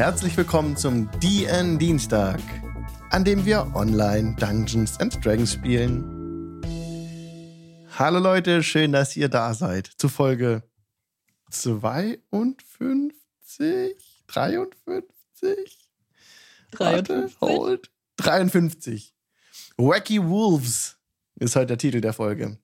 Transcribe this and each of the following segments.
Herzlich willkommen zum DN Dienstag, an dem wir online Dungeons and Dragons spielen. Hallo Leute, schön, dass ihr da seid. Zu Folge 52, 53, 53. hold. 53. Wacky Wolves ist heute der Titel der Folge.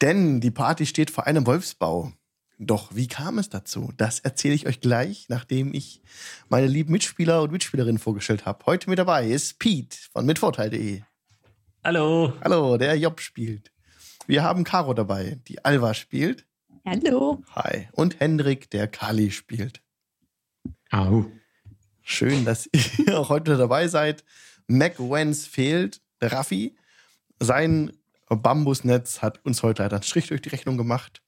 Denn die Party steht vor einem Wolfsbau. Doch wie kam es dazu? Das erzähle ich euch gleich, nachdem ich meine lieben Mitspieler und Mitspielerinnen vorgestellt habe. Heute mit dabei ist Pete von mitvorteil.de. Hallo. Hallo, der Job spielt. Wir haben Caro dabei, die Alva spielt. Hallo. Hi. Und Hendrik, der Kali spielt. Au. Schön, dass ihr auch heute dabei seid. Mac Wens fehlt, der Raffi. Sein Bambusnetz hat uns heute leider einen Strich durch die Rechnung gemacht.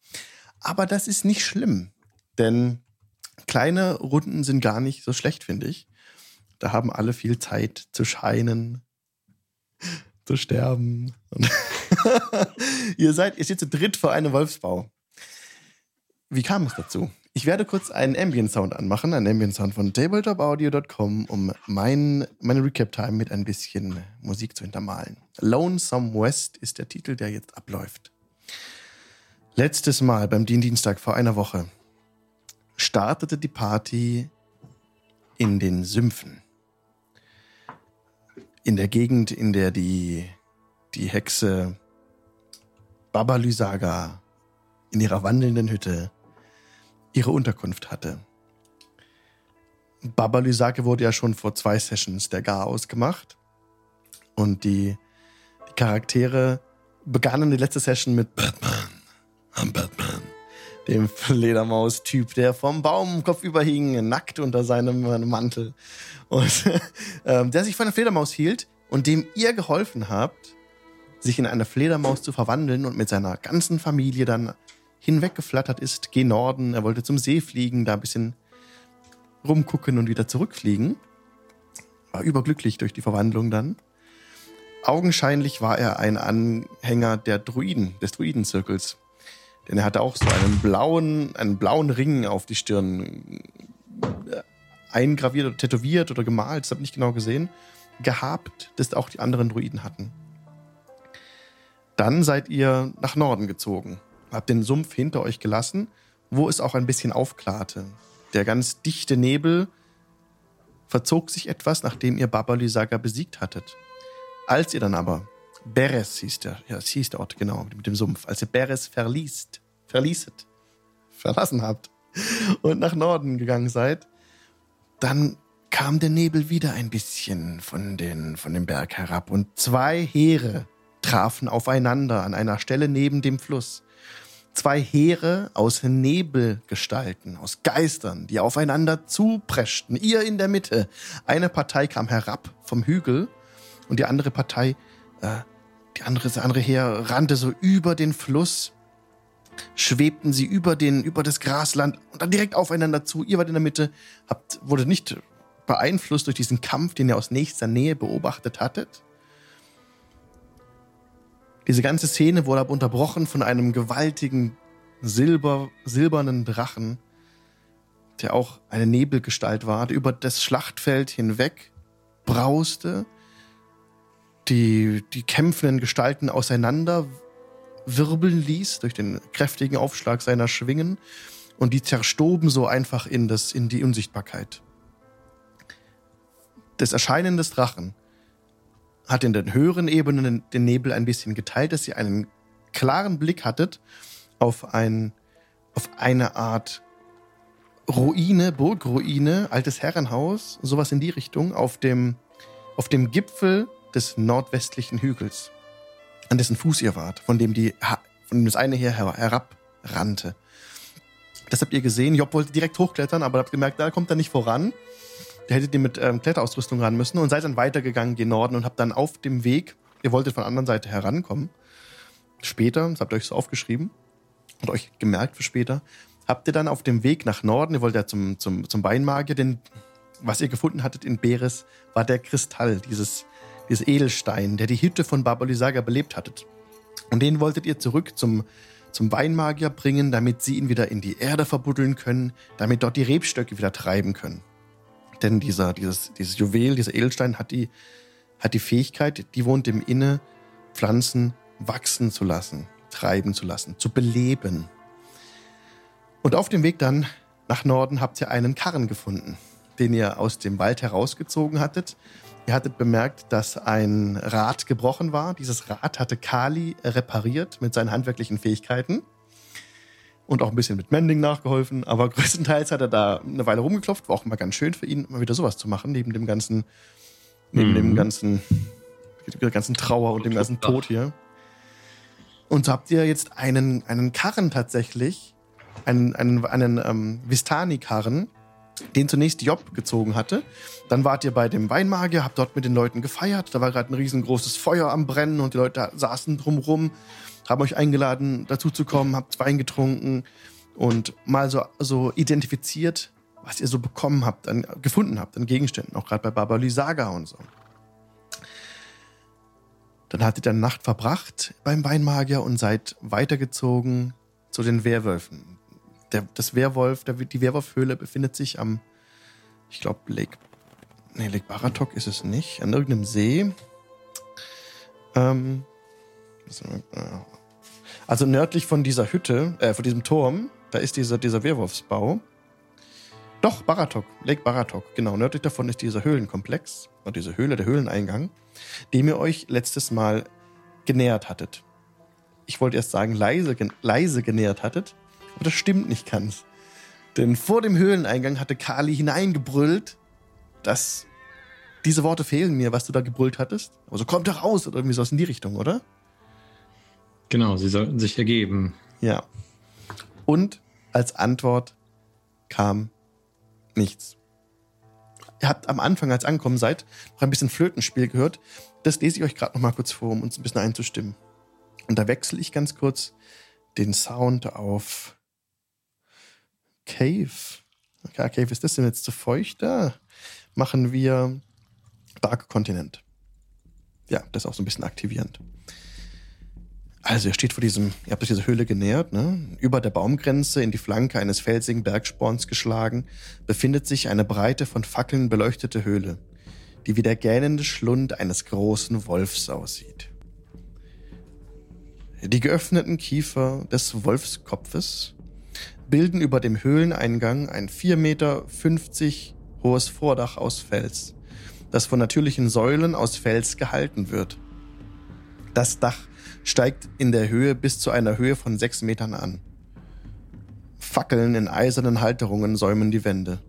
Aber das ist nicht schlimm, denn kleine Runden sind gar nicht so schlecht, finde ich. Da haben alle viel Zeit zu scheinen, zu sterben. Ihr seid, ihr steht zu dritt vor einem Wolfsbau. Wie kam es dazu? Ich werde kurz einen Ambient Sound anmachen, einen Ambient Sound von tabletopaudio.com, um mein, meine Recap-Time mit ein bisschen Musik zu hintermalen. Lonesome West ist der Titel, der jetzt abläuft. Letztes Mal beim Dienstag vor einer Woche startete die Party in den Sümpfen. In der Gegend, in der die, die Hexe Baba Lysaga in ihrer wandelnden Hütte ihre Unterkunft hatte. Baba Lysaga wurde ja schon vor zwei Sessions der Gar ausgemacht. Und die, die Charaktere begannen die letzte Session mit Batman. I'm Batman. Dem Fledermaus-Typ, der vom Baum kopfüber hing, nackt unter seinem äh, Mantel. Und ähm, der sich von einer Fledermaus hielt und dem ihr geholfen habt, sich in eine Fledermaus zu verwandeln und mit seiner ganzen Familie dann hinweggeflattert ist, geh Norden, er wollte zum See fliegen, da ein bisschen rumgucken und wieder zurückfliegen. War überglücklich durch die Verwandlung dann. Augenscheinlich war er ein Anhänger der Druiden, des Druidenzirkels. Denn er hatte auch so einen blauen, einen blauen Ring auf die Stirn äh, eingraviert oder tätowiert oder gemalt, das habe ich nicht genau gesehen, gehabt, das auch die anderen Druiden hatten. Dann seid ihr nach Norden gezogen, habt den Sumpf hinter euch gelassen, wo es auch ein bisschen aufklarte. Der ganz dichte Nebel verzog sich etwas, nachdem ihr Baba Lysaga besiegt hattet. Als ihr dann aber Beres hieß der, ja, hieß der Ort, genau, mit dem Sumpf. Als ihr Beres verließt, verließet, verlassen habt und nach Norden gegangen seid, dann kam der Nebel wieder ein bisschen von, den, von dem Berg herab und zwei Heere trafen aufeinander an einer Stelle neben dem Fluss. Zwei Heere aus Nebelgestalten, aus Geistern, die aufeinander zupreschten, ihr in der Mitte. Eine Partei kam herab vom Hügel und die andere Partei äh, andere, das andere Heer rannte so über den Fluss, schwebten sie über, den, über das Grasland und dann direkt aufeinander zu. Ihr wart in der Mitte, habt, wurde nicht beeinflusst durch diesen Kampf, den ihr aus nächster Nähe beobachtet hattet. Diese ganze Szene wurde aber unterbrochen von einem gewaltigen Silber, silbernen Drachen, der auch eine Nebelgestalt war, der über das Schlachtfeld hinweg brauste die, die kämpfenden Gestalten auseinander wirbeln ließ durch den kräftigen Aufschlag seiner Schwingen und die zerstoben so einfach in, das, in die Unsichtbarkeit. Das Erscheinen des Drachen hat in den höheren Ebenen den Nebel ein bisschen geteilt, dass ihr einen klaren Blick hattet auf, ein, auf eine Art Ruine, Burgruine, altes Herrenhaus, sowas in die Richtung, auf dem, auf dem Gipfel des nordwestlichen Hügels, an dessen Fuß ihr wart, von dem, die, von dem das eine her herabrannte. Das habt ihr gesehen. Job wollte direkt hochklettern, aber habt gemerkt, da kommt er nicht voran. Da hättet ihr mit ähm, Kletterausrüstung ran müssen und seid dann weitergegangen gen Norden und habt dann auf dem Weg, ihr wolltet von der anderen Seite herankommen. Später, das habt ihr euch so aufgeschrieben und euch gemerkt für später, habt ihr dann auf dem Weg nach Norden, ihr wollt ja zum, zum, zum Weinmagier, denn was ihr gefunden hattet in Beres, war der Kristall, dieses dieses Edelstein, der die Hütte von Baba Lysaga belebt hattet. Und den wolltet ihr zurück zum, zum Weinmagier bringen, damit sie ihn wieder in die Erde verbuddeln können, damit dort die Rebstöcke wieder treiben können. Denn dieser, dieses, dieses Juwel, dieser Edelstein hat die, hat die Fähigkeit, die wohnt im Inne, Pflanzen wachsen zu lassen, treiben zu lassen, zu beleben. Und auf dem Weg dann nach Norden habt ihr einen Karren gefunden, den ihr aus dem Wald herausgezogen hattet. Ihr hattet bemerkt, dass ein Rad gebrochen war. Dieses Rad hatte Kali repariert mit seinen handwerklichen Fähigkeiten und auch ein bisschen mit Mending nachgeholfen. Aber größtenteils hat er da eine Weile rumgeklopft. War auch immer ganz schön für ihn, mal wieder sowas zu machen, neben dem ganzen, neben mhm. dem ganzen, der ganzen Trauer und dem ganzen Tod hier. Und so habt ihr jetzt einen, einen Karren tatsächlich, einen, einen, einen ähm, Vistani-Karren, den zunächst Job gezogen hatte. Dann wart ihr bei dem Weinmagier, habt dort mit den Leuten gefeiert. Da war gerade ein riesengroßes Feuer am Brennen und die Leute saßen drumrum, haben euch eingeladen, dazu zu kommen, habt Wein getrunken und mal so, so identifiziert, was ihr so bekommen habt, an, gefunden habt an Gegenständen, auch gerade bei Baba Lysaga und so. Dann hattet ihr eine Nacht verbracht beim Weinmagier und seid weitergezogen zu den Werwölfen. Der, das Werwolf, der, die Werwolfhöhle befindet sich am, ich glaube, Lake, nee, Lake Baratok ist es nicht, an irgendeinem See. Ähm, also nördlich von dieser Hütte, äh, von diesem Turm, da ist dieser, dieser Werwolfsbau. Doch, Baratok, Lake Baratok, genau. Nördlich davon ist dieser Höhlenkomplex, oder diese Höhle, der Höhleneingang dem ihr euch letztes Mal genähert hattet. Ich wollte erst sagen, leise, leise genähert hattet, aber das stimmt nicht ganz. Denn vor dem Höhleneingang hatte Kali hineingebrüllt, dass diese Worte fehlen mir, was du da gebrüllt hattest. Aber so kommt doch raus oder irgendwie so in die Richtung, oder? Genau, sie sollten sich ergeben. Ja. Und als Antwort kam nichts. Ihr habt am Anfang, als ihr angekommen seid, noch ein bisschen Flötenspiel gehört. Das lese ich euch gerade noch mal kurz vor, um uns ein bisschen einzustimmen. Und da wechsle ich ganz kurz den Sound auf Cave. Okay, Cave, ist das denn jetzt zu feucht? Da machen wir Dark Continent. Ja, das ist auch so ein bisschen aktivierend. Also ihr steht vor diesem, ihr habt euch diese Höhle genähert, ne? Über der Baumgrenze in die Flanke eines felsigen Bergsporns geschlagen, befindet sich eine breite von Fackeln beleuchtete Höhle, die wie der gähnende Schlund eines großen Wolfs aussieht. Die geöffneten Kiefer des Wolfskopfes bilden über dem Höhleneingang ein 4,50 Meter hohes Vordach aus Fels, das von natürlichen Säulen aus Fels gehalten wird. Das Dach steigt in der Höhe bis zu einer Höhe von sechs Metern an. Fackeln in eisernen Halterungen säumen die Wände.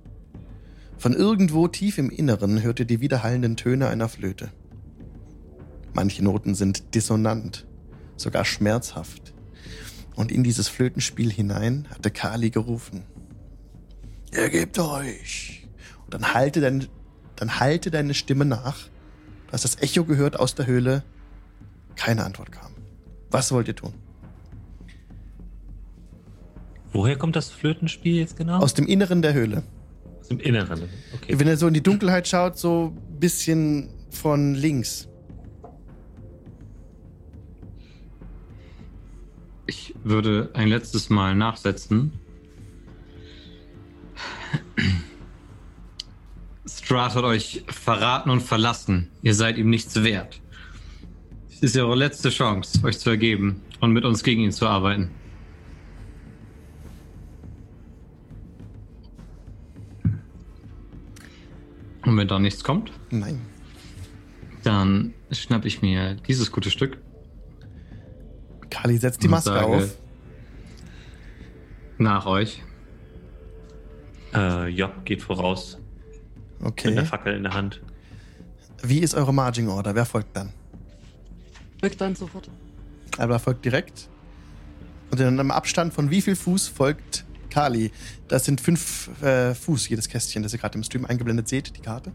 Von irgendwo tief im Inneren hört ihr die widerhallenden Töne einer Flöte. Manche Noten sind dissonant, sogar schmerzhaft. Und in dieses Flötenspiel hinein hatte Kali gerufen. Ergebt euch! Und dann halte, dein, dann halte deine Stimme nach. Du hast das Echo gehört aus der Höhle. Keine Antwort kam. Was wollt ihr tun? Woher kommt das Flötenspiel jetzt genau? Aus dem Inneren der Höhle. Aus dem Inneren, okay. Wenn ihr so in die Dunkelheit schaut, so ein bisschen von links. Ich würde ein letztes Mal nachsetzen. Strat hat euch verraten und verlassen. Ihr seid ihm nichts wert ist eure letzte Chance, euch zu ergeben und mit uns gegen ihn zu arbeiten. Und wenn da nichts kommt? Nein. Dann schnapp ich mir dieses gute Stück. Kali setzt die Maske auf. Nach euch. Äh, ja, geht voraus. Okay. Mit der Fackel in der Hand. Wie ist eure Marging Order? Wer folgt dann? Folgt dann sofort. Aber folgt direkt. Und in einem Abstand von wie viel Fuß folgt Kali? Das sind fünf äh, Fuß, jedes Kästchen, das ihr gerade im Stream eingeblendet seht, die Karte.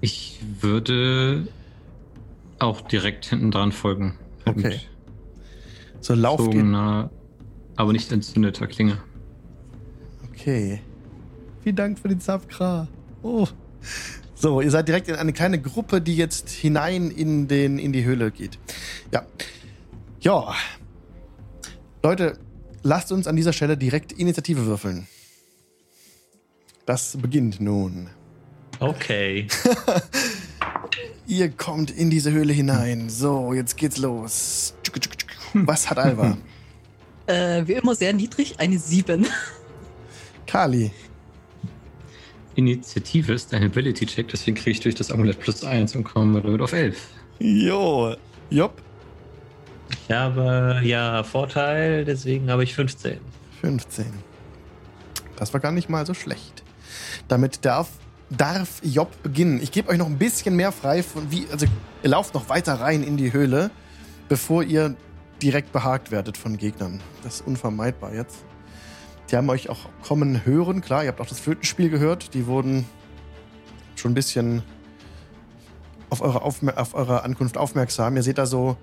Ich würde auch direkt hinten dran folgen. Okay. So lauft ihr. Aber nicht entzündeter Klinge. Okay. Vielen Dank für den Zapkra. Oh. So, ihr seid direkt in eine kleine Gruppe, die jetzt hinein in, den, in die Höhle geht. Ja. Ja. Leute, lasst uns an dieser Stelle direkt Initiative würfeln. Das beginnt nun. Okay. Ihr kommt in diese Höhle hinein. So, jetzt geht's los. Was hat Alva? Äh, wie immer sehr niedrig, eine 7. Kali. Initiative ist ein Ability-Check, deswegen kriege ich durch das Amulett plus 1 und komme damit auf 11. Jo. Jopp. Ich habe ja Vorteil, deswegen habe ich 15. 15. Das war gar nicht mal so schlecht. Damit darf, darf Job beginnen. Ich gebe euch noch ein bisschen mehr frei von wie, also ihr lauft noch weiter rein in die Höhle, bevor ihr direkt behagt werdet von Gegnern. Das ist unvermeidbar jetzt. Die haben euch auch kommen hören, klar, ihr habt auch das Flötenspiel gehört. Die wurden schon ein bisschen auf eure, Aufmer auf eure Ankunft aufmerksam. Ihr seht da so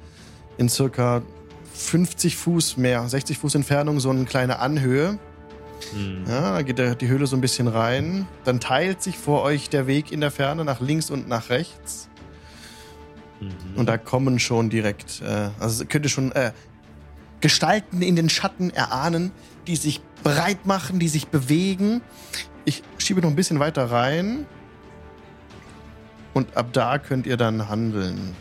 in circa 50 Fuß mehr, 60 Fuß Entfernung so eine kleine Anhöhe. Hm. Ja, da geht der, die Höhle so ein bisschen rein. Dann teilt sich vor euch der Weg in der Ferne nach links und nach rechts. Mhm. Und da kommen schon direkt, äh, also könnt ihr schon äh, Gestalten in den Schatten erahnen, die sich breit machen, die sich bewegen. Ich schiebe noch ein bisschen weiter rein. Und ab da könnt ihr dann handeln.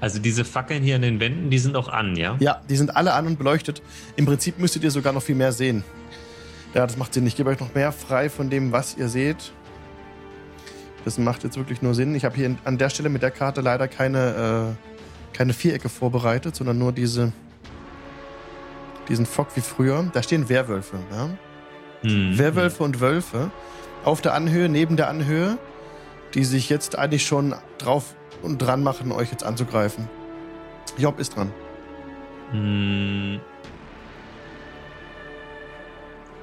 Also diese Fackeln hier an den Wänden, die sind auch an, ja? Ja, die sind alle an und beleuchtet. Im Prinzip müsstet ihr sogar noch viel mehr sehen. Ja, das macht Sinn. Ich gebe euch noch mehr frei von dem, was ihr seht. Das macht jetzt wirklich nur Sinn. Ich habe hier an der Stelle mit der Karte leider keine, äh, keine Vierecke vorbereitet, sondern nur diese, diesen Fock wie früher. Da stehen Werwölfe. Ja? Hm. Werwölfe und Wölfe auf der Anhöhe, neben der Anhöhe, die sich jetzt eigentlich schon drauf und dran machen, euch jetzt anzugreifen. Job ist dran. Hm.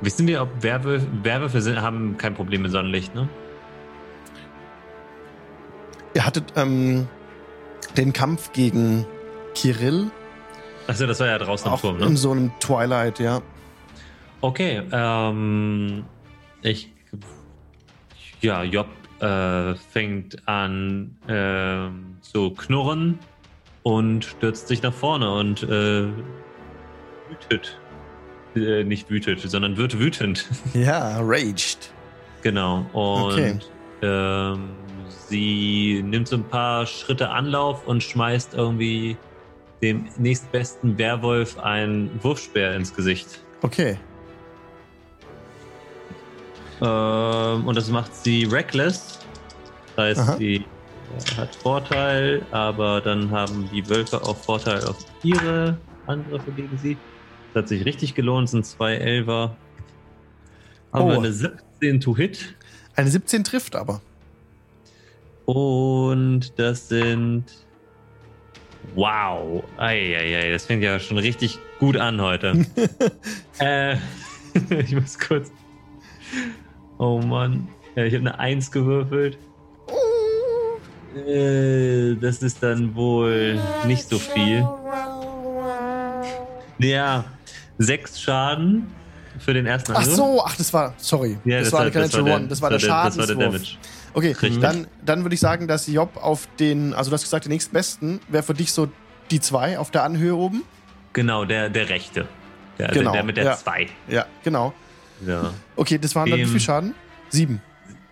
Wissen wir, ob Werwölfe, Werwölfe sind, haben kein Problem mit Sonnenlicht, ne? Ihr hattet ähm, den Kampf gegen Kirill Achso, das war ja draußen am auch Turm, in ne? so einem Twilight, ja. Okay, ähm, ich, ja, Job äh, fängt an ähm, zu knurren und stürzt sich nach vorne und äh, wütet. Äh, nicht wütet, sondern wird wütend. Ja, raged. Genau. Und Okay. ähm, sie nimmt so ein paar Schritte Anlauf und schmeißt irgendwie dem nächstbesten Werwolf einen Wurfspeer ins Gesicht. Okay. Ähm, und das macht sie reckless. Das heißt, Aha. sie äh, hat Vorteil, aber dann haben die Wölfe auch Vorteil auf ihre Angriffe gegen sie. Das hat sich richtig gelohnt, es sind zwei Elfer. Haben Oh. wir eine 17 to hit. Eine 17 trifft aber. Und das sind. Wow. Eieiei, das fängt ja schon richtig gut an heute. äh, ich muss kurz. Oh Mann. Ja, ich habe eine 1 gewürfelt. Äh, das ist dann wohl nicht so viel. Ja, 6 Schaden für den ersten Ach Angriff. so, ach, das war, sorry. Ja, das, war eine Natural der- One. Das war der das war der. Damage. Okay, Richtig. dann, dann würde ich sagen, dass Job auf den, also du hast gesagt, den nächstbesten wäre für dich so die zwei auf der Anhöhe oben. Genau, der, der rechte. Der, Genau, der, der mit der ja. 2. Ja, genau. Ja. Okay, das waren dann wie viel Schaden? Sieben.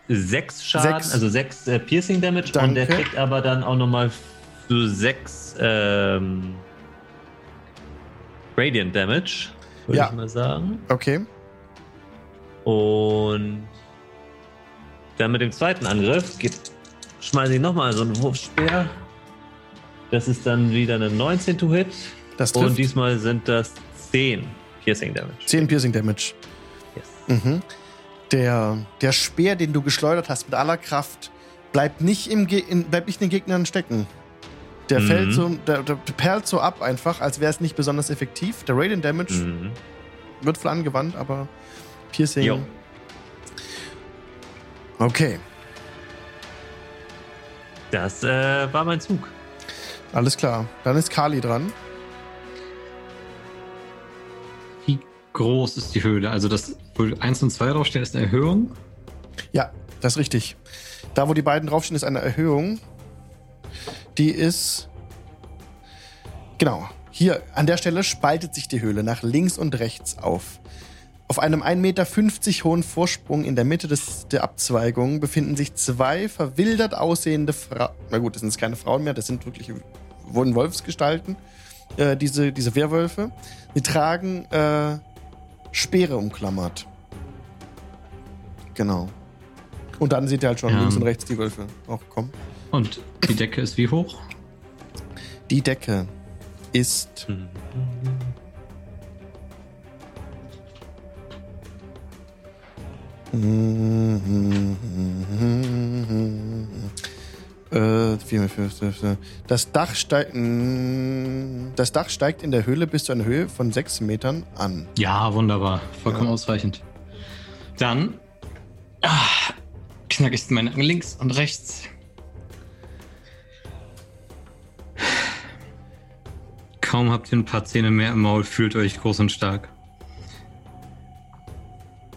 Sechs Schaden, Sechs. also sechs äh, Piercing Damage Danke. und der kriegt aber dann auch nochmal für sechs ähm, Radiant Damage, würde Ja. ich mal sagen. Okay. Und dann mit dem zweiten Angriff schmeiße ich nochmal so einen Wurfspeer. Das ist dann wieder eine 19 to hit. Das Und trifft. diesmal sind das 10 Piercing Damage. 10 Piercing Damage. Yes. Mhm. Der, der Speer, den du geschleudert hast mit aller Kraft, bleibt nicht, im Ge in, bleibt nicht in den Gegnern stecken. Der Mhm. fällt so, der, der perlt so ab einfach, als wäre es nicht besonders effektiv. Der Radiant Damage Mhm. wird voll angewandt, aber Piercing. Jo. Okay, Das äh, war mein Zug. alles klar. Dann ist Kali dran. Wie groß ist die Höhle? Also das, wo 1 und 2 draufstehen, ist eine Erhöhung. Ja, das ist richtig. Da, wo die beiden draufstehen, ist eine Erhöhung. Die ist. Genau. Hier an der Stelle spaltet sich die Höhle nach links und rechts auf. Auf einem 1,50 Meter hohen Vorsprung in der Mitte des, der Abzweigung befinden sich zwei verwildert aussehende Frauen. Na gut, das sind jetzt keine Frauen mehr, das sind wirklich wurden Wolfsgestalten, äh, diese, diese Werwölfe. Sie tragen äh, Speere umklammert. Genau. Und dann seht ihr halt schon Ja. links und rechts die Wölfe auch kommen. Und die Decke ist wie hoch? Die Decke ist Äh. Das Dach, steigt, das Dach steigt in der Höhle bis zu einer Höhe von sechs Metern an. Ja, wunderbar. Vollkommen Ja. ausreichend. Dann ah, knack ich meine Nacken links und rechts. Kaum habt ihr ein paar Zähne mehr im Maul, fühlt euch groß und stark.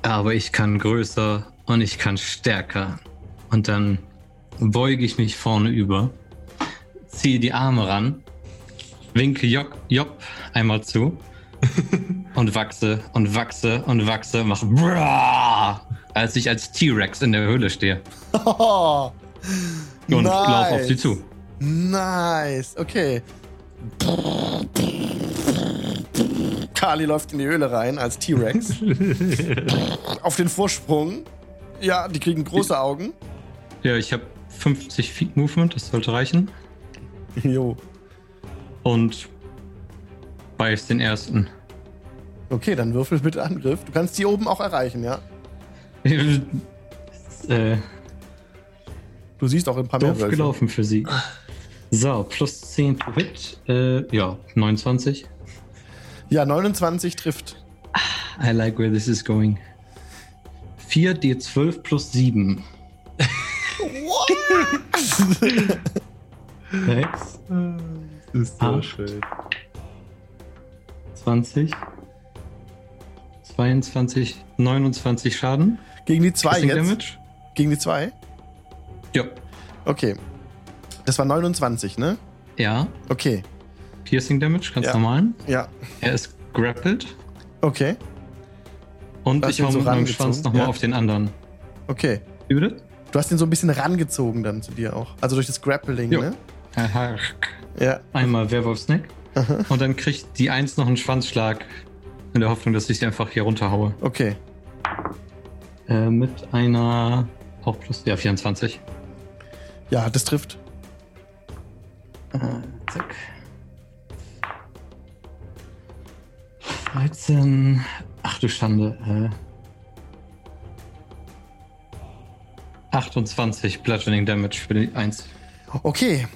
Aber ich kann größer und ich kann stärker. Und dann beuge ich mich vorne über, ziehe die Arme ran, winke Job, Job einmal zu und wachse und wachse und wachse, mache Bra, als ich als T-Rex in der Höhle stehe Oh, und Nice. laufe auf sie zu. nice. Okay. Kali läuft in die Höhle rein als T-Rex. Auf den Vorsprung. Ja, die kriegen große Augen. Ja, ich habe 50 Feet Movement, das sollte reichen. Jo. Und beiß den ersten. Okay, dann würfel bitte Angriff. Du kannst die oben auch erreichen, ja? äh, Du siehst auch ein paar mehr Wölfe. gelaufen für sie. So, plus 10 pro Hit. Äh, ja, 29. Ja, 29 trifft. I like where this is going. 4 D12 plus 7. Sechs, Das ist Ah. schön. 20, 22, 29 Schaden. Gegen die 2 Piercing jetzt. Damage? Gegen die 2? Ja. Okay. Das war 29, ne? Ja. Okay. Piercing Damage, ganz Ja. normal. Ja. Er ist grappled. Okay. Und ich hau so mit meinem Schwanz nochmal ja. auf den anderen. Okay. Wie bitte? Du hast ihn so ein bisschen rangezogen dann zu dir auch. Also durch das Grappling, Jo. ne? Ja. Einmal Werwolf-Snack. Und dann kriegt die Eins noch einen Schwanzschlag. In der Hoffnung, dass ich sie einfach hier runterhaue. Okay. Äh, mit einer. Auch plus. Ja, 24. Ja, das trifft. Äh, zack. 13. Ach du Schande. Äh. 28 Bludgeoning Damage für die 1. Okay.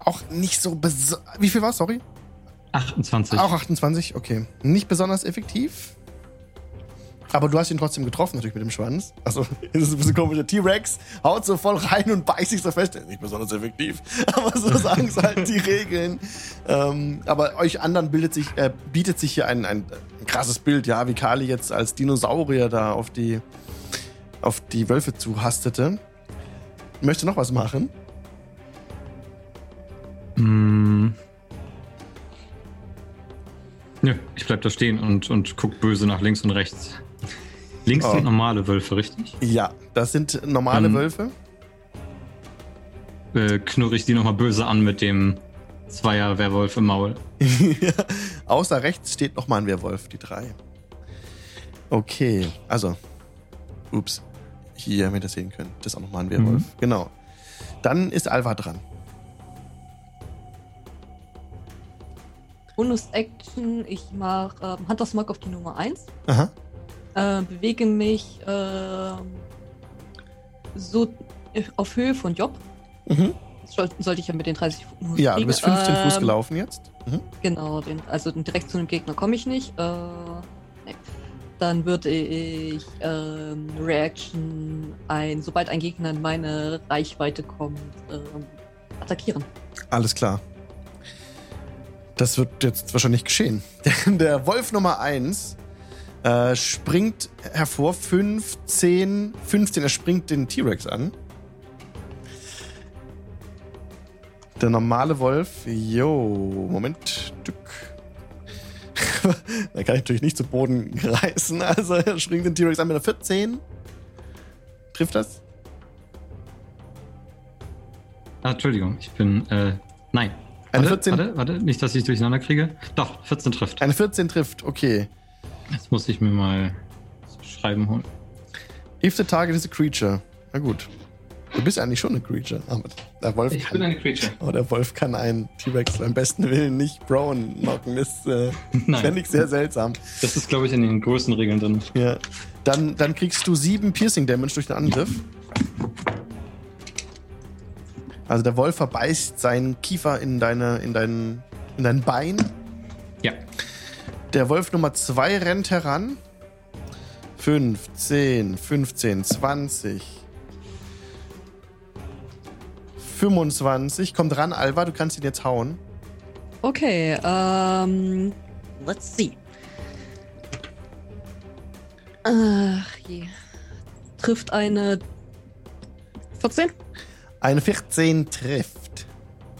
Auch nicht so beso Wie viel war Sorry? 28. Auch 28, okay. Nicht besonders effektiv. Aber du hast ihn trotzdem getroffen, natürlich mit dem Schwanz. Also, das ist ein bisschen komisch. Der T-Rex haut so voll rein und beißt sich so fest. Nicht besonders effektiv. Aber so sagen es halt die Regeln. Ähm, aber euch anderen bildet sich, äh, bietet sich hier ein, ein, ein krasses Bild, ja, wie Kali jetzt als Dinosaurier da auf die, auf die Wölfe zuhastete. Möchte noch was machen? Mm. Nö, ich bleib da stehen und, und guck böse nach links und rechts. Links Oh. sind normale Wölfe, richtig? Ja, das sind normale Ähm, Wölfe. Äh, knurre ich die nochmal böse an mit dem Zweier-Werwolf im Maul. Außer rechts steht nochmal ein Werwolf, die drei. Okay, also. Ups. Hier, wenn ihr das sehen könnt. Das ist auch nochmal ein Werwolf. Mhm. Genau. Dann ist Alva dran. Bonus-Action, ich mache ähm, Hunters Mark auf die Nummer 1. Aha. Äh, bewege mich ähm, so äh, auf Höhe von Job. Mhm. Soll, sollte ich ja mit den 30 Fuß Ja, du kriegen. bist 15 Fuß Ähm, gelaufen jetzt. Mhm. Genau, den, also direkt zu einem Gegner komme ich nicht. Äh, nee. Dann würde ich ähm, Reaction ein, sobald ein Gegner in meine Reichweite kommt, ähm, attackieren. Alles klar. Das wird jetzt wahrscheinlich geschehen. Denn der Wolf Nummer 1 äh, springt hervor. 15, 15, er springt den T-Rex an. Der normale Wolf, jo, Moment, Stück. da kann ich natürlich nicht zu Boden reißen. Also er springt den T-Rex an mit einer 14. Trifft das? Ah, Entschuldigung, ich bin. Äh, nein. Eine warte, 14? Warte, warte, nicht, dass ich durcheinander kriege. Doch, 14 trifft. Eine 14 trifft, okay. Jetzt muss ich mir mal das Schreiben holen. If the target is a creature. Na gut. Du bist eigentlich schon eine Creature. Aber der Wolf Ich kann, bin eine Creature. oh, der Wolf kann einen T-Rex beim besten Willen nicht Brown knocken. Das äh, fände ich sehr seltsam. Das ist, glaube ich, in den größten Regeln drin. Ja. Dann, dann kriegst du sieben Piercing Damage durch den Angriff. Also der Wolf verbeißt seinen Kiefer in, deine, in, dein, in dein Bein. Ja. Der Wolf Nummer 2 rennt heran. 5, 10, 15, 20. 25. Kommt ran, Alva, du kannst ihn jetzt hauen. Okay, ähm. Let's see. Ach je. Trifft eine 14? Eine 14 trifft.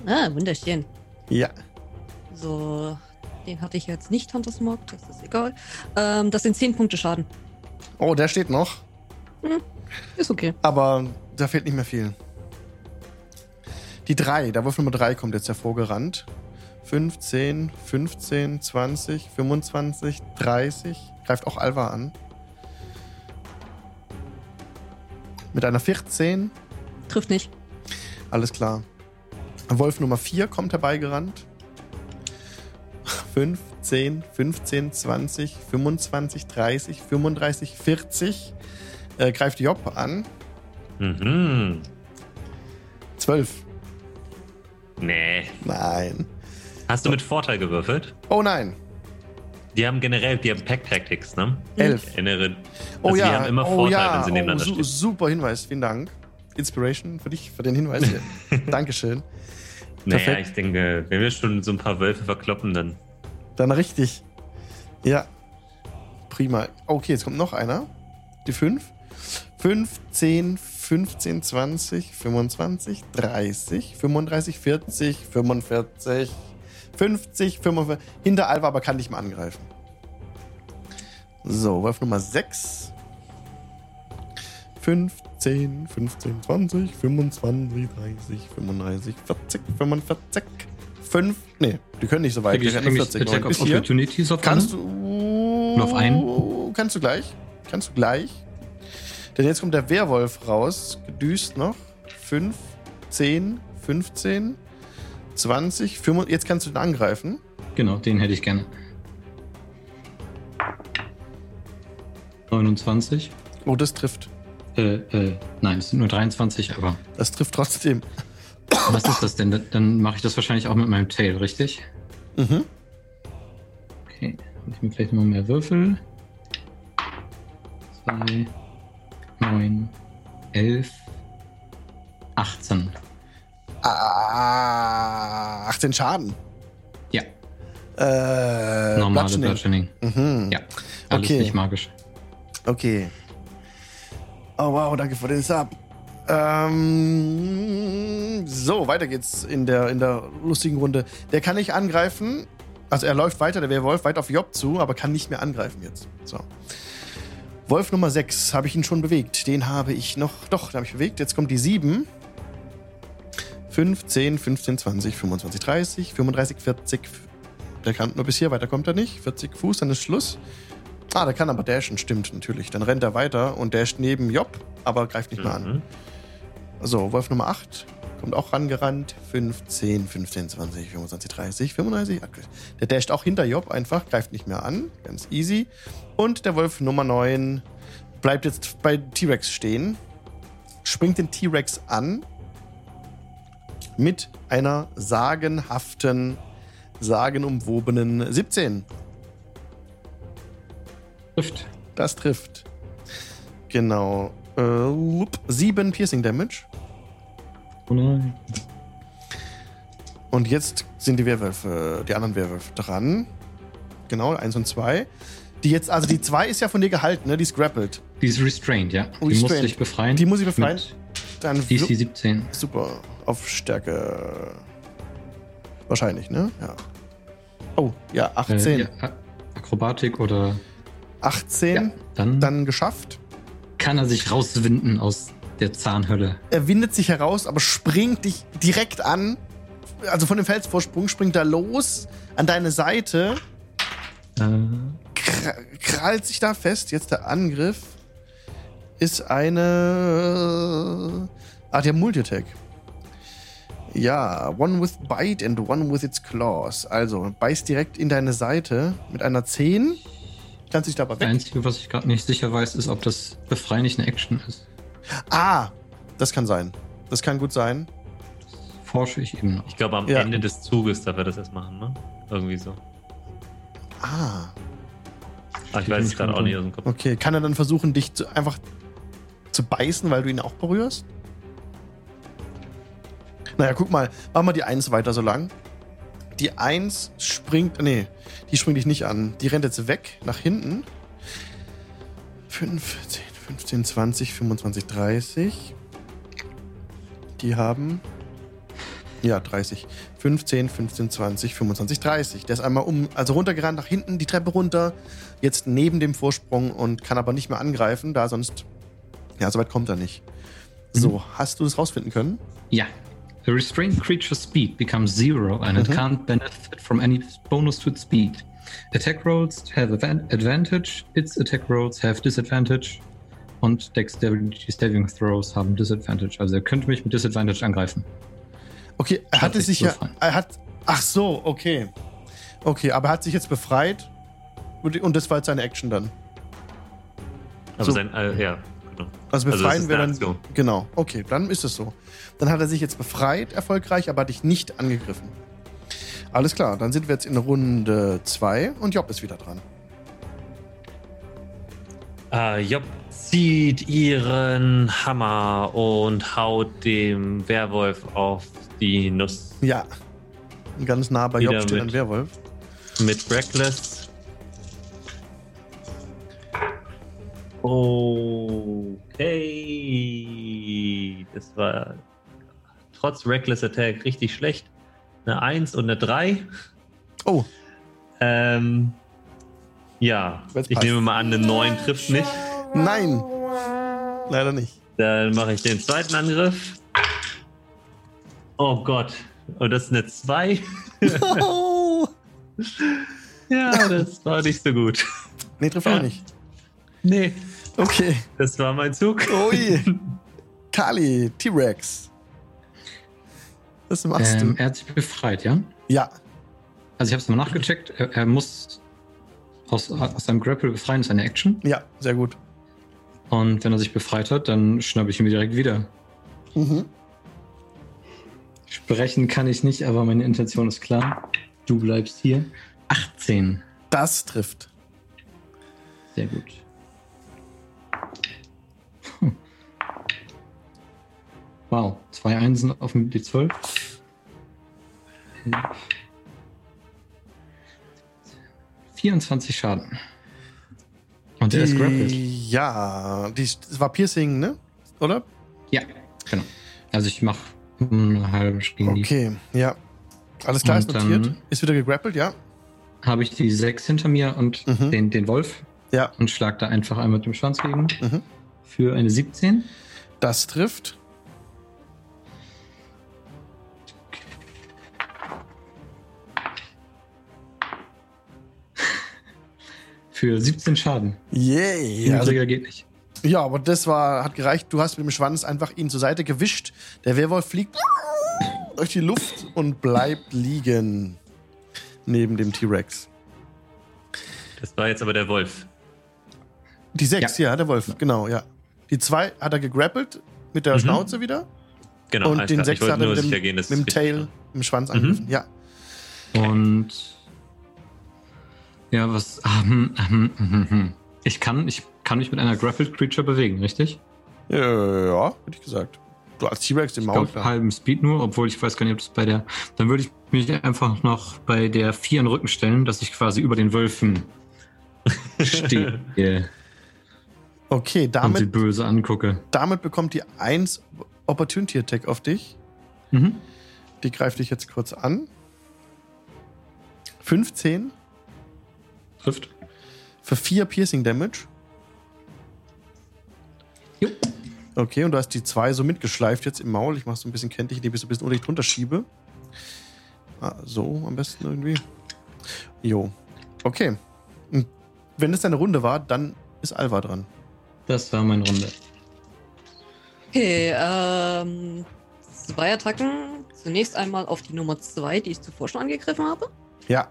Ah, wunderschön. Ja. So, den hatte ich jetzt nicht, Hunters Mock, das ist egal. Ähm, das sind 10 Punkte Schaden. Oh, der steht noch. Ist okay. Aber da fehlt nicht mehr viel. Die 3, der Wolf Nummer 3 kommt jetzt hervorgerannt. 15, 15, 20, 25, 30. Greift auch Alva an. Mit einer 14. Trifft nicht. Alles klar. Wolf Nummer 4 kommt herbeigerannt. 15, 15, 20, 25, 30, 35, 40. Äh, greift Job an. Mhm. 12. Nee. Nein. Hast du mit Vorteil gewürfelt? Oh nein. Die haben generell, die haben Pack Tactics, ne? 11. Ich erinnere. Oh also ja. Die haben immer oh Vorteil, ja. wenn sie oh, nebeneinander su stehen. super Hinweis. Vielen Dank. Inspiration für dich, für den Hinweis hier. Dankeschön. Naja, perfekt. ich denke, wenn wir schon so ein paar Wölfe verkloppen, dann. Dann richtig. Ja. Prima. Okay, jetzt kommt noch einer. Die 5. 15, 15, 20, 25, 30, 35, 40, 45, 50, 45. Hinter Alva aber kann nicht mehr angreifen. So, Wolf Nummer 6. 15, 15, 20, 25, 30, 35, 40, 45, 5. Nee, die können nicht so weit. Die ich 40 Attack noch. of. Opportunities auf Kannst du. Auf einen? Kannst du gleich. Kannst du gleich. Denn jetzt kommt der Werwolf raus. Gedüst noch. 5, 10, 15, 20, 25. Jetzt kannst du ihn angreifen. Genau, den hätte ich gerne. 29. Oh, das trifft. Äh, äh, nein, es sind nur 23, aber Das trifft trotzdem. was ist das denn? Dann- mache ich das wahrscheinlich auch mit meinem Tail, richtig? Mhm. Okay, ich mir vielleicht noch mehr Würfel. 2, 9, 11, 18. Ah, 18 Schaden. Ja, Äh, normale. Bludgeoning. Mhm. Ja, alles Okay. nicht magisch. Okay. Oh wow, danke für den Sub. Ähm, so, weiter geht's in der, in der lustigen Runde. Der kann nicht angreifen. Also er läuft weiter, der Werwolf, weit auf Job zu, aber kann nicht mehr angreifen jetzt. So. Wolf Nummer 6, habe ich ihn schon bewegt. Den habe ich noch. Doch, den habe ich bewegt. Jetzt kommt die 7. 15, 15, 20, 25, 30, 35, 40. Der kann nur bis hier, weiter kommt er nicht. 40 Fuß, dann ist Schluss. Ah, der kann aber dashen, stimmt natürlich. Dann rennt er weiter und dasht neben Job, aber greift nicht mehr an. Mhm. So, Wolf Nummer 8 kommt auch rangerannt. 15, 15, 20, 25, 30, 35. Der dasht auch hinter Job einfach, greift nicht mehr an. Ganz easy. Und der Wolf Nummer 9 bleibt jetzt bei T-Rex stehen. Springt den T-Rex an. Mit einer sagenhaften, sagenumwobenen 17. Trifft. Das trifft. Genau. Äh, wupp, sieben Piercing Damage. Oh nein. Und jetzt sind die Werwölfe, die anderen Werwölfe dran. Genau, eins und zwei. Die jetzt, also die zwei ist ja von dir gehalten, ne? Die ist grappled. Die ist restrained, ja. Die Restrained. musste ich befreien. Die muss ich befreien. Dann DC 17. super. Auf Stärke. Wahrscheinlich, ne? Ja. Oh, ja, 18. Äh, ja, Akrobatik oder. 18, Ja, dann, dann geschafft. kann er sich rauswinden aus der Zahnhölle. Er windet sich heraus, aber springt dich direkt an. Also von dem Felsvorsprung springt er los an deine Seite, Äh, kra- krallt sich da fest. Jetzt der Angriff ist eine. Ah, der Multitack. Ja, one with bite and one with its claws. Also, beißt direkt in deine Seite mit einer 10. Kannst dich da aber das weg. Einzige, was ich gerade nicht sicher weiß, ist, ob das Befreien nicht eine Action ist. Ah, das kann sein. Das kann gut sein. Forsche ich eben noch. Ich glaube, am Ja. Ende des Zuges darf er das erst machen, ne? Irgendwie so. Ah, Aber ich Steht weiß es nicht gerade auch nicht aus dem Kopf. okay. Kann er dann versuchen, dich zu, einfach zu beißen, weil du ihn auch berührst? Naja, guck mal. Mach mal die 1 weiter so lang. Die 1 springt. Nee, die springt dich nicht an. Die rennt jetzt weg nach hinten. 5, 10, 15, 20, 25, 30. Die haben. Ja, 30. 15, 15, 20, 25, 30. Der ist einmal um, also runtergerannt nach hinten, die Treppe runter, jetzt neben dem Vorsprung und kann aber nicht mehr angreifen, da sonst. Ja, soweit kommt er nicht. So, hast du das rausfinden können? Ja. The restrained creature's speed becomes zero and it Mhm. can't benefit from any bonus to its speed. Attack rolls have advan- advantage, its attack rolls have disadvantage und Dexterity Saving Throws haben Disadvantage. Also er könnte mich mit Disadvantage angreifen. Okay, er hatte sich ja. Er hat. Ach so, okay. Okay, aber er hat sich jetzt befreit. Und und das war jetzt seine Action dann. Aber So. sein, äh, ja, genau. Also Also das befreien wäre eine dann. Aktion. Genau, okay, dann ist es so. Dann hat er sich jetzt befreit, erfolgreich, aber hat dich nicht angegriffen. Alles klar, dann sind wir jetzt in Runde 2 und Job ist wieder dran. Äh, Job zieht ihren Hammer und haut dem Werwolf auf die Nuss Ja. Ganz nah bei Wieder Job steht mit. ein Werwolf. mit Reckless. Okay. Das war trotz Reckless Attack richtig schlecht. Eine 1 und eine 3. Oh, Ähm, ja, Jetzt ich passt. nehme mal an, eine 9 trifft nicht. nein. Leider nicht. Dann mache ich den zweiten Angriff. Oh Gott. Und das ist eine 2. Oh. Ja, das war nicht so gut. Nee, trifft auch nicht. Nee, Okay. das war mein Zug. Ui. Kali, T-Rex. Was machst Ähm, du? er hat sich befreit, ja? Ja. Also ich habe es mal nachgecheckt. Er, er muss aus, aus seinem Grapple befreien, ist eine Action. Ja, sehr gut. Und wenn er sich befreit hat, dann schnappe ich ihn mir direkt wieder. Mhm. Sprechen kann ich nicht, aber meine Intention ist klar. Du bleibst hier. 18. Das trifft. Sehr gut. Wow, zwei Einsen auf dem D12. Elf. 24 Schaden. Und der ist grappled. Ja, die, das war Piercing, ne? Oder? Ja, genau. Also ich mache eine halbe die. Okay, ja. Alles klar, ist Und, notiert. ähm, ist wieder gegrappelt, ja. Habe ich die 6 hinter mir und Mhm. den, den Wolf Ja, und schlag da einfach einmal mit dem Schwanz gegen. Mhm. Für eine 17. das trifft. Für 17 Schaden. Yay. Also, Niedriger geht nicht. ja, aber das war, hat gereicht. Du hast mit dem Schwanz einfach ihn zur Seite gewischt. Der Werwolf fliegt durch die Luft und bleibt liegen. Neben dem T-Rex. Das war jetzt aber der Wolf. Die sechs, ja. der Wolf, genau, ja. Die zwei hat er gegrappelt mit der Mhm. Schnauze wieder. Genau, und den klar. sechs hat er mit dem, gehen, mit dem Tail, dem Schwanz Mhm. angegriffen. Ja. Und ja, was? ah, hm, hm, hm, hm. Ich kann, ich kann mich mit einer Grappled Creature bewegen, richtig? Ja, ja, hätte ich gesagt. Du als T-Rex im Maul. klar. halben Speed nur, obwohl ich weiß gar nicht, ob das bei der. Dann würde ich mich einfach noch bei der 4 in den Rücken stellen, dass ich quasi über den Wölfen stehe Okay, und sie damit, böse angucke. damit bekommt die 1 Opportunity Attack auf dich. Mhm. Die greift dich jetzt kurz an. 15. Trifft. Für 4 Piercing Damage. Jo. Okay, und du hast die zwei so mitgeschleift jetzt im Maul. Ich mach so ein bisschen kenntlich, indem ich so ein bisschen unter dich drunter schiebe. Ah, so am besten irgendwie. Jo. Okay. Und wenn es deine Runde war, dann ist Alva dran. Das war meine Runde. Okay, ähm, zwei Attacken. Zunächst einmal auf die Nummer 2, die ich zuvor schon angegriffen habe. Ja,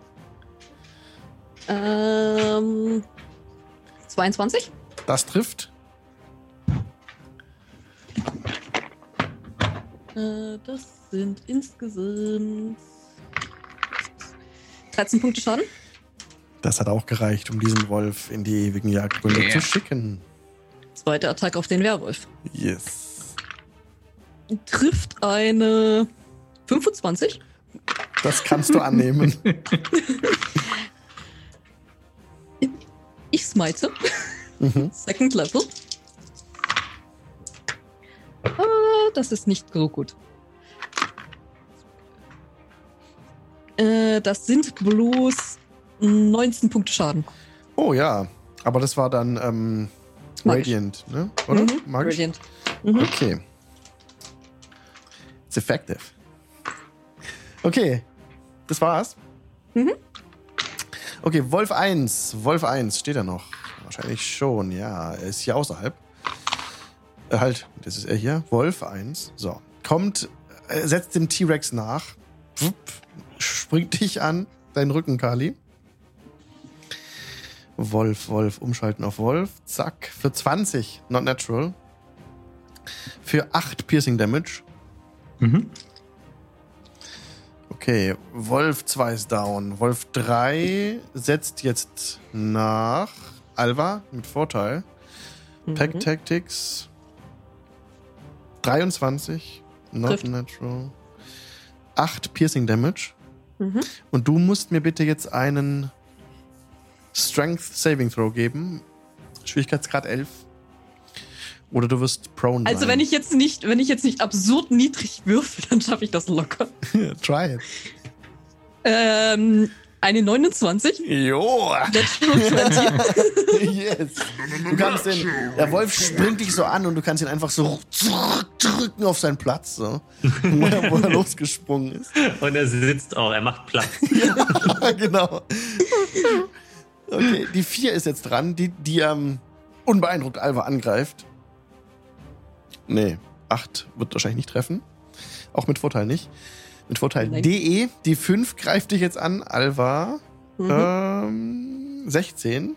Ähm, 22. das trifft. Äh, das sind insgesamt 13 Punkte Schaden. Das hat auch gereicht, um diesen Wolf in die ewigen Jagdgründe Yeah. zu schicken. Zweite Attacke auf den Werwolf. Yes. Trifft eine 25. Das kannst du annehmen. Ich smite. mhm. Second Level. Äh, das ist nicht so gut. Äh, das sind bloß 19 Punkte Schaden. Oh ja, aber das war dann ähm. Radiant, ne? oder? Mhm, Magisch? Radiant. Mhm. Okay. It's effective. Okay, das war's. Mhm. Okay, Wolf 1. Wolf 1, steht er noch? Wahrscheinlich schon, ja. Er ist hier außerhalb. Äh, halt, das ist er hier. Wolf 1. So. Kommt, äh, setzt dem T-Rex nach. Wupp, springt dich an. Deinen Rücken, Kali. Wolf, Wolf, umschalten auf Wolf. Zack. Für 20. Not natural. Für 8 Piercing Damage. Mhm. Okay, Wolf 2 ist down. Wolf 3 setzt jetzt nach Alva mit Vorteil. Mhm. Pack Tactics 23. Not Trifft. natural. 8 Piercing Damage. Mhm. Und du musst mir bitte jetzt einen Strength Saving Throw geben. Schwierigkeitsgrad 11. Oder du wirst prone Also sein. wenn ich jetzt nicht, wenn ich jetzt nicht absurd niedrig würfel, dann schaffe ich das locker. Try it. Ähm, eine 29. Jo! Natural 20. yes. Du kannst den, der Wolf springt dich so an und du kannst ihn einfach so zurückdrücken auf seinen Platz, so, wo, er, wo er losgesprungen ist. Und er sitzt auch, er macht Platz. Ja, genau. Okay, die vier ist jetzt dran, die, die ähm, unbeeindruckt Alva angreift. Nee, acht wird wahrscheinlich nicht treffen. Auch mit Vorteil nicht. Mit Vorteil Nein. DE, die 5 greift dich jetzt an, Alva. Mhm. Ähm, 16.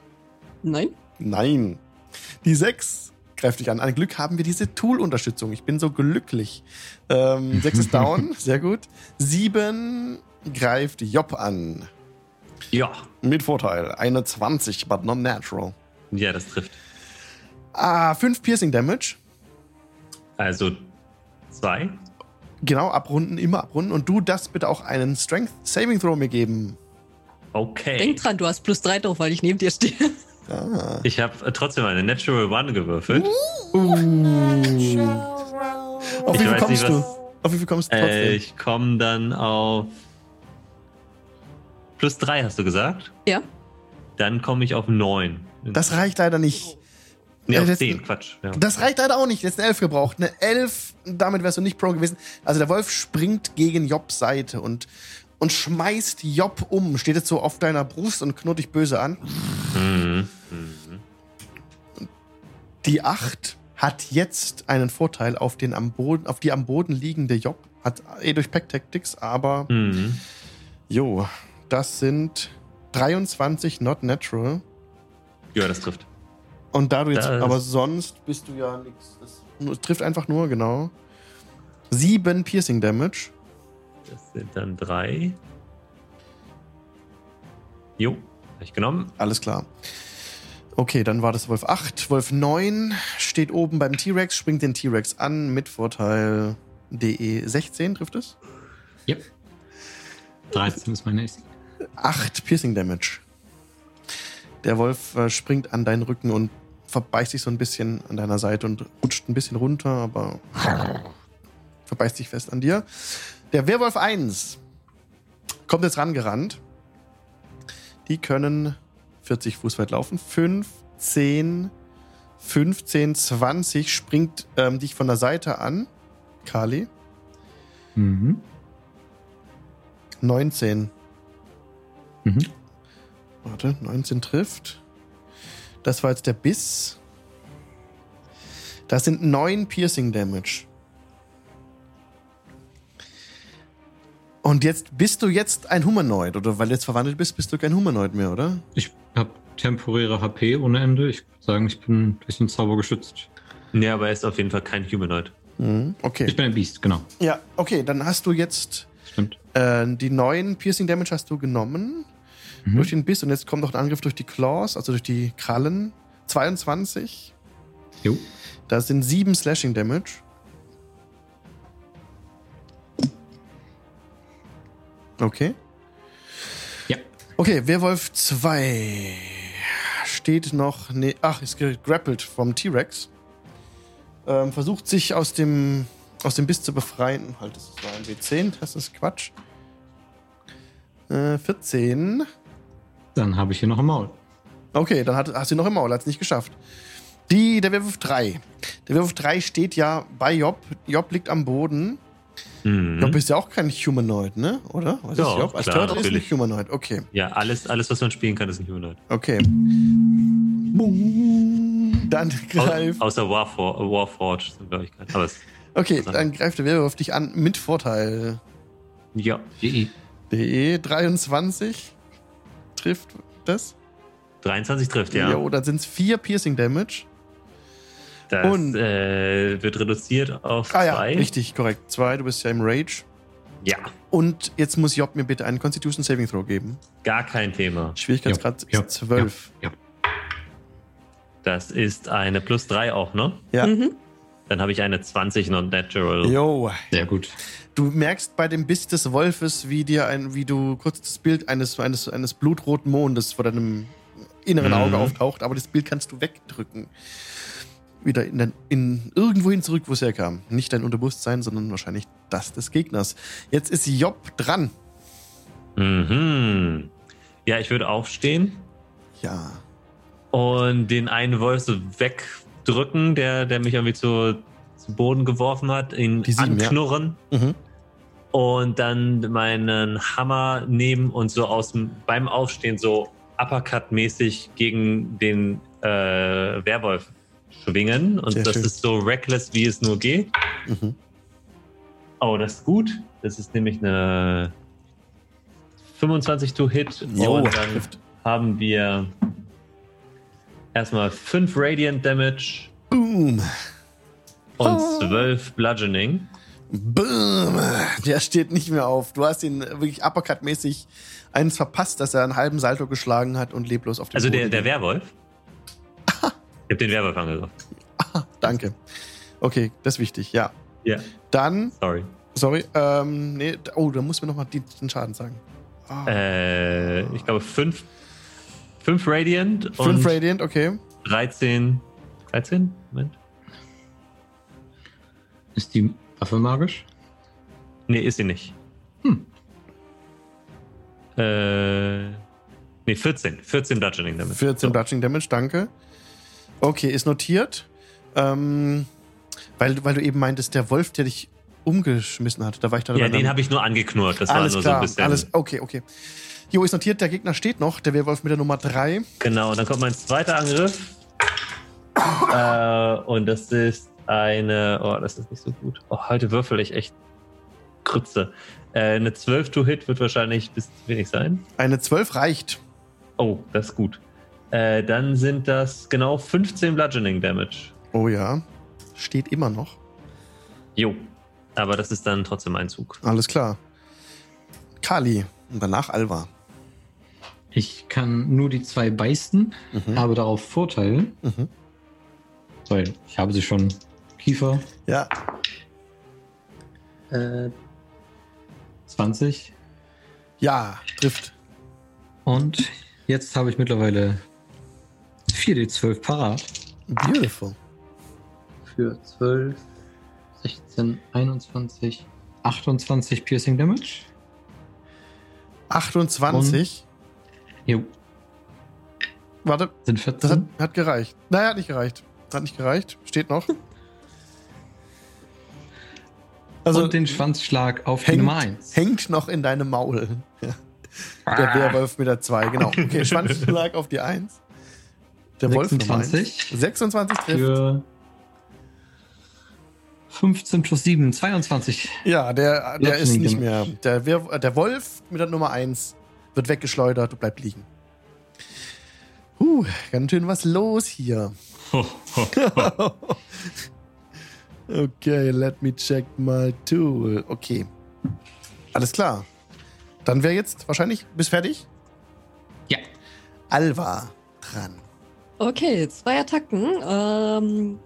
Nein. Nein. Die 6 greift dich an. An Glück haben wir diese Tool-Unterstützung. Ich bin so glücklich. Ähm, 6 ist down. Sehr gut. 7 greift Job an. Ja. Mit Vorteil. Eine 20, but not natural. Ja, das trifft. Ah, 5 Piercing Damage. Also zwei. Genau, abrunden, immer abrunden. Und du darfst bitte auch einen Strength Saving Throw mir geben. Okay. Denk dran, du hast plus 3 drauf, weil ich neben dir stehe. Ah. Ich habe trotzdem eine Natural One gewürfelt. Auf wie Ich viel weiß kommst nicht, du? was- Auf wie viel kommst du trotzdem? Äh, ich komme dann auf plus drei, hast du gesagt? Ja. Dann komme ich auf neun. das reicht leider nicht. Nee, äh, zehn, Quatsch. Ja. Das reicht leider auch nicht. Jetzt eine 11 gebraucht. Eine 11, damit wärst du nicht Pro gewesen. Also der Wolf springt gegen Jobs Seite und, und schmeißt Job um. Steht jetzt so auf deiner Brust und knurrt dich böse an. Mhm. Die 8 hat jetzt einen Vorteil auf, den am Boden, auf die am Boden liegende Job. Hat eh durch Pack Tactics, aber Mhm. jo, das sind 23 not natural. Ja, das trifft. Und da du jetzt, Das- aber sonst bist du ja nichts. Es trifft einfach nur, genau. 7 Piercing Damage. Das sind dann drei. Jo, hab ich genommen. Alles klar. Okay, dann war das Wolf 8. Wolf 9 steht oben beim T-Rex, springt den T-Rex an mit Vorteil DE 16, trifft es? Yep. 13 ist mein nächstes. 8 Piercing Damage. Der Wolf äh, springt an deinen Rücken und verbeißt sich so ein bisschen an deiner Seite und rutscht ein bisschen runter, aber verbeißt sich fest an dir. Der Werwolf 1 kommt jetzt rangerannt. Die können 40 Fuß weit laufen. 5, 10, 15, 20 springt ähm, dich von der Seite an. Kali. Mhm. 19. Mhm. Warte, 19 trifft. Das war jetzt der Biss. Das sind 9 Piercing Damage. Und jetzt bist du jetzt ein Humanoid, oder weil du jetzt verwandelt bist, bist du kein Humanoid mehr, oder? Ich habe temporäre HP ohne Ende. Ich würde sagen, ich bin durch den Zauber geschützt. Ja, aber er ist auf jeden Fall kein Humanoid. Mhm. Okay. Ich bin ein Biest, genau. Ja, okay, dann hast du jetzt Stimmt. äh, die neuen Piercing Damage hast du genommen Mhm. durch den Biss und jetzt kommt noch ein Angriff durch die Claws, also durch die Krallen. 22. Jo. Das sind 7 Slashing Damage. Okay. Ja. Okay, Werwolf 2 steht noch. Ne, ach, ist gegrappelt vom T-Rex. Ähm, versucht sich aus dem, aus dem Biss zu befreien. Halt, das war ein W10, das ist Quatsch. Äh, 14. Dann habe ich hier noch ein Maul. Okay, dann hat, hast du ihn noch im Maul, hat es nicht geschafft. Die, der Werwolf 3. Der Werwolf 3 steht ja bei Job. Job liegt am Boden. Mhm. Job ist ja auch kein Humanoid, ne? Oder? Was Ja, ist Job? Als klar, Turtle ist nicht Humanoid. Okay. Ja, alles, alles, was man spielen kann, ist ein Humanoid. Okay. Dann Au greift. außer Warfor Warforged sind, glaube ich, kein. Aber es, Okay, dann greift der Werwolf dich an mit Vorteil. ja, DE 23 trifft das. 23 trifft, ja. Jo, dann sind es vier Piercing Damage. Das Und- äh, wird reduziert auf Ah ja, zwei. richtig, korrekt. Zwei, du bist ja im Rage. Ja, Und jetzt muss Job mir bitte einen Constitution Saving Throw geben. gar kein Thema. Schwierigkeitsgrad Ja, ist 12. Ja. Das ist eine plus 3 auch, ne? Ja. Mhm. Dann habe ich eine 20 non-natural. Jo. Sehr gut. Du merkst bei dem Biss des Wolfes, wie dir ein, wie du kurz das Bild eines, eines, eines blutroten Mondes vor deinem inneren Mhm. Auge auftaucht, aber das Bild kannst du wegdrücken. Wieder in, dein, in irgendwohin zurück, wo es herkam. Nicht dein Unterbewusstsein, sondern wahrscheinlich das des Gegners. Jetzt ist Job dran. Mhm. Ja, ich würde aufstehen Ja. und den einen Wolf so wegdrücken, der, der mich irgendwie zu, zu Boden geworfen hat, ihn Die sieben, ja. anknurren Mhm. Und dann meinen Hammer nehmen und so aus dem, beim Aufstehen so Uppercut-mäßig gegen den äh, Werwolf schwingen. Und Sehr das schön. ist so reckless, wie es nur geht. Mhm. Oh, das ist gut. Das ist nämlich eine 25 to Hit. Jo, und dann trifft. haben wir erstmal 5 Radiant Damage Boom. und Ah. 12 Bludgeoning. Boom. Der steht nicht mehr auf. Du hast ihn wirklich uppercut-mäßig eins verpasst, dass er einen halben Salto geschlagen hat und leblos auf dem Also Boden der, der. Werwolf. Ich habe den Werwolf angegriffen. Danke. Okay, das ist wichtig, ja. Ja, Dann, sorry. sorry, ähm, nee, oh, da muss mir nochmal den Schaden sagen. Ah, Äh, ich glaube 5 5 Radiant und Fünf Radiant, okay. 13. 13? Moment. Ist die Waffe magisch? Nee, ist sie nicht. Hm. Äh, nee, 14. 14 Bludgeoning damit. 14 So. Bludgeoning Damage, danke. Okay, ist notiert. Ähm, weil, weil du eben meintest, der Wolf, der dich umgeschmissen hat, da war ich da Ja, den habe ich nur angeknurrt. Das Alles war nur klar, so ein bisschen. alles, okay, okay. Jo, ist notiert, der Gegner steht noch, der Werwolf mit der Nummer 3. Genau, und dann kommt mein zweiter Angriff. äh, und das ist eine. Oh, das ist nicht so gut. Oh, heute würfel ich echt Krütze. Äh, eine 12 to Hit wird wahrscheinlich bis wenig sein. Eine 12 reicht. Oh, das ist gut. Äh, dann sind das genau 15 Bludgeoning Damage. Oh ja, steht immer noch. Jo. Aber das ist dann trotzdem ein Zug. Alles klar. Kali und danach Alva. Ich kann nur die zwei beißen, Mhm. habe darauf Vorteil, Mhm. weil ich habe sie schon Kiefer. Ja, Äh, 20. ja, trifft. Und jetzt habe ich mittlerweile 4d12 parat. Beautiful. Für 12, 16, 21, 28 Piercing Damage. 28. Jo. Warte, Sind das hat, 14? hat gereicht. Naja, hat nicht gereicht. Hat nicht gereicht. Steht noch. Also und den Schwanzschlag auf die Nummer hängt, 1. hängt noch in deinem Maul. Der. Werwolf mit der 2, genau. Okay, Schwanzschlag auf die 1. Der Wolf Nummer 1. 26 26 trifft. für 15 plus 7, 22. Ja, der, der ist nicht mehr. Der, der Wolf mit der Nummer 1 wird weggeschleudert und bleibt liegen. Huh, ganz schön was los hier. okay, let me check my tool. Okay. Alles klar. Dann wäre jetzt wahrscheinlich, bist fertig? Ja. Alva dran. Okay, zwei Attacken. Ähm,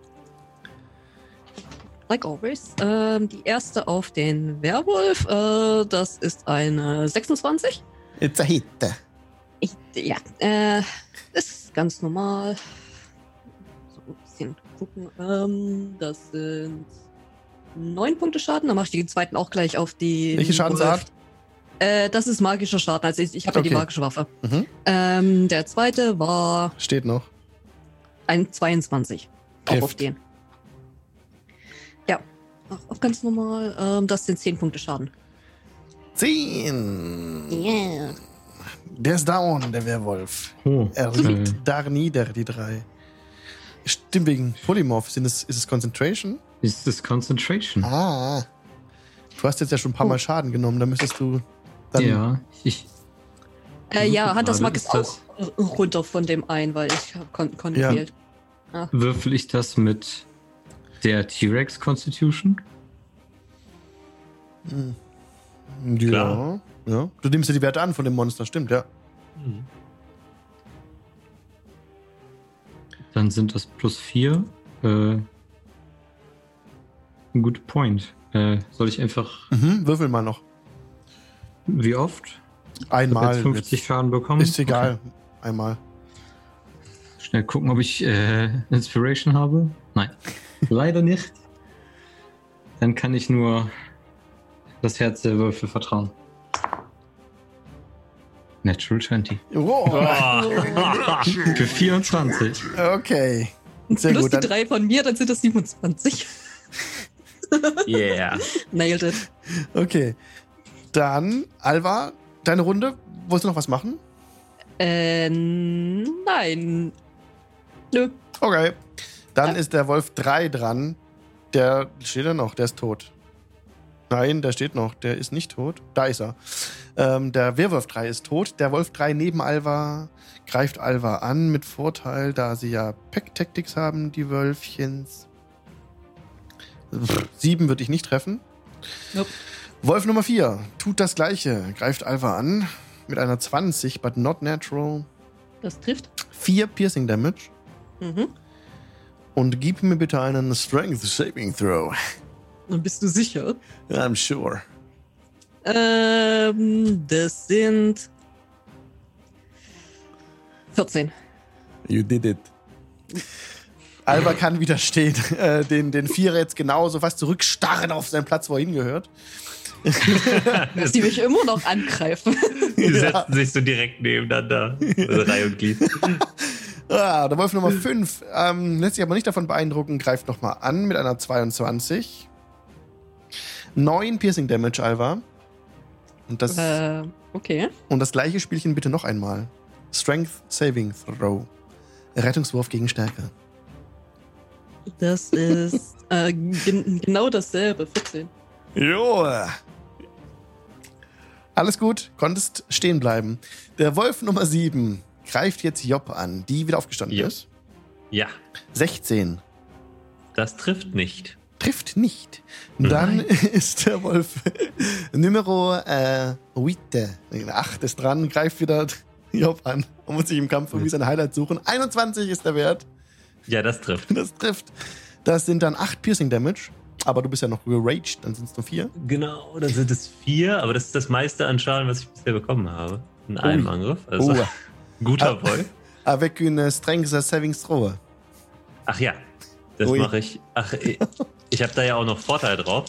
like always. Ähm, die erste auf den Werwolf. Äh, das ist eine 26. It's a hit. Ich, ja, äh, ist ganz normal. Bisschen gucken. Ähm, das sind neun Punkte Schaden. Dann mache ich den zweiten auch gleich auf die. Welche Schadensart? Äh, das ist magischer Schaden. Also ich, ich habe ja die Okay. magische Waffe. Mhm. Ähm, der zweite war Steht noch. ein 22. Auch auf den. Ja, auch auf ganz normal. Ähm, das sind 10 Punkte Schaden. Zehn. Yeah. Der ist down, der Werwolf. Oh, Er liegt da nieder, die drei. Stimmt, wegen Polymorph. Sind es, ist es Concentration? ist das Concentration? Ah. Du hast jetzt ja schon ein paar Oh. Mal Schaden genommen. Da müsstest du dann. ja, ich. Äh, ja, gerade, ist ist auch runter von dem einen, weil ich hab kon Ja. gefehlt. Würfel ich das mit der T-Rex Constitution? Ja. Klar. ja. Du nimmst ja die Werte an von dem Monster, stimmt, ja. Mhm. Dann sind das plus 4. Äh, ein guter Point. Äh, soll ich einfach. Mhm, würfel mal noch. Wie oft? Einmal. jetzt 50 jetzt. Schaden bekommen. Ist egal. Einmal. Okay. Schnell gucken, ob ich äh, Inspiration habe. Nein. Leider nicht. Dann kann ich nur das Herz der Würfel vertrauen. Natural 20. Oh, Für 24. okay. Sehr Plus gut. die drei von mir, dann sind das 27. Yeah. Nailed it. okay. Dann, Alva, deine Runde. Wolltest du noch was machen? Äh, nein. Nö. Okay. Dann Ja. ist der Wolf 3 dran. Der steht er noch, der ist tot. Nein, der steht noch, der ist nicht tot. Da ist er. Ähm, der Werwolf 3 ist tot. Der Wolf 3 neben Alva greift Alva an mit Vorteil, da sie ja Pack Tactics haben, die Wölfchens. Pff, Sieben würde ich nicht treffen. Nope. Wolf Nummer 4 tut das gleiche, greift Alva an mit einer 20, but not natural. Das trifft. 4 Piercing Damage. Mhm. Und gib mir bitte einen Strength Saving Throw. Und bist du sicher? I'm sure. Ähm, das sind 14. You did it. Alba kann widerstehen. Äh, den, den Vierer jetzt genauso fast zurückstarren auf seinen Platz, wo er hingehört. Dass die mich immer noch angreifen. Die Ja. setzen sich so direkt nebeneinander. Also Reihe und Glied. Ah, der Wolf Nummer 5 ähm, lässt sich aber nicht davon beeindrucken, greift nochmal an mit einer 22. 9 Piercing Damage, Alva. Und das, äh, okay. und das gleiche Spielchen bitte noch einmal. Strength Saving Throw. Rettungswurf gegen Stärke. Das ist äh, gen genau dasselbe. 14. Jo. Alles gut, konntest stehen bleiben. Der Wolf Nummer 7 greift jetzt Job an, die wieder aufgestanden Ja. ist. Ja, 16. das trifft nicht. Trifft nicht. Dann ist der Wolf Numero äh, 8 ist dran, greift wieder Job an und muss sich im Kampf irgendwie sein Highlight suchen. 21 ist der Wert. Ja, das trifft. Das trifft. Das sind dann 8 Piercing Damage. Aber du bist ja noch geraged, dann sind es nur 4. Genau, dann sind es vier, aber das ist das meiste an Schaden, was ich bisher bekommen habe. In einem Angriff. Also, Oh. guter Ah. Wolf. Avec une strength saving throw. Ach ja, das mache ich. Ach, ich, habe da ja auch noch Vorteil drauf.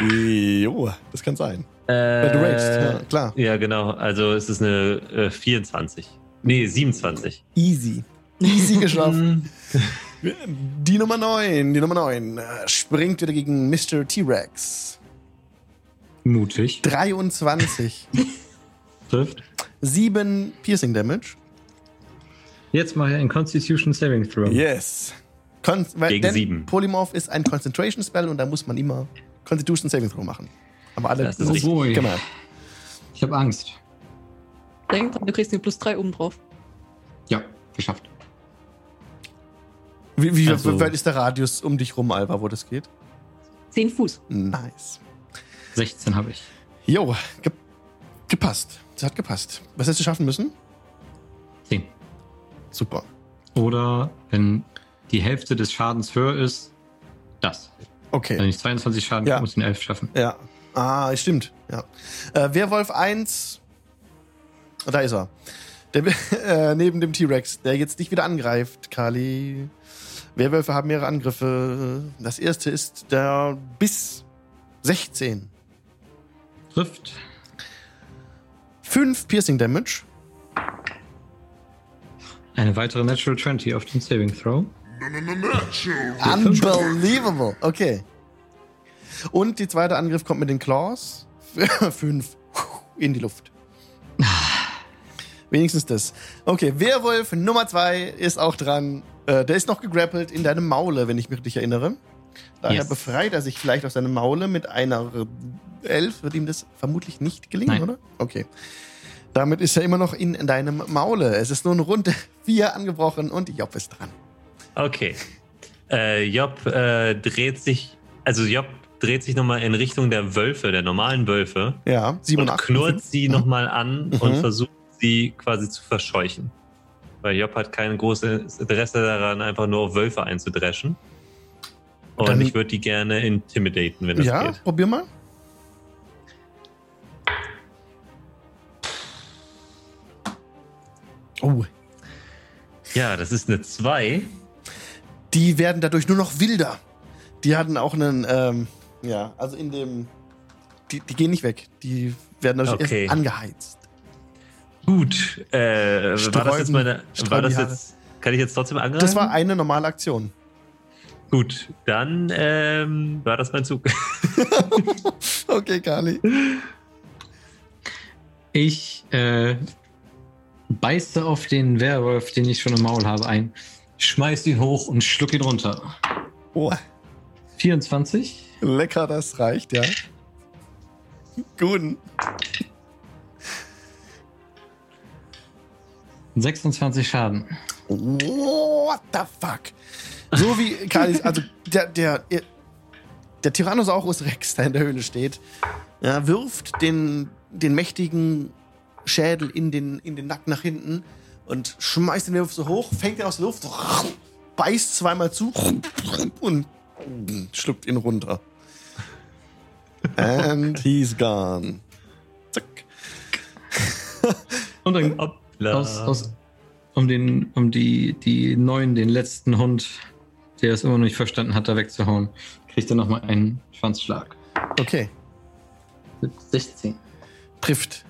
Jo, das kann sein. Äh, Weil du ragest, ja, klar. Ja, genau. Also es ist eine äh, 24. Nee, 27. Easy. Easy geschafft. Die Nummer 9, die Nummer 9 äh, springt wieder gegen Mr. T-Rex. Mutig. 23. Trifft. 7 Piercing Damage. Jetzt mache ich einen Constitution Saving Throw. Yes. Kon weil, Gegen denn sieben. Polymorph ist ein Concentration Spell und da muss man immer Constitution Saving Throw machen. Aber alle Das ist richtig. Genau. Ich habe Angst. Denk dran, du kriegst den plus 3 oben drauf. Ja, geschafft. Wie, wie Also- weit ist der Radius um dich rum, Alva, wo das geht? 10 Fuß. Nice. 16 habe ich. Jo, ge gepasst. Das hat gepasst. Was hättest du schaffen müssen? 10. Super. Oder wenn die Hälfte des Schadens höher ist, das. Okay. Wenn ich 22 Schaden Ja. muss ich den 11 schaffen. Ja. Ah, stimmt. Ja. Äh, Werwolf 1. Da ist er. Der, äh, neben dem T-Rex, der jetzt dich wieder angreift, Kali. Werwölfe haben mehrere Angriffe. Das erste ist der Biss 16. Trifft. 5 Piercing Damage. Eine weitere Natural 20 auf den Saving Throw. Unbelievable. Okay. Und die zweite Angriff kommt mit den Claws. 5 in die Luft. Wenigstens das. Okay, Werwolf Nummer 2 ist auch dran. Äh, der ist noch gegrappelt in deinem Maule, wenn ich mich richtig erinnere. Daher Yes. befreit er sich vielleicht aus seinem Maule mit einer 11. Wird ihm das vermutlich nicht gelingen, Nein. oder? Okay. Damit ist er immer noch in deinem Maule. Es ist nun Runde 4 angebrochen und Job ist dran. Okay. Äh, Job äh, dreht sich, also Job dreht sich nochmal in Richtung der Wölfe, der normalen Wölfe Ja, und 87. knurrt sie Mhm. nochmal an Mhm. und versucht sie quasi zu verscheuchen. Weil Job hat kein großes Interesse daran, einfach nur auf Wölfe einzudreschen. Und Dann- ich würde die gerne intimidaten, wenn das Ja, geht. probier mal. Oh, Ja, das ist eine 2. die werden dadurch nur noch wilder. Die hatten auch einen, ähm, ja, also in dem, die, die gehen nicht weg. Die werden dadurch Okay. erst angeheizt. Gut. Äh, war das Sträuben- jetzt meine. War sträuben das jetzt. Kann ich jetzt trotzdem angreifen? Das war eine normale Aktion. Gut, dann ähm, war das mein Zug. Okay, Kali. Ich äh, beiße auf den Werwolf, den ich schon im Maul habe, ein. Schmeiß ihn hoch und schluck ihn runter. Oh, 24. lecker, das reicht, ja. Guten. 26 Schaden. What the fuck? So wie Kali, also der, der, der Tyrannosaurus Rex, der in der Höhle steht, ja, wirft den, den mächtigen Schädel in den, in den Nacken nach hinten und schmeißt den Werwolf so hoch, fängt ihn aus der Luft, beißt zweimal zu und schluckt ihn runter. And he's gone. Zack. Und dann aus, aus, um, den, um die, die neuen, den letzten Hund, der es immer noch nicht verstanden hat, da wegzuhauen, kriegt er nochmal einen Schwanzschlag. Okay, Mit 16. trifft.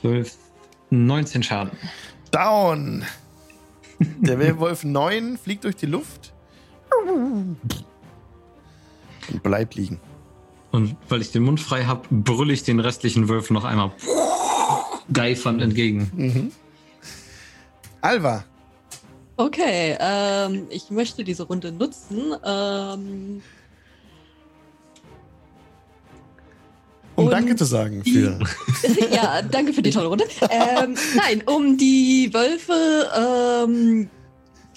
12, 19 Schaden. Down. Der Werwolf 9 fliegt durch die Luft und bleibt liegen. Und weil ich den Mund frei habe, brülle ich den restlichen Wölfen noch einmal geifernd entgegen. Alva, Okay, ähm, ich möchte diese Runde nutzen. Ähm, um Und Danke zu sagen die- für. ja, danke für die tolle Runde. Ähm, nein, um die Wölfe ähm,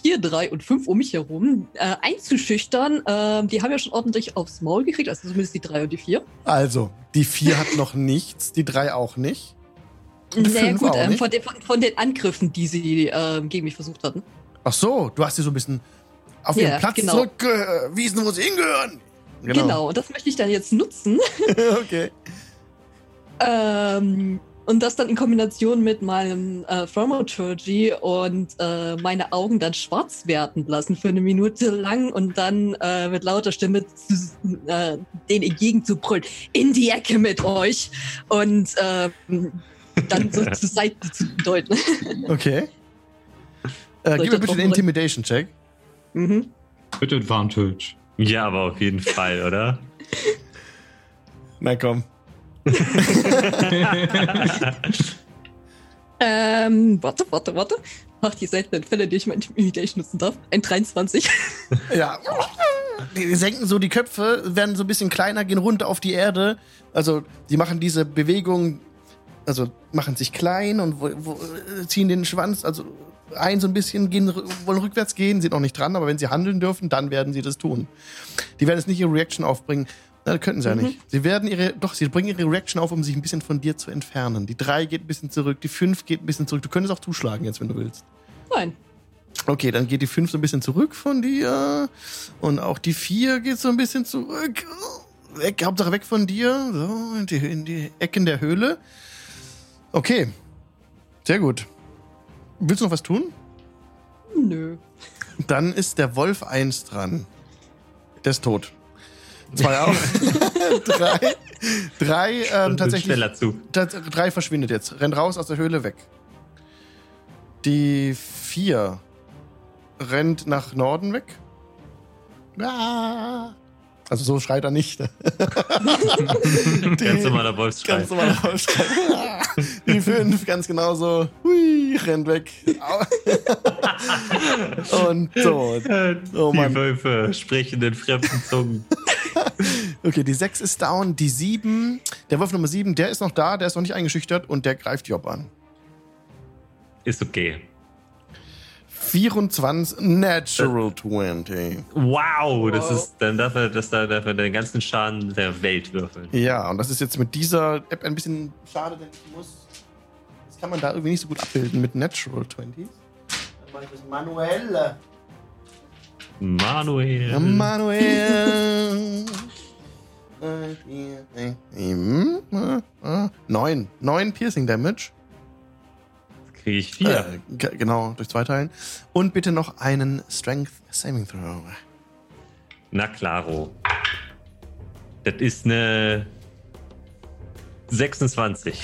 4, 3 und 5 um mich herum äh, einzuschüchtern. Ähm, die haben ja schon ordentlich aufs Maul gekriegt, also zumindest die 3 und die 4. Also, die 4 hat noch nichts, die 3 auch nicht. Und Naja fünf gut, ähm, von, den, von, von den Angriffen, die sie ähm, gegen mich versucht hatten. Ach so, du hast sie so ein bisschen auf Ja, ihren Platz genau. zurückgewiesen, wo sie hingehören. Genau. und das möchte ich dann jetzt nutzen. okay. Ähm, Und das dann in Kombination mit meinem äh, Thaumaturgy und äh, meine Augen dann schwarz werden lassen für eine Minute lang und dann äh, mit lauter Stimme zu, äh, denen entgegenzubrüllen. In die Ecke mit euch! Und ähm, dann so zur Seite zu deuten. Okay. Äh, gib mir bitte den Intimidation-Check. mhm. Mit Advantage. Ja, aber auf jeden Fall, oder? Na komm. Ähm, warte, warte, warte. Ach, die seltenen Fälle, die ich mal Intimidation nutzen darf. Ein 23. Ja. Die senken so die Köpfe, werden so ein bisschen kleiner, gehen runter auf die Erde. Also, die machen diese Bewegung, also machen sich klein und wo, wo, ziehen den Schwanz, also ein so ein bisschen, gehen, wollen rückwärts gehen, sind noch nicht dran, aber wenn sie handeln dürfen, dann werden sie das tun. Die werden jetzt nicht ihre Reaction aufbringen. Na, könnten sie ja nicht. Sie werden ihre, doch, sie bringen ihre Reaction auf, um sich ein bisschen von dir zu entfernen. Die drei geht ein bisschen zurück, die fünf geht ein bisschen zurück. Du könntest auch zuschlagen jetzt, wenn du willst. Nein. Okay, dann geht die 5 so ein bisschen zurück von dir. Und auch die 4 geht so ein bisschen zurück. Weg, Hauptsache weg von dir. So, in die, in die Ecken der Höhle. Okay. Sehr gut. Willst du noch was tun? Nö. Dann ist der Wolf 1 dran. Der ist tot. Zwei auch. drei. Drei, ähm, tatsächlich. Schneller zu. Drei verschwindet jetzt. Rennt raus aus der Höhle weg. Die vier rennt nach Norden weg. Ah. Also so schreit er nicht. Die- Ganz normaler Wolfsschrei. Ganz normaler Wolfsschrei. Die fünf ganz genauso. Hui, rennt weg. Und so. Oh die Mann. Wölfe sprechen in fremden Zungen. Okay, die sechs ist down. Die sieben, der Wolf Nummer sieben, der ist noch da, der ist noch nicht eingeschüchtert und der greift Job an. Ist okay. 24 Natural 20. Wow, das ist, dann darf er, das da, darf er den ganzen Schaden der Welt würfeln. Ja, und das ist jetzt mit dieser App ein bisschen schade, denn ich muss. Das kann man da irgendwie nicht so gut abbilden mit Natural 20s. Dann mache ich das manuell. Manuel. Äh, Neun. Neun Piercing Damage. Kriege ich vier. Äh, ge- genau, durch zwei Teilen. Und bitte noch einen Strength Saving Throw. Na klaro. Das ist eine 26.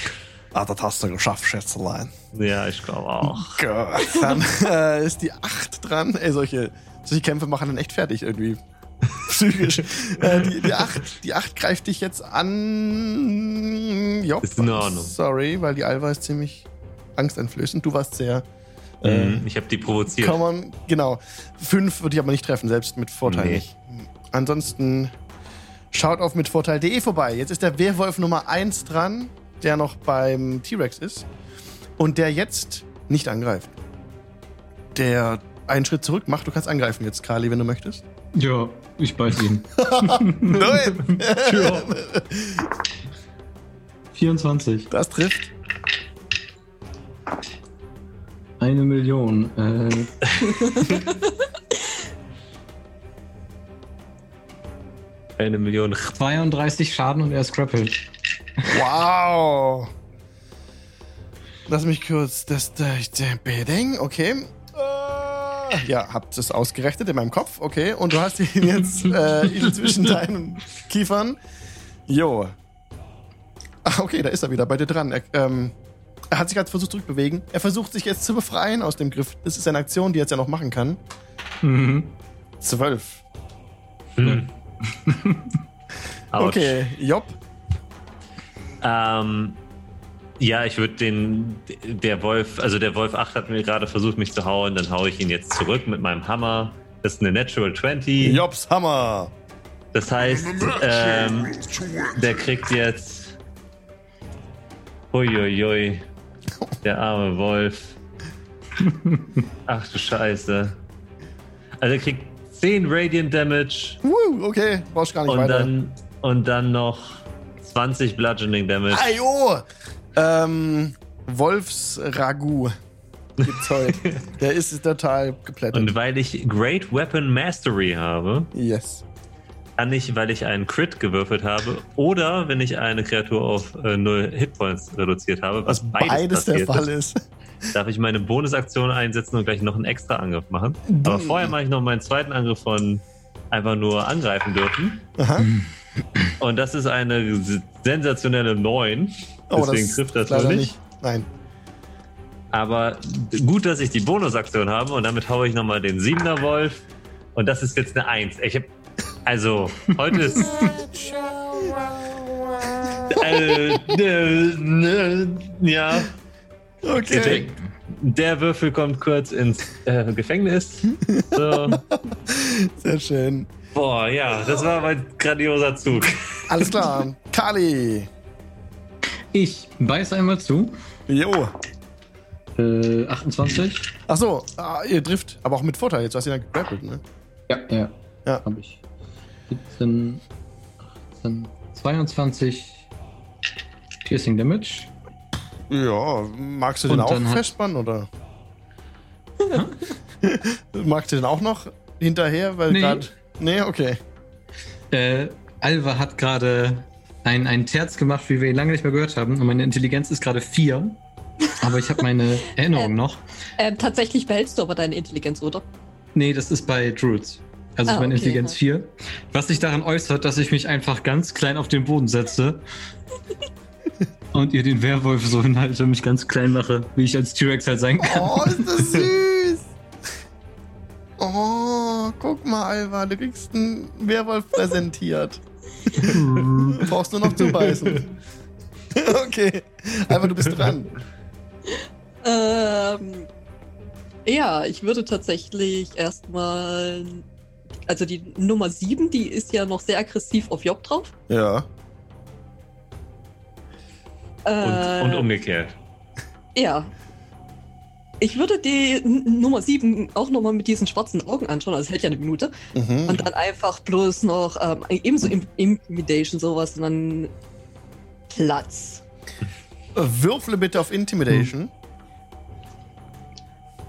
Ah, das hast du geschafft, Schätzelein. Ja, ich glaube auch. Gott. Dann äh, ist die 8 dran. Ey, solche, solche Kämpfe machen dann echt fertig irgendwie. Psychisch. äh, die, die, 8, die 8 greift dich jetzt an. Jopp. Ist in Ordnung. Sorry, weil die Alva ist ziemlich angsteinflößend. Du warst sehr. Äh, ich habe die provoziert. Kann man, genau. 5 würde ich aber nicht treffen, selbst mit Vorteil Nee. nicht. Ansonsten schaut auf mit Vorteil.de vorbei. Jetzt ist der Werwolf Nummer 1 dran, der noch beim T-Rex ist. Und der jetzt nicht angreift. Der einen Schritt zurück macht. Du kannst angreifen jetzt, Kali, wenn du möchtest. Ja, ich beiß ihn. Nein! Ja. 24. Das trifft. Eine Million. Äh, Eine Million. 32 Schaden und er ist crippled. Wow! Lass mich kurz das. das- das- Beding, okay. Äh, Ja, habt es ausgerechnet in meinem Kopf, okay. Und du hast ihn jetzt äh, zwischen deinen Kiefern. Jo. Ah, okay, da ist er wieder bei dir dran. Er, ähm, er hat sich gerade versucht zurückbewegen. Er versucht sich jetzt zu befreien aus dem Griff. Das ist eine Aktion, die er jetzt ja noch machen kann. Mhm. Zwölf. Hm. Autsch. Okay, Job. Ähm, ja, ich würde den, der Wolf, also der Wolf 8 hat mir gerade versucht, mich zu hauen, dann haue ich ihn jetzt zurück mit meinem Hammer. Das ist eine Natural 20. Jobs Hammer. Das heißt, ähm, der kriegt jetzt. Uiuiui. Der arme Wolf. Ach du Scheiße. Also er kriegt 10 Radiant Damage Woo, okay, brauchst gar nicht und weiter. dann, und dann noch 20 Bludgeoning Damage. Ajo! Ähm, Wolfs Ragout gibt's heute. Der ist total geplättet. Und weil ich Great Weapon Mastery habe, yes. Kann ich, weil ich einen Crit gewürfelt habe oder wenn ich eine Kreatur auf äh, 0 Hitpoints reduziert habe, was, Was beides, beides der Fall ist, ist. darf ich meine Bonusaktion einsetzen und gleich noch einen extra Angriff machen. Aber Buh. vorher mache ich noch meinen zweiten Angriff von einfach nur angreifen dürfen. Aha. Und das ist eine sensationelle 9. Oh, Deswegen trifft das leider wohl nicht. Nein. Aber gut, dass ich die Bonusaktion habe und damit haue ich nochmal den 7er Wolf. Und das ist jetzt eine 1. Ich hab, also, heute ist. äh, äh, äh, ja, Okay. der Würfel kommt kurz ins äh, Gefängnis. So. Sehr schön. Boah, ja, das war mein grandioser Zug. Alles klar. Kali. Ich beiß einmal zu. Jo. Äh, 28. Achso, ah, ihr trifft, aber auch mit Vorteil. Jetzt hast du ihn ja gegrappelt, ne? Ja, ja. Ja. Hab ich. 17, 18, 22 Piercing Damage. Ja, magst du den auch festspannen oder? magst du den auch noch hinterher? Weil Nee. grad- Nee, okay. Äh, Alva hat gerade ein, ein Terz gemacht, wie wir ihn lange nicht mehr gehört haben. Und meine Intelligenz ist gerade 4. Aber ich habe meine Erinnerung Ähm. noch. Ähm, tatsächlich behältst du aber deine Intelligenz, oder? Nee, das ist bei Druids. Also Ah, ist meine okay, Intelligenz ja. 4. Was sich daran äußert, dass ich mich einfach ganz klein auf den Boden setze. und ihr den Werwolf so hinhalte und mich ganz klein mache, wie ich als T-Rex halt sein kann. Oh, ist das süß. Oh, guck mal, Alva, du kriegst einen Werwolf präsentiert. Du brauchst nur noch zubeißen. okay. Alva, du bist dran. Ähm, ja, ich würde tatsächlich erstmal. Also die Nummer 7, die ist ja noch sehr aggressiv auf Job drauf. Ja. Und, Äh, und umgekehrt. Ja. Ich würde die N Nummer 7 auch nochmal mit diesen schwarzen Augen anschauen, also es hält ja eine Minute. Mhm. Und dann einfach bloß noch ähm, ebenso Im Intimidation sowas und dann Platz. Würfle bitte auf Intimidation.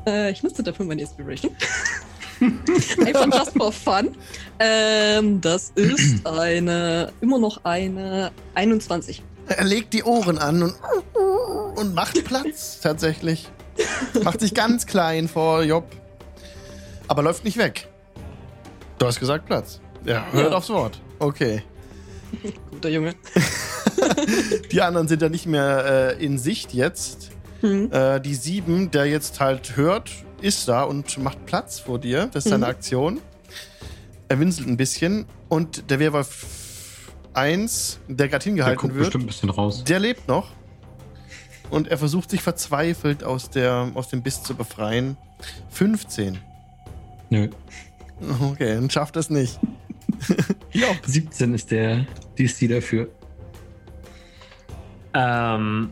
Äh, ich nutze dafür meine Inspiration. Einfach just for fun. Ähm, das ist eine, immer noch eine 21. Er legt die Ohren an und, und macht Platz, tatsächlich. Macht sich ganz klein vor Job. Aber läuft nicht weg. Du hast gesagt Platz. Ja, hört Ja. aufs Wort. Okay. Guter Junge. Die anderen sind ja nicht mehr äh, in Sicht jetzt. Hm. Äh, die sieben, der jetzt halt hört, ist da und macht Platz vor dir. Das ist seine Mhm. Aktion. Er winselt ein bisschen und der Werwolf 1, der gerade Der hingehalten guckt wird, bestimmt ein bisschen raus. der lebt noch. Und er versucht sich verzweifelt aus, der, aus dem Biss zu befreien. 15. Nö. Okay, dann schafft es nicht. ja. 17 ist der DC dafür. Ähm,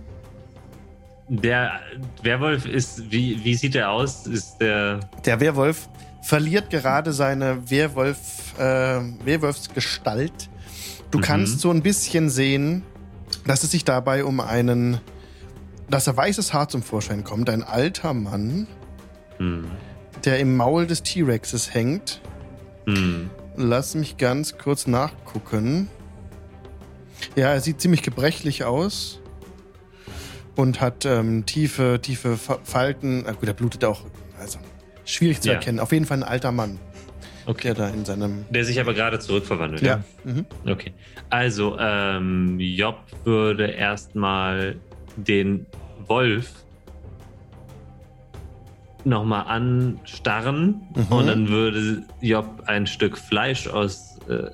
der Werwolf ist, wie, wie sieht er aus? Ist der. Der Werwolf verliert gerade seine Werwolf, äh, Werwolfsgestalt. Du Mhm. kannst so ein bisschen sehen, dass es sich dabei um einen, dass er weißes Haar zum Vorschein kommt. Ein alter Mann, Hm, der im Maul des T-Rexes hängt. hm, Lass mich ganz kurz nachgucken. Ja, er sieht ziemlich gebrechlich aus und hat ähm, tiefe, tiefe Fa- Falten. Ah, gut, er blutet auch. Also schwierig zu Ja. erkennen. Auf jeden Fall ein alter Mann, okay. der da in seinem. Der sich aber gerade zurückverwandelt. Ja. Mhm. Okay. Also, ähm, Job würde erstmal den Wolf nochmal anstarren Mhm. und dann würde Job ein Stück Fleisch aus äh,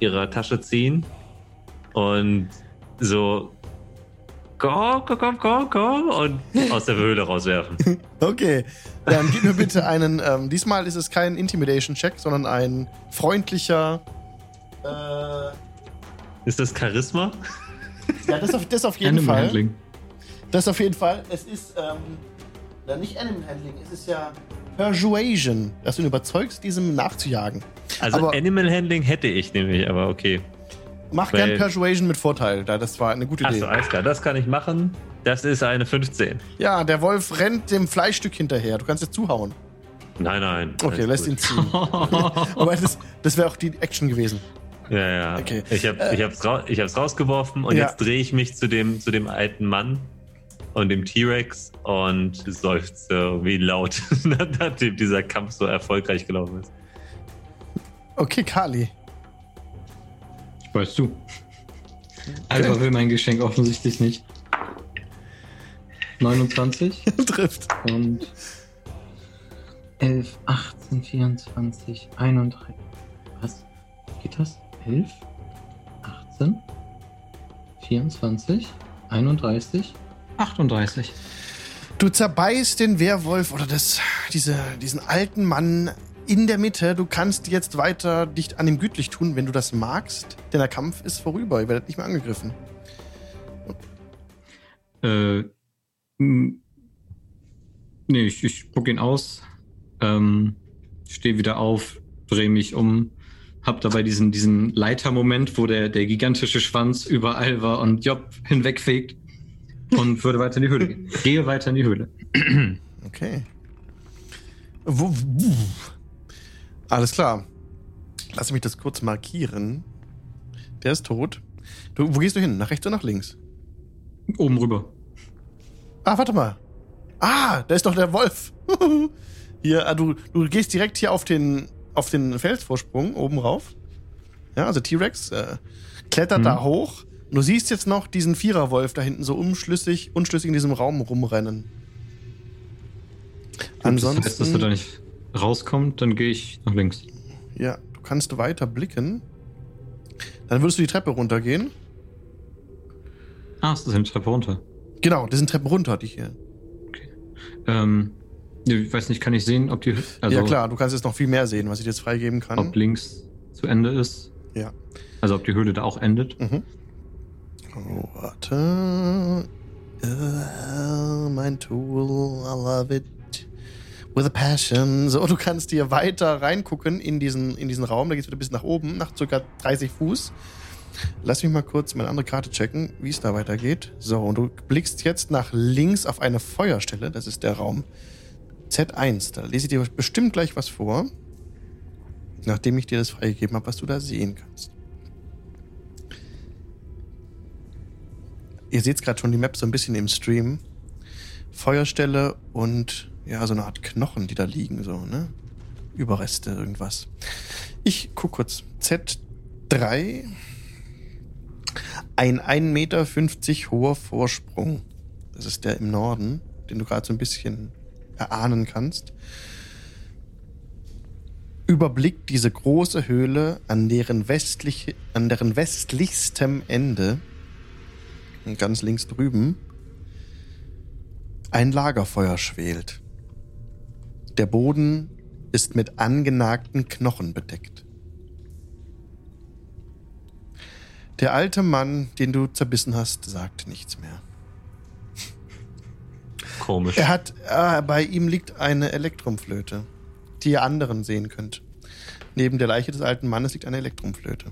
ihrer Tasche ziehen und so komm, komm, komm, komm, komm und aus der Höhle rauswerfen. Okay, dann gib mir bitte einen. Ähm, diesmal ist es kein Intimidation-Check, sondern ein freundlicher. Äh, Ist das Charisma? ja, das auf, das auf jeden Animal Fall. Handling. Das auf jeden Fall. Es ist, ähm, nicht Animal Handling, es ist ja Persuasion, dass du ihn überzeugst, diesem nachzujagen. Also Aber- Animal Handling hätte ich nämlich, aber okay. Mach Weil- gern Persuasion mit Vorteil, da das war eine gute Idee. Achso, alles klar, das kann ich machen. Das ist eine 15. Ja, der Wolf rennt dem Fleischstück hinterher. Du kannst jetzt zuhauen. Nein, nein. Okay, lässt gut. ihn ziehen. Aber das, das wäre auch die Action gewesen. Ja, ja. Okay. Ich habe ich hab's, ra ich hab's rausgeworfen und Ja. jetzt drehe ich mich zu dem, zu dem alten Mann und dem T-Rex und seufze wie laut, nachdem dieser Kampf so erfolgreich gelaufen ist. Okay, Kali. Weißt du. Alter will mein Geschenk offensichtlich nicht. 29 Trifft. und 11, 18, 24, 31. Was? Geht das? 11, 18, 24, 31, 38. Du zerbeißt den Werwolf oder das, diese, diesen alten Mann in der Mitte. Du kannst jetzt weiter dich an ihm gütlich tun, wenn du das magst, denn der Kampf ist vorüber. Ihr werdet nicht mehr angegriffen. Äh, nee, ich, ich spuck ihn aus, ähm, stehe wieder auf, drehe mich um, hab dabei diesen, diesen Leitermoment, wo der, der gigantische Schwanz überall war und Job hinwegfegt und würde weiter in die Höhle gehen. Gehe weiter in die Höhle. Okay. Wuh. Alles klar. Lass mich das kurz markieren. Der ist tot. Du, wo gehst du hin? Nach rechts oder nach links? Oben rüber. Ah, warte mal. Ah, da ist doch der Wolf. hier, ah, du, du gehst direkt hier auf den, auf den Felsvorsprung oben rauf. Ja, also T-Rex äh, klettert Mhm. da hoch. Und du siehst jetzt noch diesen Viererwolf da hinten so unschlüssig, unschlüssig in diesem Raum rumrennen. Ansonsten. Das heißt, dass er da nicht rauskommt, dann gehe ich nach links. Ja, du kannst weiter blicken. Dann würdest du die Treppe runtergehen. Ah, es ist eine Treppe runter. Genau, das sind Treppen runter, die hier. Ähm, ich weiß nicht, kann ich sehen, ob die. Also, ja klar, du kannst jetzt noch viel mehr sehen, was ich dir jetzt freigeben kann. Ob links zu Ende ist. Ja. Also ob die Höhle da auch endet. Mhm. Oh, warte. Äh, mein Tool, I love it. With a passion. So, du kannst hier weiter reingucken in diesen, in diesen Raum. Da geht's wieder bis nach oben, nach ca. 30 Fuß. Lass mich mal kurz meine andere Karte checken, wie es da weitergeht. So, und du blickst jetzt nach links auf eine Feuerstelle. Das ist der Raum Z1. Da lese ich dir bestimmt gleich was vor. Nachdem ich dir das freigegeben habe, was du da sehen kannst. Ihr seht gerade schon die Map so ein bisschen im Stream. Feuerstelle und ja, so eine Art Knochen, die da liegen, so, ne? Überreste, irgendwas. Ich guck kurz. Z3. Ein 1,50 Meter hoher Vorsprung. Das ist der im Norden, den du gerade so ein bisschen erahnen kannst. Überblickt diese große Höhle an deren, westliche, an deren westlichstem Ende ganz links drüben ein Lagerfeuer schwelt. Der Boden ist mit angenagten Knochen bedeckt. Der alte Mann, den du zerbissen hast, sagt nichts mehr. Komisch. Er hat, äh, bei ihm liegt eine Elektrumflöte, die ihr anderen sehen könnt. Neben der Leiche des alten Mannes liegt eine Elektrumflöte.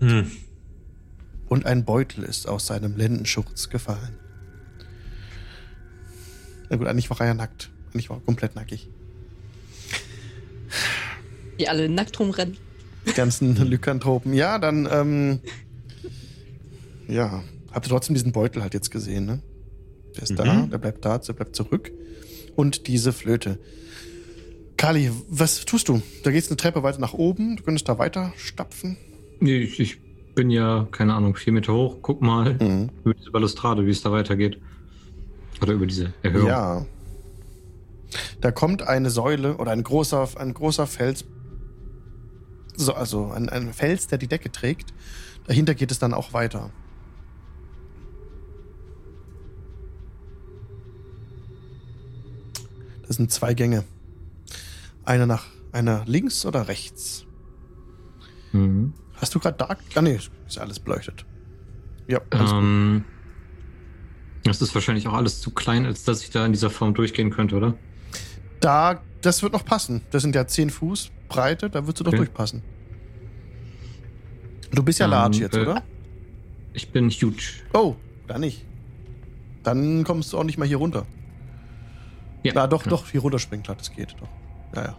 Hm. Und ein Beutel ist aus seinem Lendenschurz gefallen. Na gut, eigentlich war er ja nackt. Eigentlich war er komplett nackig. Die alle nackt rumrennen. Die ganzen Lykanthropen. Ja, dann, ähm, ja, habt ihr trotzdem diesen Beutel halt jetzt gesehen, ne? Der ist da, Mhm. der bleibt da, der bleibt zurück. Und diese Flöte. Kali, was tust du? Da geht's eine Treppe weiter nach oben. Du könntest da weiter stapfen. Nee, ich, ich bin ja, keine Ahnung, vier Meter hoch. Guck mal Mhm. über diese Balustrade, wie es da weitergeht. Oder über diese Erhöhung. Ja. Da kommt eine Säule oder ein großer, ein großer Fels. So, also ein, ein Fels, der die Decke trägt. Dahinter geht es dann auch weiter. Das sind zwei Gänge. Eine nach einer links oder rechts. Mhm. Hast du gerade Dark? Ah, nee, ist alles beleuchtet. Ja, alles gut. Ähm, das ist wahrscheinlich auch alles zu klein, als dass ich da in dieser Form durchgehen könnte, oder? Da, das wird noch passen. Das sind ja 10 Fuß Breite, da würdest du doch Okay. durchpassen. Du bist ja Ähm, large jetzt, äh, oder? Ich bin huge. Oh, dann nicht. Dann kommst du auch nicht mal hier runter. Ja, Na, doch, ja. doch, hier runterspringen, klar, das geht doch. Ja, ja.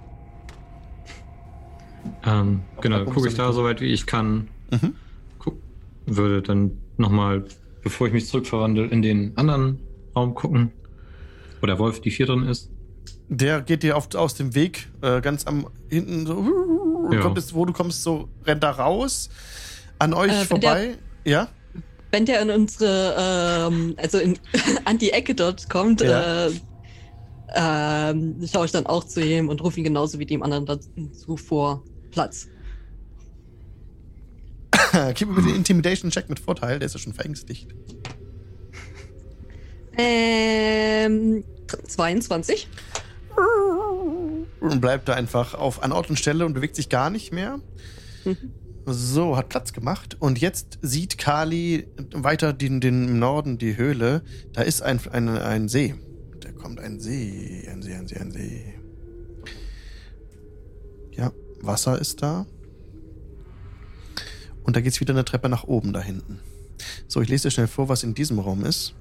Ähm, genau, gucke ich da mit. soweit wie ich kann. Mhm. Guck, würde dann nochmal, bevor ich mich zurückverwandle, in den anderen Raum gucken. Wo der Wolf, die vier drin ist. Der geht dir auf, aus dem Weg, äh, ganz am hinten so, Ja. kommt jetzt, wo du kommst, so rennt da raus, an euch Äh, vorbei. Ja? Wenn der in unsere, ähm, also in, an die Ecke dort kommt, Ja. äh, ähm, schaue ich dann auch zu ihm und rufe ihn genauso wie dem anderen dazu vor Platz. Gib mir bitte den Intimidation-Check mit Vorteil, der ist ja schon verängstigt. Ähm, 22. Und bleibt da einfach auf an Ort und Stelle und bewegt sich gar nicht mehr. Mhm. So, hat Platz gemacht. Und jetzt sieht Kali weiter den, den im Norden die Höhle. Da ist ein, ein, ein See. Da kommt ein See, ein See, ein See, ein See. Ja, Wasser ist da. Und da geht's wieder eine Treppe nach oben da hinten. So, ich lese dir schnell vor, was in diesem Raum ist.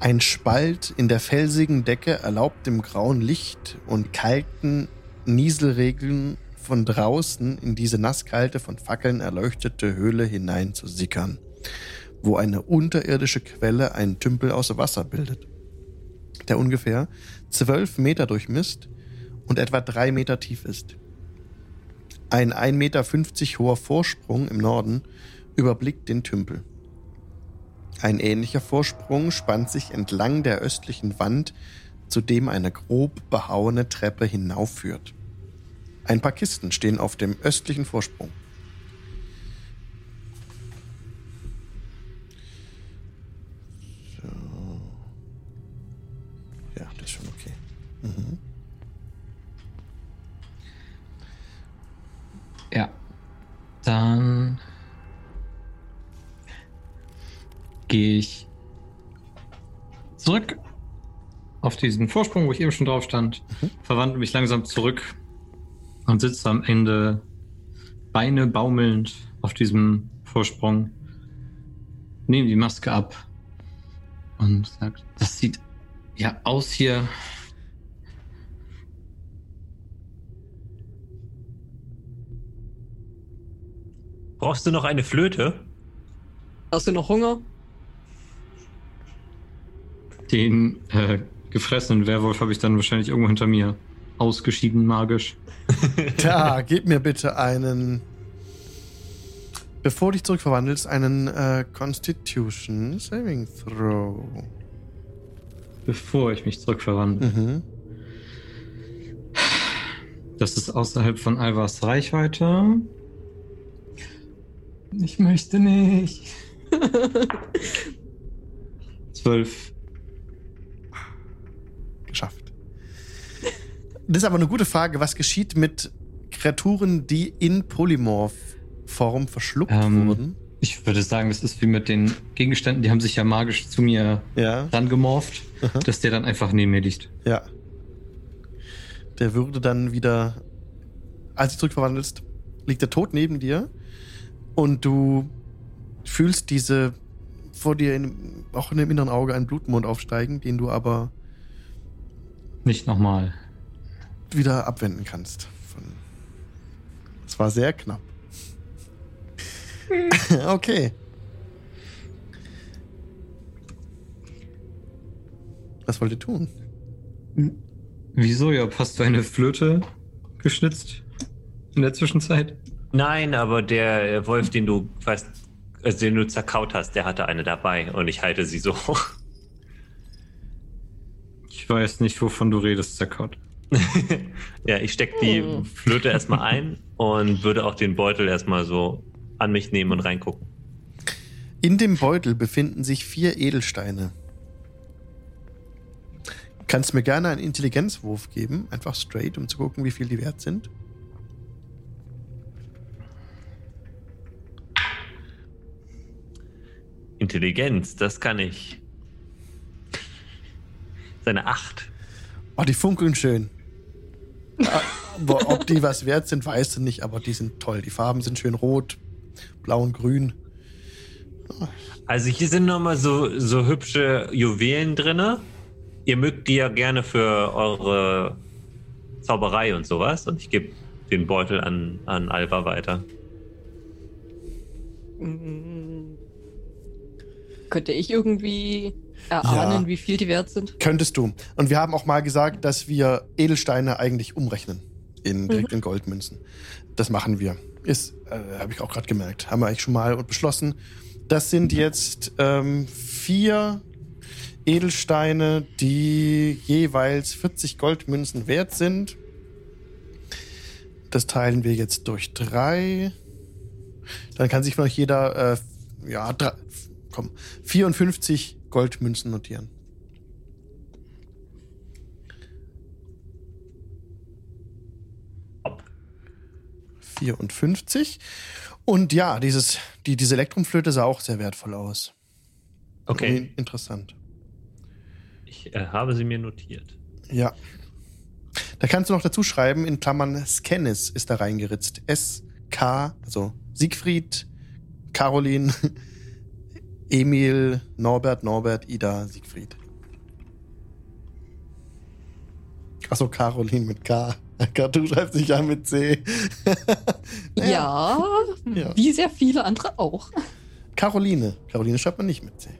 Ein Spalt in der felsigen Decke erlaubt dem grauen Licht und kalten Nieselregeln von draußen in diese nasskalte, von Fackeln erleuchtete Höhle hinein zu sickern, wo eine unterirdische Quelle einen Tümpel aus Wasser bildet, der ungefähr zwölf Meter durchmisst und etwa drei Meter tief ist. Ein 1,50 Meter hoher Vorsprung im Norden überblickt den Tümpel. Ein ähnlicher Vorsprung spannt sich entlang der östlichen Wand, zu dem eine grob behauene Treppe hinaufführt. Ein paar Kisten stehen auf dem östlichen Vorsprung. Auf diesen Vorsprung, wo ich eben schon drauf stand, verwandle mich langsam zurück und sitze am Ende Beine baumelnd auf diesem Vorsprung, nehme die Maske ab und sagt, das sieht ja aus hier. Brauchst du noch eine Flöte? Hast du noch Hunger? Den äh, gefressenen Werwolf habe ich dann wahrscheinlich irgendwo hinter mir ausgeschieden, magisch. Da, gib mir bitte einen. Bevor du dich zurückverwandelst, einen äh, Constitution Saving Throw. Bevor ich mich zurückverwandle. Mhm. Das ist außerhalb von Alvars Reichweite. Ich möchte nicht. Zwölf. Geschafft. Das ist aber eine gute Frage. Was geschieht mit Kreaturen, die in Polymorph-Form verschluckt Ähm, wurden? Ich würde sagen, das ist wie mit den Gegenständen, die haben sich ja magisch zu mir Ja, rangemorpht, Aha. dass der dann einfach neben mir liegt. ja. Der würde dann wieder, als du zurückverwandelst, liegt er tot neben dir und du fühlst diese vor dir in, auch in dem inneren Auge einen Blutmond aufsteigen, den du aber Nicht nochmal. Wieder abwenden kannst. Es war sehr knapp. okay. Was wollt ihr tun? Wieso, ja? Hast du eine Flöte geschnitzt in der Zwischenzeit? Nein, aber der äh, Wolf, den du weißt, also den du zerkaut hast, der hatte eine dabei und ich halte sie so hoch. Ich weiß nicht, wovon du redest, Zerkott. Ja, ich steck die Hm. Flöte erstmal ein und würde auch den Beutel erstmal so an mich nehmen und reingucken. In dem Beutel befinden sich vier Edelsteine. Kannst mir gerne einen Intelligenzwurf geben, einfach straight, um zu gucken, wie viel die wert sind. Intelligenz, das kann ich. Seine Acht. Oh, die funkeln schön. Ja, Aber ob die was wert sind, weißt du nicht, aber die sind toll. Die Farben sind schön rot, blau und grün. Also hier sind nochmal so, so hübsche Juwelen drinne. Ihr mögt die ja gerne für eure Zauberei und sowas. Und ich gebe den Beutel an, an Alba weiter. Könnte ich irgendwie erahnen, Ja. wie viel die wert sind? Könntest du. Und wir haben auch mal gesagt, dass wir Edelsteine eigentlich umrechnen. In, direkt in Goldmünzen. Das machen wir. Ist, äh, habe ich auch gerade gemerkt. Haben wir eigentlich schon mal beschlossen. Das sind jetzt ähm, vier Edelsteine, die jeweils 40 Goldmünzen wert sind. Das teilen wir jetzt durch drei. Dann kann sich noch jeder, äh, ja, drei, komm, 54 Goldmünzen notieren. Hopp. 54. Und ja, dieses, die, diese Elektrumflöte sah auch sehr wertvoll aus. Okay, In- Interessant. ich äh, habe sie mir notiert. Ja. Da kannst du noch dazu schreiben, in Klammern Scannis ist da reingeritzt. S-K, also Siegfried, Caroline, Emil, Norbert, Norbert, Ida, Siegfried. Achso, Caroline mit K. Du schreibst dich ja mit C. Ja, Ja. wie sehr viele andere auch. Caroline. Caroline schreibt man nicht mit C.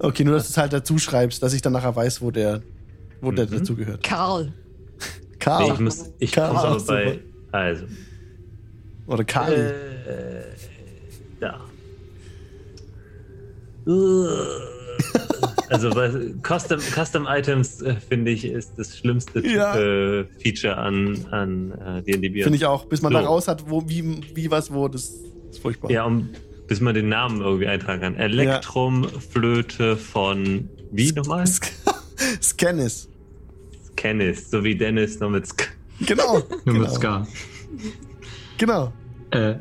Okay, nur dass du es halt dazu schreibst, dass ich dann nachher weiß, wo der, wo der Mhm. dazugehört. Karl. Karl. Nee, ich muss, ich Karl, muss aber super. bei. Also. Oder Kali. Äh, da. Also was, Custom, Custom Items, äh, finde ich, ist das schlimmste Ja. äh, Feature an, an äh, D&D Beyond. Finde ich auch. Bis man So. da raus hat, wo, wie, wie was wo, das ist furchtbar. Ja, um, bis man den Namen irgendwie eintragen kann. Elektrum, Flöte von, wie nochmal? Scannis. Kennis, so wie Dennis noch mit Sk Genau. Nur mit genau. Ska. Genau. Äh,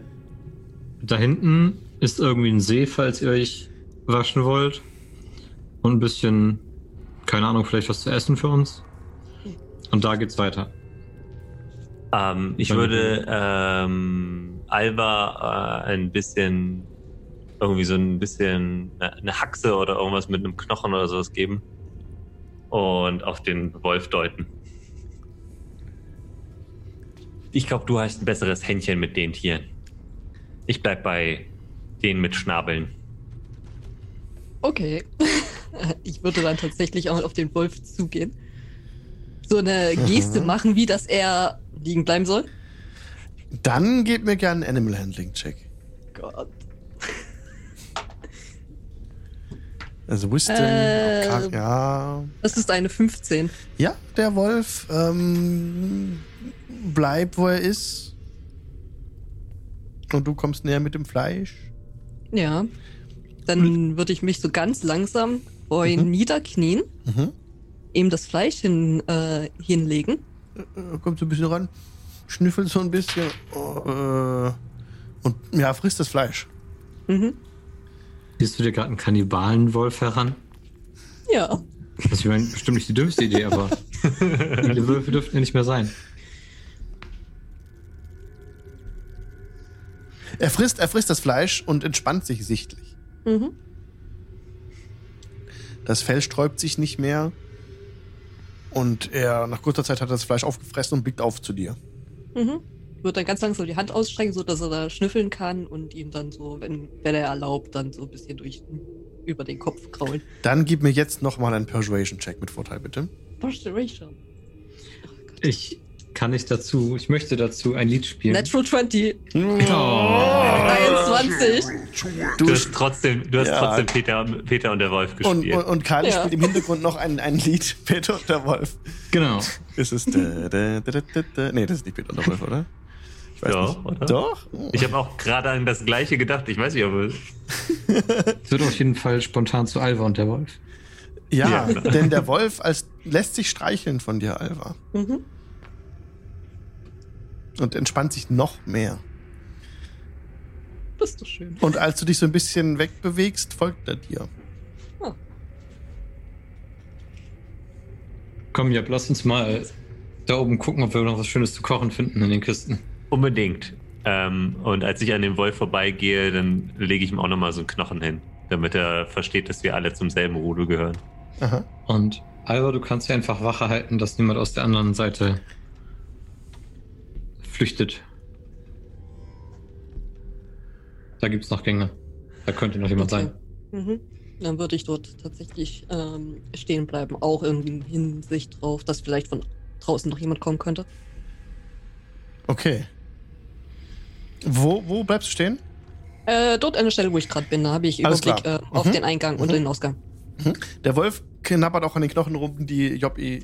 da hinten ist irgendwie ein See, falls ihr euch waschen wollt. Und ein bisschen, keine Ahnung, vielleicht was zu essen für uns. Und da geht's weiter. Ähm, ich Meine würde ähm, Alba äh, ein bisschen, irgendwie so ein bisschen eine, eine Haxe oder irgendwas mit einem Knochen oder sowas geben und auf den Wolf deuten. Ich glaube, du hast ein besseres Händchen mit den Tieren. Ich bleib bei denen mit Schnabeln. Okay. Ich würde dann tatsächlich auch auf den Wolf zugehen. So eine Geste Mhm. machen, wie dass er liegen bleiben soll. Dann gebt mir gerne einen Animal Handling Check. Gott. Also Wisdom. Äh, ja. Das ist eine 15. Ja, der Wolf ähm, bleibt, wo er ist. Und du kommst näher mit dem Fleisch. Ja. Dann würde ich mich so ganz langsam vor ihn Mhm. niederknien, Mhm. ihm das Fleisch hin, äh, hinlegen. Äh, kommt so ein bisschen ran, schnüffelt so ein bisschen oh, äh, und ja, frisst das Fleisch. Mhm. Siehst du dir gerade einen Kannibalenwolf heran? Ja. Das wäre bestimmt nicht die dümmste Idee, aber viele Wölfe dürften ja nicht mehr sein. Er frisst, er frisst das Fleisch und entspannt sich sichtlich. Mhm. Das Fell sträubt sich nicht mehr. Und er, nach kurzer Zeit hat er das Fleisch aufgefressen und blickt auf zu dir. Mhm. Wird dann ganz langsam die Hand ausstrecken, so dass er da schnüffeln kann und ihm dann so, wenn, wenn er erlaubt, dann so ein bisschen durch über den Kopf kraulen. Dann gib mir jetzt nochmal einen Persuasion-Check mit Vorteil, bitte. Persuasion. Ich kann nicht dazu, ich möchte dazu ein Lied spielen. Natural 20. Oh. 21. Du hast trotzdem, du hast Ja. trotzdem Peter, Peter und der Wolf und, gespielt. und, und Kali Ja. spielt im Hintergrund noch ein, ein Lied, Peter und der Wolf. Genau. Ist es. Da, da, da, da, da, da. Nee, das ist nicht Peter und der Wolf, oder? Ich weiß Doch, nicht. oder? Doch? Oh. ich habe auch gerade an das gleiche gedacht. Ich weiß nicht, ob es. Es wird auf jeden Fall spontan zu Alva und der Wolf. Ja, Ja, denn der Wolf als, lässt sich streicheln von dir, Alva. Mhm. Und entspannt sich noch mehr. Das ist doch schön. Und als du dich so ein bisschen wegbewegst, folgt er dir. Komm, Jab, lass uns mal da oben gucken, ob wir noch was Schönes zu kochen finden in den Kisten. Unbedingt. Ähm, und als ich an dem Wolf vorbeigehe, dann lege ich ihm auch nochmal so einen Knochen hin, damit er versteht, dass wir alle zum selben Rudel gehören. Aha. Und Alva, du kannst ja einfach Wache halten, dass niemand aus der anderen Seite flüchtet. Da gibt es noch Gänge. Da könnte noch jemand Okay. sein. Mhm. Dann würde ich dort tatsächlich ähm, stehen bleiben, auch in Hinsicht drauf, dass vielleicht von draußen noch jemand kommen könnte. Okay. Wo, wo bleibst du stehen? Äh, dort an der Stelle, wo ich gerade bin, da habe ich Alles Überblick äh, auf Mhm. den Eingang und Mhm. den Ausgang. Der Wolf knabbert auch an den Knochenrumpen, die Job äh,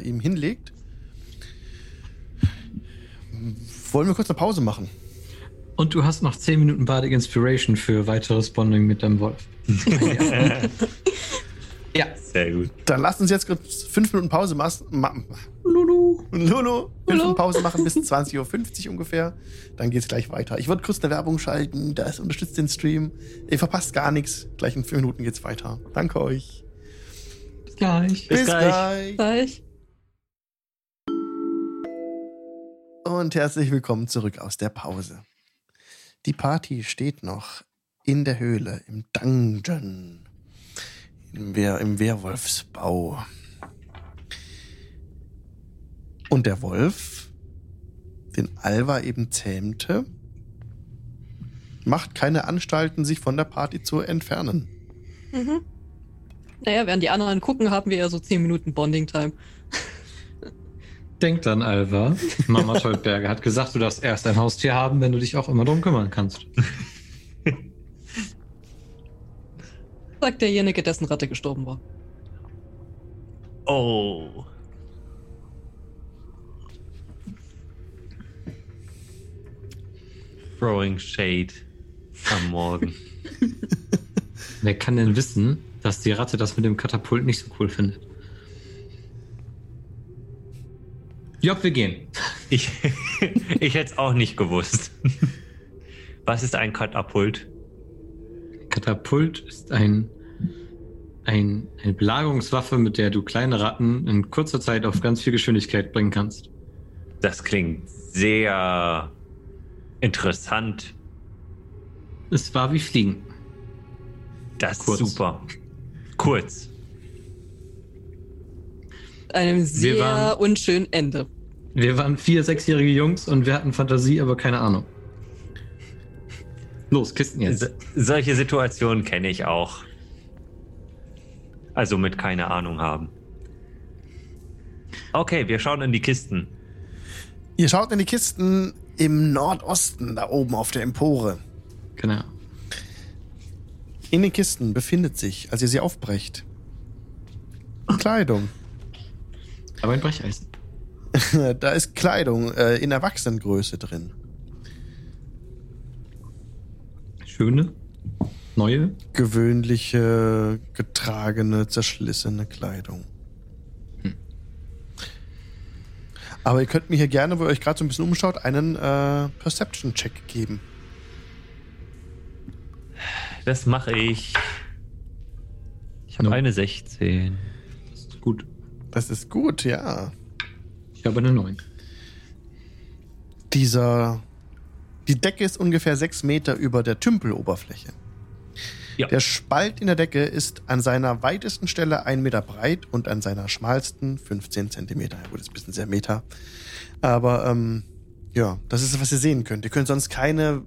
ihm hinlegt. Wollen wir kurz eine Pause machen? Und du hast noch 10 Minuten Bardic Inspiration für weiteres Bonding mit deinem Wolf. Ja. Sehr gut. Dann lasst uns jetzt kurz fünf Minuten Pause machen. Ma Lulu. Lulu, fünf Lulu. Minuten Pause machen bis 20.50 Uhr ungefähr. Dann geht's gleich weiter. Ich würde kurz eine Werbung schalten. Das unterstützt den Stream. Ihr verpasst gar nichts. Gleich in fünf Minuten geht's weiter. Danke euch. Bis gleich. Bis gleich. Gleich. Und herzlich willkommen zurück aus der Pause. Die Party steht noch in der Höhle, im Dungeon, im, Wehr, im Werwolfsbau. Und der Wolf, den Alva eben zähmte, macht keine Anstalten, sich von der Party zu entfernen. Mhm. Naja, während die anderen gucken, haben wir ja so 10 Minuten Bonding-Time. Denk dann, Alva. Mama Toldberger hat gesagt, du darfst erst ein Haustier haben, wenn du dich auch immer darum kümmern kannst. Sagt derjenige, dessen Ratte gestorben war. Oh. Throwing Shade am Morgen. Wer kann denn wissen, dass die Ratte das mit dem Katapult nicht so cool findet? Job, wir gehen. Ich, ich hätte es auch nicht gewusst. Was ist ein Katapult? Katapult ist ein, ein, eine Belagerungswaffe, mit der du kleine Ratten in kurzer Zeit auf ganz viel Geschwindigkeit bringen kannst. Das klingt sehr interessant. Es war wie Fliegen. Das Kurz. ist super. Kurz. Einem sehr waren- unschönen Ende. Wir waren vier, sechsjährige Jungs und wir hatten Fantasie, aber keine Ahnung. Los, Kisten jetzt. So, solche Situationen kenne ich auch. Also mit keine Ahnung haben. Okay, wir schauen in die Kisten. Ihr schaut in die Kisten im Nordosten, da oben auf der Empore. Genau. In den Kisten befindet sich, als ihr sie aufbrecht, Kleidung. Aber ein Brecheisen. da ist Kleidung äh, in Erwachsenengröße drin. Schöne, neue. Gewöhnliche, getragene, zerschlissene Kleidung. Hm. Aber ihr könnt mir hier gerne, wo ihr euch gerade so ein bisschen umschaut, einen äh, Perception-Check geben. Das mache ich. Ich habe No. eine 16. Das ist gut. Das ist gut, ja. Ich habe eine 9. Dieser. Die Decke ist ungefähr sechs Meter über der Tümpeloberfläche. Ja. Der Spalt in der Decke ist an seiner weitesten Stelle ein Meter breit und an seiner schmalsten 15 Zentimeter. Ja, gut, ist ein bisschen sehr Meter. Aber ähm, ja, das ist, was ihr sehen könnt. Ihr könnt sonst keine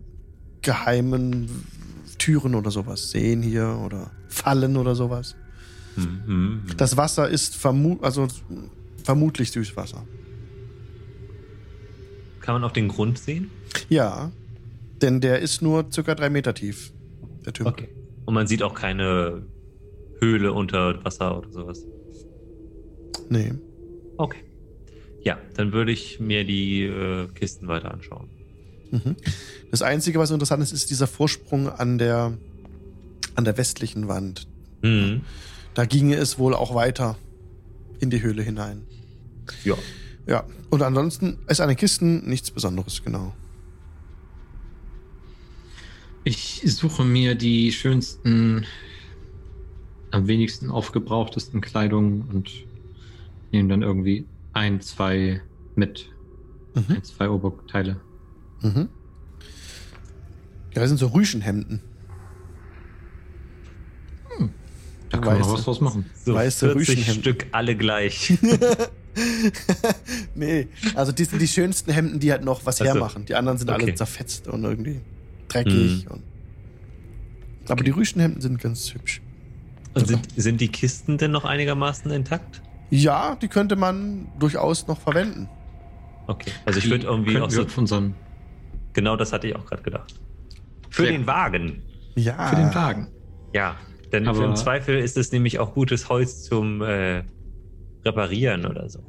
geheimen Türen oder sowas sehen hier oder Fallen oder sowas. Mhm. Das Wasser ist vermu also vermutlich Süßwasser. Kann man auch den Grund sehen? Ja, denn der ist nur circa drei Meter tief, der Tümpel. Und man sieht auch keine Höhle unter Wasser oder sowas. Nee. Okay. Ja, dann würde ich mir die äh, Kisten weiter anschauen. Mhm. Das Einzige, was interessant ist, ist dieser Vorsprung an der, an der westlichen Wand. Mhm. Da ginge es wohl auch weiter in die Höhle hinein. Ja. Ja, und ansonsten ist an den Kisten nichts Besonderes, genau. Ich suche mir die schönsten, am wenigsten aufgebrauchtesten Kleidung und nehme dann irgendwie ein, zwei mit. Mhm. Ein, zwei Oberteile. Mhm. Ja, das sind so Rüschenhemden. Da kann man Weiße. was draus machen. So Weiße 40 Rüschenhemden. Stück alle gleich. nee, also die sind die schönsten Hemden, die halt noch was Ach so. hermachen. Die anderen sind alle Okay. zerfetzt und irgendwie dreckig. Mhm. Und aber die Rüschenhemden sind ganz hübsch. Und sind, sind die Kisten denn noch einigermaßen intakt? Ja, die könnte man durchaus noch verwenden. Okay. Also ich würde irgendwie auch so. auf unseren, Genau das hatte ich auch gerade gedacht. Für Sehr den. Wagen. Ja. für den Wagen. Ja. Denn Aber- im Zweifel ist es nämlich auch gutes Holz zum äh, Reparieren oder so.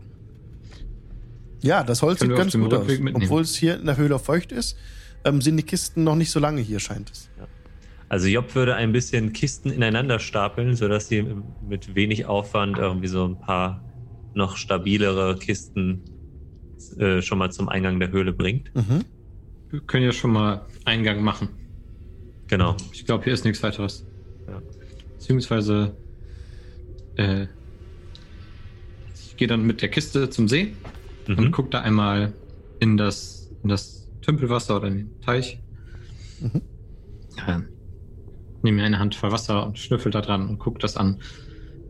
Ja, das Holz Können sieht ganz gut aus. Rückweg mitnehmen. Obwohl es hier in der Höhle feucht ist, ähm, sind die Kisten noch nicht so lange hier, scheint es. Also Job würde ein bisschen Kisten ineinander stapeln, sodass sie mit wenig Aufwand irgendwie so ein paar noch stabilere Kisten äh, schon mal zum Eingang der Höhle bringt. Mhm. Wir können ja schon mal Eingang machen. Genau. Ich glaube, hier ist nichts weiteres. Ja. Beziehungsweise, äh, ich gehe dann mit der Kiste zum See und Mhm. gucke da einmal in das, in das Tümpelwasser oder in den Teich. Mhm. Ja, nehme mir eine Hand voll Wasser und schnüffel da dran und gucke das an.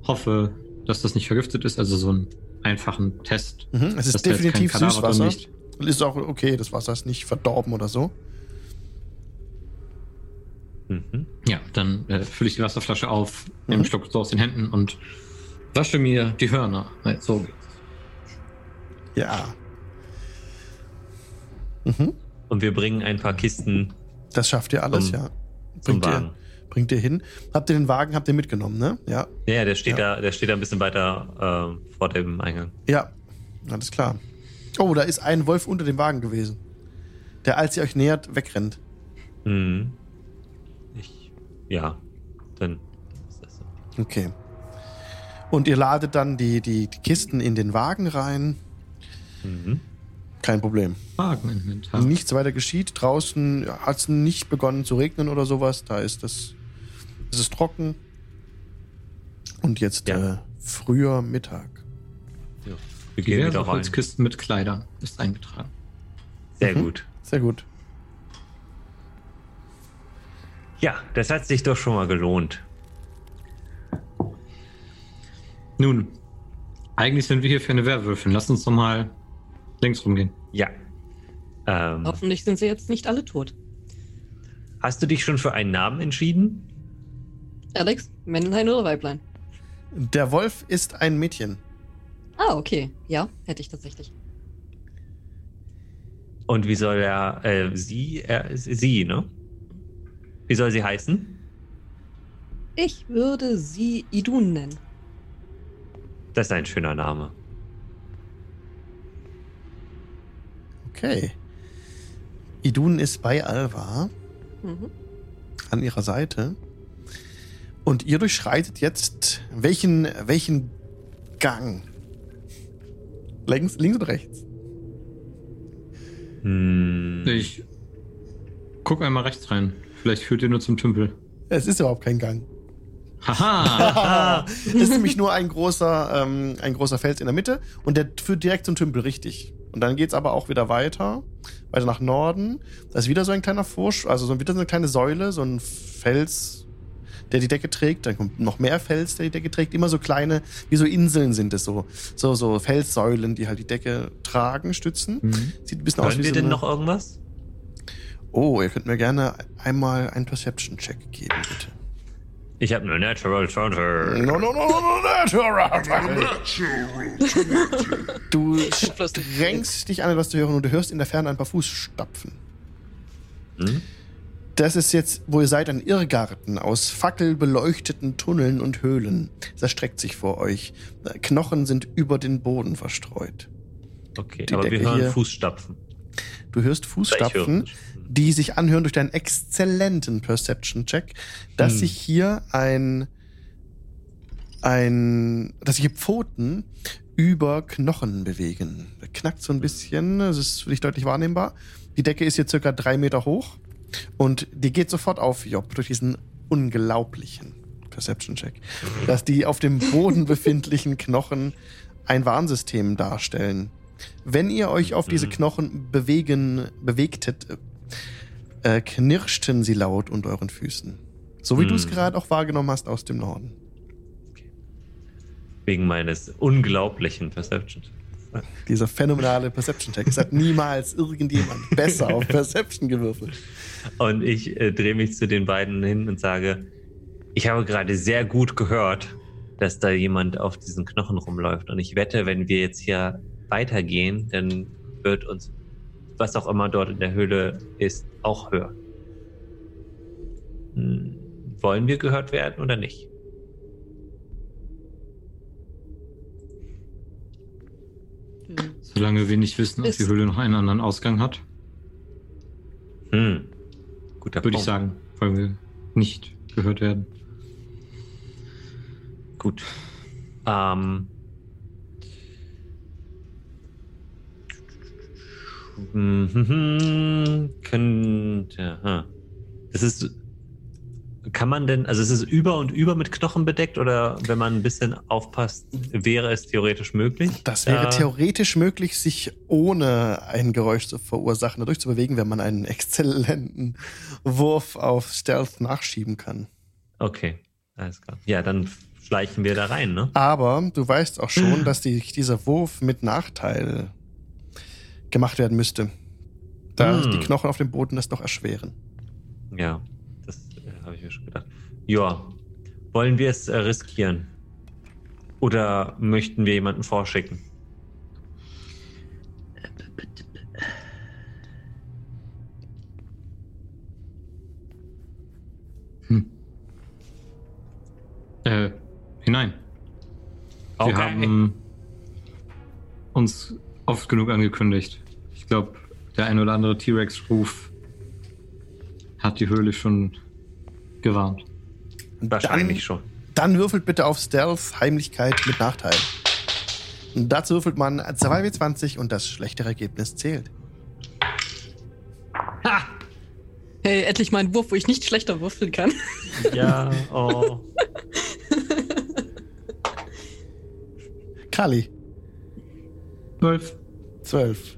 Hoffe, dass das nicht vergiftet ist, also so einen einfachen Test. Mhm. Es ist definitiv Süßwasser. liegt. Ist auch okay, das Wasser ist nicht verdorben oder so. Mhm. Ja, dann äh, fülle ich die Wasserflasche auf, nehme Mhm. einen Schluck so aus den Händen und wasche mir die Hörner. So. Ja. Mhm. Und wir bringen ein paar Kisten Das schafft ihr alles, Zum- ja. zum Bringt ihr, Wagen. bringt ihr hin. Habt ihr den Wagen, habt ihr mitgenommen, ne? Ja. Ja, ja, der steht Ja. da, der steht da ein bisschen weiter äh, vor dem Eingang. Ja, alles klar. Oh, da ist ein Wolf unter dem Wagen gewesen. Der, als ihr euch nähert, wegrennt. Mhm. Ich, ja, dann ist das so. Okay. Und ihr ladet dann die, die, die Kisten in den Wagen rein. Mhm. Kein Problem. Wageninventar. Nichts weiter geschieht. Draußen hat es nicht begonnen zu regnen oder sowas. Da ist es, es ist trocken. Und jetzt Ja. äh, früher Mittag. Ja. Wir gehen wieder Diverse rein. Holzkisten mit Kleidern ist eingetragen. Sehr Mhm. gut. Sehr gut. Ja, das hat sich doch schon mal gelohnt. Nun, eigentlich sind wir hier für eine Werwölfin. Lass uns doch mal links rumgehen. Ja. Ähm, Hoffentlich sind sie jetzt nicht alle tot. hast du dich schon für einen Namen entschieden? Alex, Männlein oder Weiblein? Der Wolf ist ein Mädchen. Ah, okay. Ja, hätte ich tatsächlich. Und wie soll er, äh, sie, er, sie, ne? Wie soll sie heißen? Ich würde sie Idun nennen. Das ist ein schöner Name. Okay. Idun ist bei Alva Mhm. an ihrer Seite. Und ihr durchschreitet jetzt welchen, welchen Gang? Links, links und rechts. Hm. Ich guck einmal rechts rein. Vielleicht führt ihr nur zum Tümpel. Es ist überhaupt kein Gang. Haha! es ist nämlich nur ein großer, ähm, ein großer Fels in der Mitte und der führt direkt zum Tümpel, richtig. Und dann geht's aber auch wieder weiter, weiter nach Norden. Da ist wieder so ein kleiner Vorsch, also so wieder so eine kleine Säule, so ein Fels, der die Decke trägt. Dann kommt noch mehr Fels, der die Decke trägt. Immer so kleine, wie so Inseln sind es so. So, so Felssäulen, die halt die Decke tragen, stützen. Mhm. Sieht ein bisschen aus Hören wie wir so denn noch irgendwas? Oh, ihr könnt mir gerne einmal einen Perception-Check geben, bitte. Ich habe eine Natural 20. No, no, no, no, no, natural. Du strengst dich an, etwas zu hören und du hörst in der Ferne ein paar Fußstapfen. Hm? Das ist jetzt, wo ihr seid, ein Irrgarten aus fackelbeleuchteten Tunneln und Höhlen. Das erstreckt sich vor euch. Knochen sind über den Boden verstreut. Okay, Die aber wir Decke hören hier. Fußstapfen. Du hörst Fußstapfen, die sich anhören durch deinen exzellenten Perception-Check, dass Hm. sich hier ein, ein, dass sich hier Pfoten über Knochen bewegen. Da knackt so ein bisschen, das ist für dich deutlich wahrnehmbar. Die Decke ist hier circa drei Meter hoch und die geht sofort auf Job durch diesen unglaublichen Perception-Check, dass die auf dem Boden befindlichen Knochen ein Warnsystem darstellen. Wenn ihr euch auf diese Mhm. Knochen bewegen, bewegtet, äh, knirschten sie laut unter euren Füßen. So wie du es Mhm. gerade auch wahrgenommen hast aus dem Norden. Wegen meines unglaublichen Perception. Dieser phänomenale Perception-Check. Es hat niemals irgendjemand besser auf Perception gewürfelt. Und ich äh, drehe mich zu den beiden hin und sage, ich habe gerade sehr gut gehört, dass da jemand auf diesen Knochen rumläuft. Und ich wette, wenn wir jetzt hier weitergehen, dann wird uns, was auch immer dort in der Höhle ist, auch hören. Hm, wollen wir gehört werden oder nicht? Hm. Solange wir nicht wissen, ob die Höhle noch einen anderen Ausgang hat, Hm. Guter würde ich Punkt. sagen, wollen wir nicht gehört werden. Gut. Ähm. Könnte. hm. Es ist. Kann man denn, also es ist über und über mit Knochen bedeckt oder wenn man ein bisschen aufpasst, wäre es theoretisch möglich? Das wäre Da- theoretisch möglich, sich ohne ein Geräusch zu verursachen, dadurch zu bewegen, wenn man einen exzellenten Wurf auf Stealth nachschieben kann. Okay, alles klar. Ja, dann schleichen wir da rein, ne? Aber du weißt auch schon, dass die, dieser Wurf mit Nachteil gemacht werden müsste. Da Hm. die Knochen auf dem Boden das noch erschweren. Ja, das äh, habe ich mir schon gedacht. Ja, wollen wir es äh, riskieren? Oder möchten wir jemanden vorschicken? Hm. Äh, hinein. Wir haben uns oft genug angekündigt. Ich glaube, der ein oder andere T-Rex-Ruf hat die Höhle schon gewarnt. Wahrscheinlich Dann- schon. Dann würfelt bitte auf Stealth Heimlichkeit mit Nachteil. Und dazu würfelt man 2W20 und das schlechtere Ergebnis zählt. Hey, endlich mal ein Wurf, wo ich nicht schlechter würfeln kann. Ja, oh. Kali, Zwölf. 12.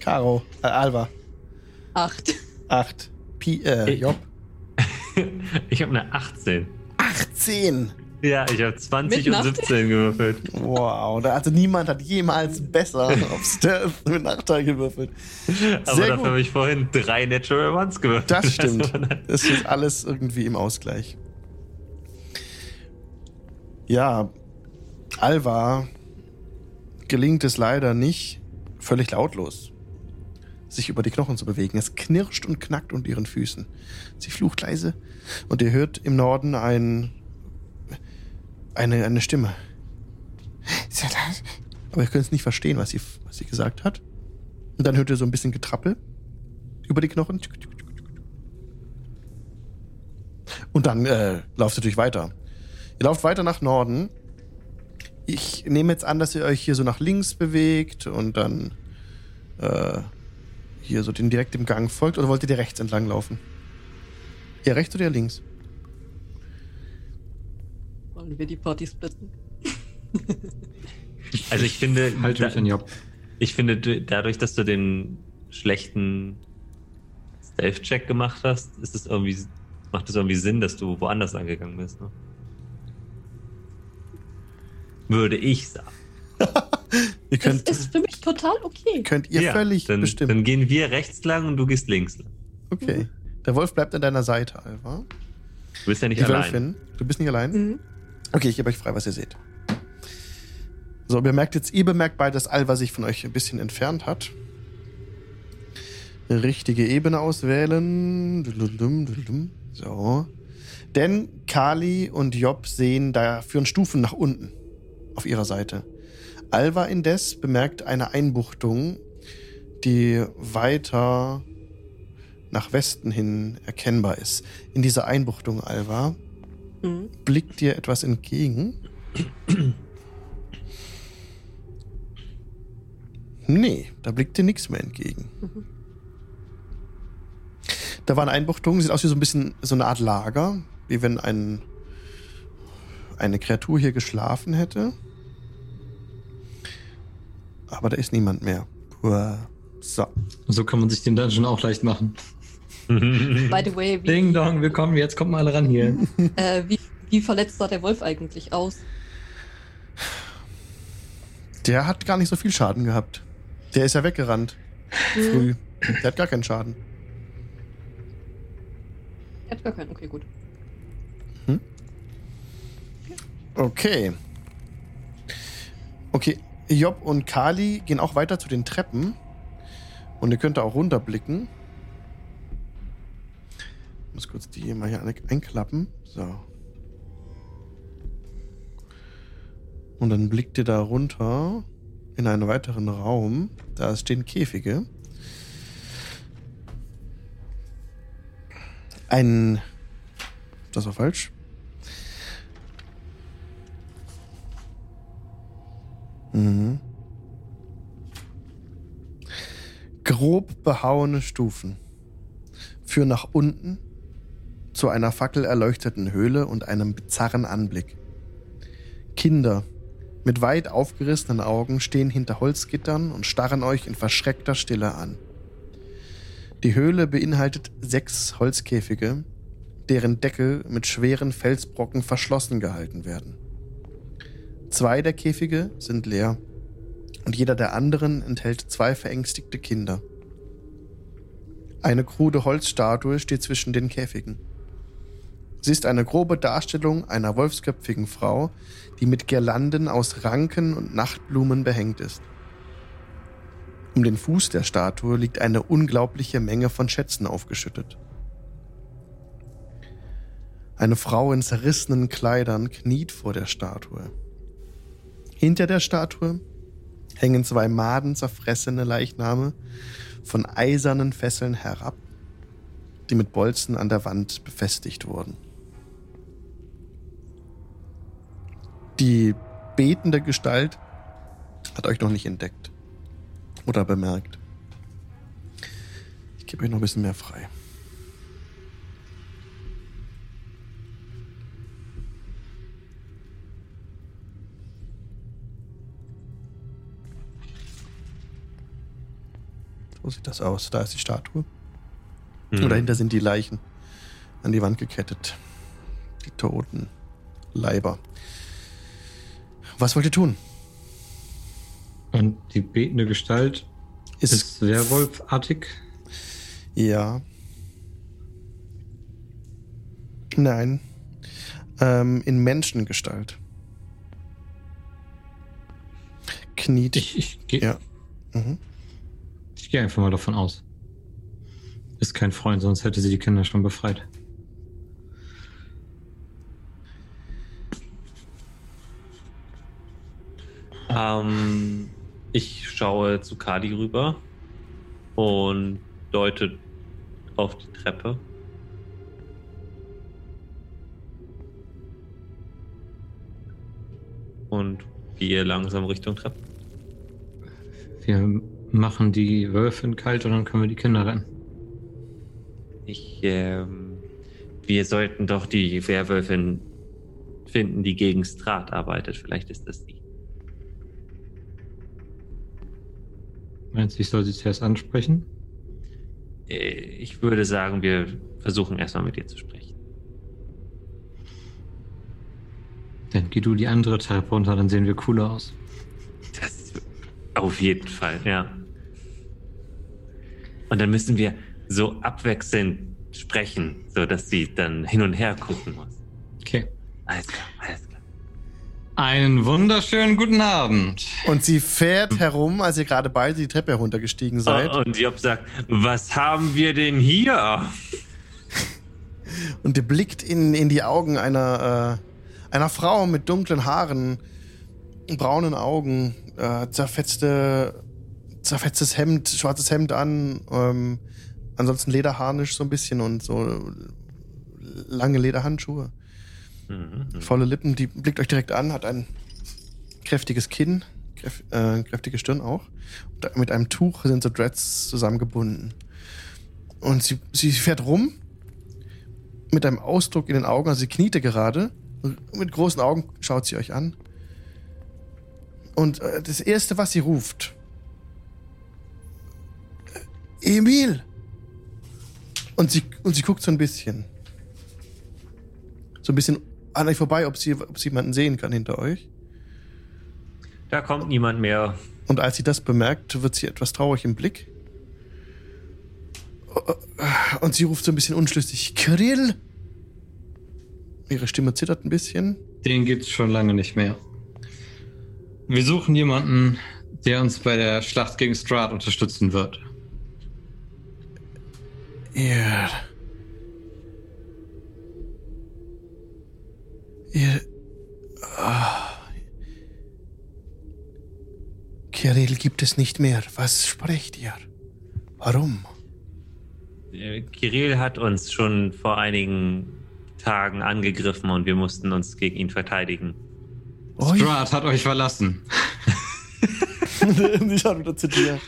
Caro, äh, Alva, Acht. 8. Pi, äh, Ich- Job, Ich habe eine 18. 18. Ja, ich habe 20 Mit und Nachteil? 17 gewürfelt. Wow, da- also niemand hat jemals besser auf Stealth mit Nachteil gewürfelt. Aber Sehr dafür gut. habe ich vorhin drei Natural Ones gewürfelt. Das stimmt. Also, Das ist alles irgendwie im Ausgleich. Ja, Alva gelingt es leider nicht, völlig lautlos sich über die Knochen zu bewegen. Es knirscht und knackt unter ihren Füßen. Sie flucht leise und ihr hört im Norden ein, eine, eine Stimme. Aber ihr könnt es nicht verstehen, was sie, was sie gesagt hat. Und dann hört ihr so ein bisschen Getrappel über die Knochen. Und dann äh, lauft ihr natürlich weiter. Ihr lauft weiter nach Norden. Ich nehme jetzt an, dass ihr euch hier so nach links bewegt und dann äh, hier so den direkt im Gang folgt. Oder wollt ihr dir rechts entlang laufen? Ihr rechts oder ihr links? Wollen wir die Party splitten? Also ich finde, mich da, an Job. ich finde, du- dadurch, dass du den schlechten Stealth-Check gemacht hast, ist es irgendwie, macht es irgendwie Sinn, dass du woanders angegangen bist. Ne? Würde ich sagen. Ihr Das könnt, ist für mich total okay. könnt ihr Ja, völlig dann, bestimmen. Dann gehen wir rechts lang und du gehst links lang. okay. Der Wolf bleibt an deiner Seite, Alva. Du bist ja nicht Die allein. Wölfin. Du bist nicht allein? Mhm. Okay, ich gebe euch frei, was ihr seht. So, ihr merkt jetzt, ihr bemerkt beide, dass Alva sich von euch ein bisschen entfernt hat. Richtige Ebene auswählen. So. Denn Kali und Job sehen, da führen Stufen nach unten auf ihrer Seite. Alva indes bemerkt eine Einbuchtung, die weiter nach Westen hin erkennbar ist. In dieser Einbuchtung, Alva, Mhm. blickt dir etwas entgegen? Nee, da blickt dir nichts mehr entgegen. Mhm. Da war eine Einbuchtung, sieht aus wie so ein bisschen so eine Art Lager, wie wenn ein, eine Kreatur hier geschlafen hätte. Aber da ist niemand mehr. Uah. So. So kann man sich den Dungeon auch leicht machen. By the way, wie, Ding dong, willkommen, jetzt kommt mal alle ran hier. äh, wie, wie verletzt sah der Wolf eigentlich aus? Der hat gar nicht so viel Schaden gehabt. Der ist ja weggerannt. Früh. Der hat gar keinen Schaden. Er hat gar keinen. Okay, gut. Okay. Okay, Job und Kali gehen auch weiter zu den Treppen. Und ihr könnt da auch runterblicken. Ich muss kurz die mal hier einklappen. So. Und dann blickt ihr da runter in einen weiteren Raum. Da stehen Käfige. Ein. Das war falsch. Mhm. Grob behauene Stufen führen nach unten zu einer fackelerleuchteten Höhle und einem bizarren Anblick. Kinder mit weit aufgerissenen Augen stehen hinter Holzgittern und starren euch in verschreckter Stille an. Die Höhle beinhaltet sechs Holzkäfige, deren Deckel mit schweren Felsbrocken verschlossen gehalten werden. Zwei der Käfige sind leer und jeder der anderen enthält zwei verängstigte Kinder. Eine krude Holzstatue steht zwischen den Käfigen. Sie ist eine grobe Darstellung einer wolfsköpfigen Frau, die mit Girlanden aus Ranken und Nachtblumen behängt ist. Um den Fuß der Statue liegt eine unglaubliche Menge von Schätzen aufgeschüttet. Eine Frau in zerrissenen Kleidern kniet vor der Statue. Hinter der Statue hängen zwei madenzerfressene Leichname von eisernen Fesseln herab, die mit Bolzen an der Wand befestigt wurden. Die betende Gestalt hat euch noch nicht entdeckt oder bemerkt. Ich gebe euch noch ein bisschen mehr frei. So sieht das aus. Da ist die Statue. Hm. Und dahinter sind die Leichen an die Wand gekettet. Die toten Leiber. Was wollt ihr tun? Und die betende Gestalt Ist, ist werwolfartig. ja. Nein. Ähm, in Menschengestalt. Kniet. Ich, ich gehe ja. Mhm. Ich geh einfach mal davon aus. Ist kein Freund, sonst hätte sie die Kinder schon befreit. Ähm, ich schaue zu Kadi rüber und deute auf die Treppe. Und gehe langsam Richtung Treppe. Wir machen die Wölfin kalt und dann können wir die Kinder retten. Ich, ähm, wir sollten doch die Werwölfin finden, die gegen Strat arbeitet. Vielleicht ist das die. Meinst du, ich soll sie zuerst ansprechen? Äh, Ich würde sagen, wir versuchen erstmal mit ihr zu sprechen. Dann geh du die andere Treppe runter, dann sehen wir cooler aus. Das auf jeden Fall, ja. Und dann müssen wir so abwechselnd sprechen, so dass sie dann hin und her gucken muss. Okay. Alles klar, alles klar. Einen wunderschönen guten Abend. Und sie fährt herum, als ihr gerade beide die Treppe heruntergestiegen seid. Oh, und Job sagt, was haben wir denn hier? Und ihr blickt in, in die Augen einer, äh, einer Frau mit dunklen Haaren, braunen Augen, äh, zerfetzte, zerfetztes Hemd, schwarzes Hemd an, ähm, ansonsten Lederharnisch so ein bisschen und so lange Lederhandschuhe. Mhm. Volle Lippen, die blickt euch direkt an, hat ein kräftiges Kinn, kräf, äh, kräftige Stirn auch. Und mit einem Tuch sind so Dreads zusammengebunden. Und sie, sie fährt rum mit einem Ausdruck in den Augen, also sie kniete gerade. Mit großen Augen schaut sie euch an. Und äh, das Erste, was sie ruft: Emil! Und sie, und sie guckt so ein bisschen. So ein bisschen an euch vorbei, ob sie, ob sie jemanden sehen kann hinter euch. Da kommt niemand mehr. Und als sie das bemerkt, wird sie etwas traurig im Blick. Und sie ruft so ein bisschen unschlüssig: Kirill? Ihre Stimme zittert ein bisschen. Den gibt's schon lange nicht mehr. Wir suchen jemanden, der uns bei der Schlacht gegen Strahd unterstützen wird. Ihr. Ihr. Ah. Kirill gibt es nicht mehr. Was sprecht ihr? Warum? Äh, Kirill hat uns schon vor einigen Tagen angegriffen und wir mussten uns gegen ihn verteidigen. Oi. Strahd hat euch verlassen. ich schaue wieder zu dir.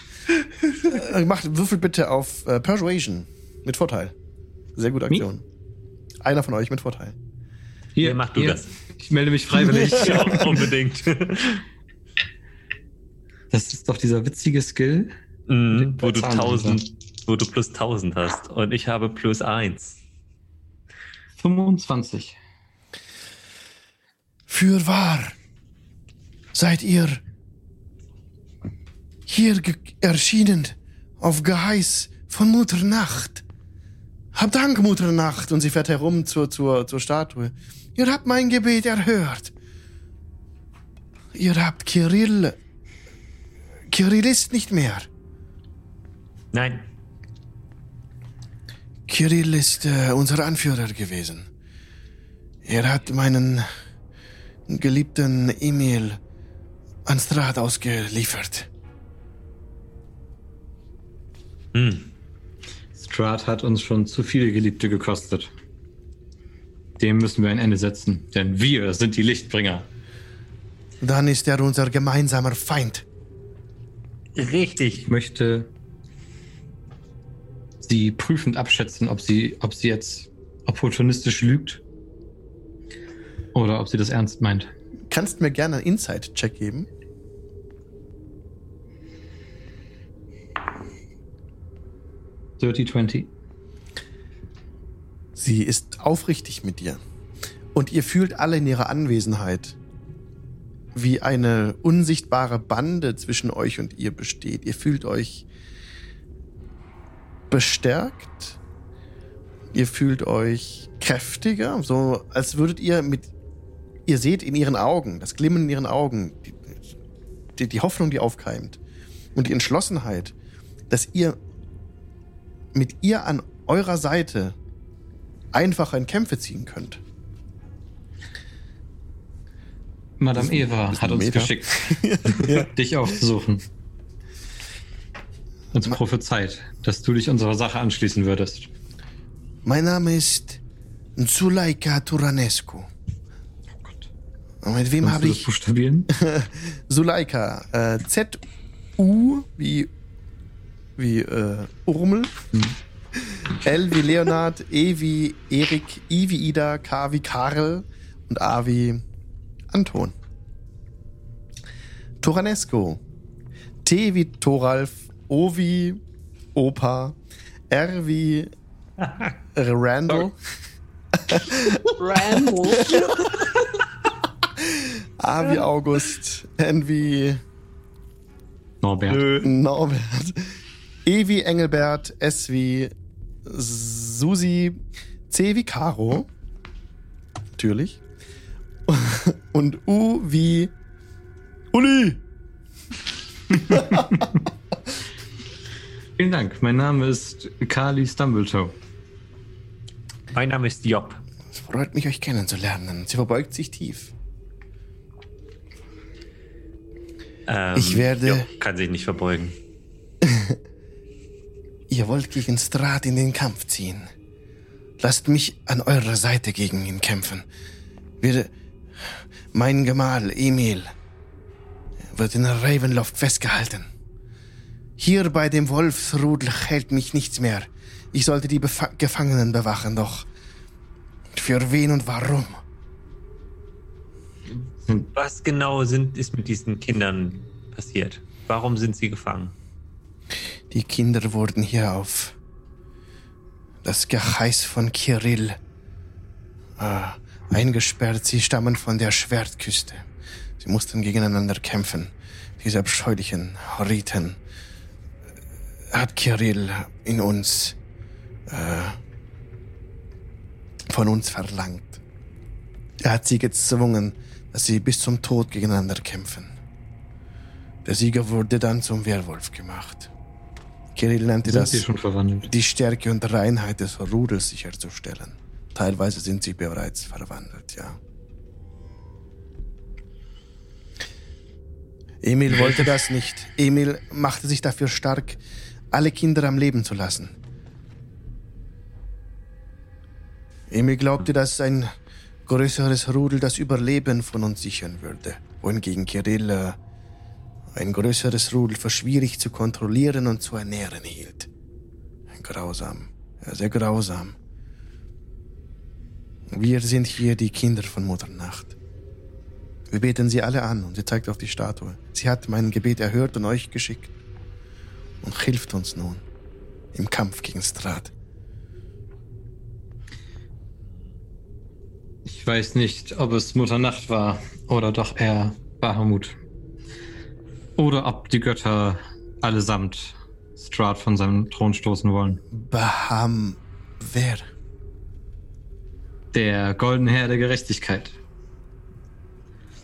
Äh, Macht, würfel bitte auf äh, Persuasion. Mit Vorteil. Sehr gute Aktion. Einer von euch mit Vorteil. Hier, Nee, mach du hier. das. Ich melde mich freiwillig. Ja, unbedingt. das ist doch dieser witzige Skill. Mhm, wo, du Zahlen 1000, wo du plus 1000 hast. Und ich habe plus 1. 25. Für wahr seid ihr hier erschienen auf Geheiß von Mutter Nacht. Hab Dank, Mutter Nacht. Und sie fährt herum zur, zur, zur Statue. Ihr habt mein Gebet erhört. Ihr habt Kirill. Kirill ist nicht mehr. Nein, Kirill ist äh, unser Anführer gewesen. Er hat meinen geliebten Emil an Strahd ausgeliefert. hm. Strahd hat uns schon zu viele Geliebte gekostet. Dem müssen wir ein Ende setzen, denn wir sind die Lichtbringer. Dann ist er unser gemeinsamer Feind. richtig. Ich möchte sie prüfend abschätzen, ob sie, ob sie jetzt opportunistisch lügt oder ob sie das ernst meint. Kannst mir gerne einen Insight-Check geben? Dirty 20. Sie ist aufrichtig mit dir. Und ihr fühlt alle in ihrer Anwesenheit, wie eine unsichtbare Bande zwischen euch und ihr besteht. Ihr fühlt euch bestärkt. Ihr fühlt euch kräftiger, so als würdet ihr mit. Ihr seht in ihren Augen, das Glimmen in ihren Augen, die, die, die Hoffnung, die aufkeimt und die Entschlossenheit, dass ihr mit ihr an eurer Seite einfacher in Kämpfe ziehen könnt. Madame Eva hat uns Meter. geschickt, dich aufzusuchen. Uns prophezeit, dass du dich unserer Sache anschließen würdest. Mein Name ist Zuleika Turanescu. Oh Gott. Und mit wem habe ich? buchstabieren? Zuleika. Äh, Z-U wie, wie äh, Urmel. L wie Leonard, E wie Erik, I wie Ida, K wie Karl und A wie Anton. Toranesco. T wie Thoralf, O wie Opa, R wie Randall, Rambo. A wie August, N wie Norbert. Norbert, E wie Engelbert, S wie Susi, C wie Caro, natürlich, und U wie Uli. Vielen Dank. Mein Name ist Kali Stumbletoe. Mein Name ist Job. Es freut mich, euch kennenzulernen. Sie verbeugt sich tief. Ähm, Ich werde- Job kann sich nicht verbeugen. Ihr wollt gegen Strahd in den Kampf ziehen. Lasst mich an eurer Seite gegen ihn kämpfen. Wir, mein Gemahl Emil wird in Ravenloft festgehalten. Hier bei dem Wolfsrudel hält mich nichts mehr. Ich sollte die Befa Gefangenen bewachen, doch für wen und warum? Was genau sind, ist mit diesen Kindern passiert? Warum sind sie gefangen? Die Kinder wurden hier auf das Geheiß von Kirill äh, eingesperrt. Sie stammen von der Schwertküste. Sie mussten gegeneinander kämpfen. Diese abscheulichen Riten äh, hat Kirill in uns äh, von uns verlangt. Er hat sie gezwungen, dass sie bis zum Tod gegeneinander kämpfen. Der Sieger wurde dann zum Werwolf gemacht. Kirill nannte Sind das die Stärke und Reinheit des Rudels sicherzustellen. Teilweise sind sie bereits verwandelt, ja. Emil wollte das nicht. Emil machte sich dafür stark, alle Kinder am Leben zu lassen. Emil glaubte, dass ein größeres Rudel das Überleben von uns sichern würde, wohingegen Kirill äh, ein größeres Rudel für schwierig zu kontrollieren und zu ernähren hielt. Grausam, sehr grausam. Wir sind hier die Kinder von Mutter Nacht. Wir beten sie alle an und sie zeigt auf die Statue. Sie hat mein Gebet erhört und euch geschickt und hilft uns nun im Kampf gegen Strahd. Ich weiß nicht, ob es Mutter Nacht war oder doch eher Bahamut. Oder ob die Götter allesamt Strahd von seinem Thron stoßen wollen. Baham, wer? Der goldene Herr der Gerechtigkeit.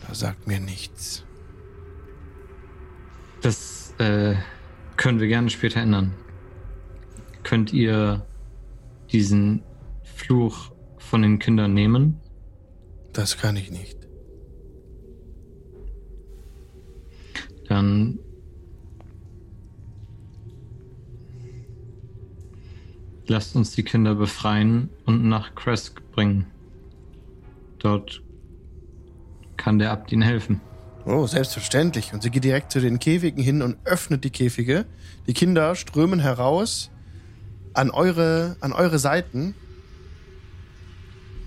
Das sagt mir nichts. Das äh, können wir gerne später ändern. Könnt ihr diesen Fluch von den Kindern nehmen? Das kann ich nicht. Dann lasst uns die Kinder befreien und nach Kresk bringen. Dort kann der Abt ihnen helfen. Oh, selbstverständlich. Und sie geht direkt zu den Käfigen hin und öffnet die Käfige. Die Kinder strömen heraus an eure, an eure Seiten.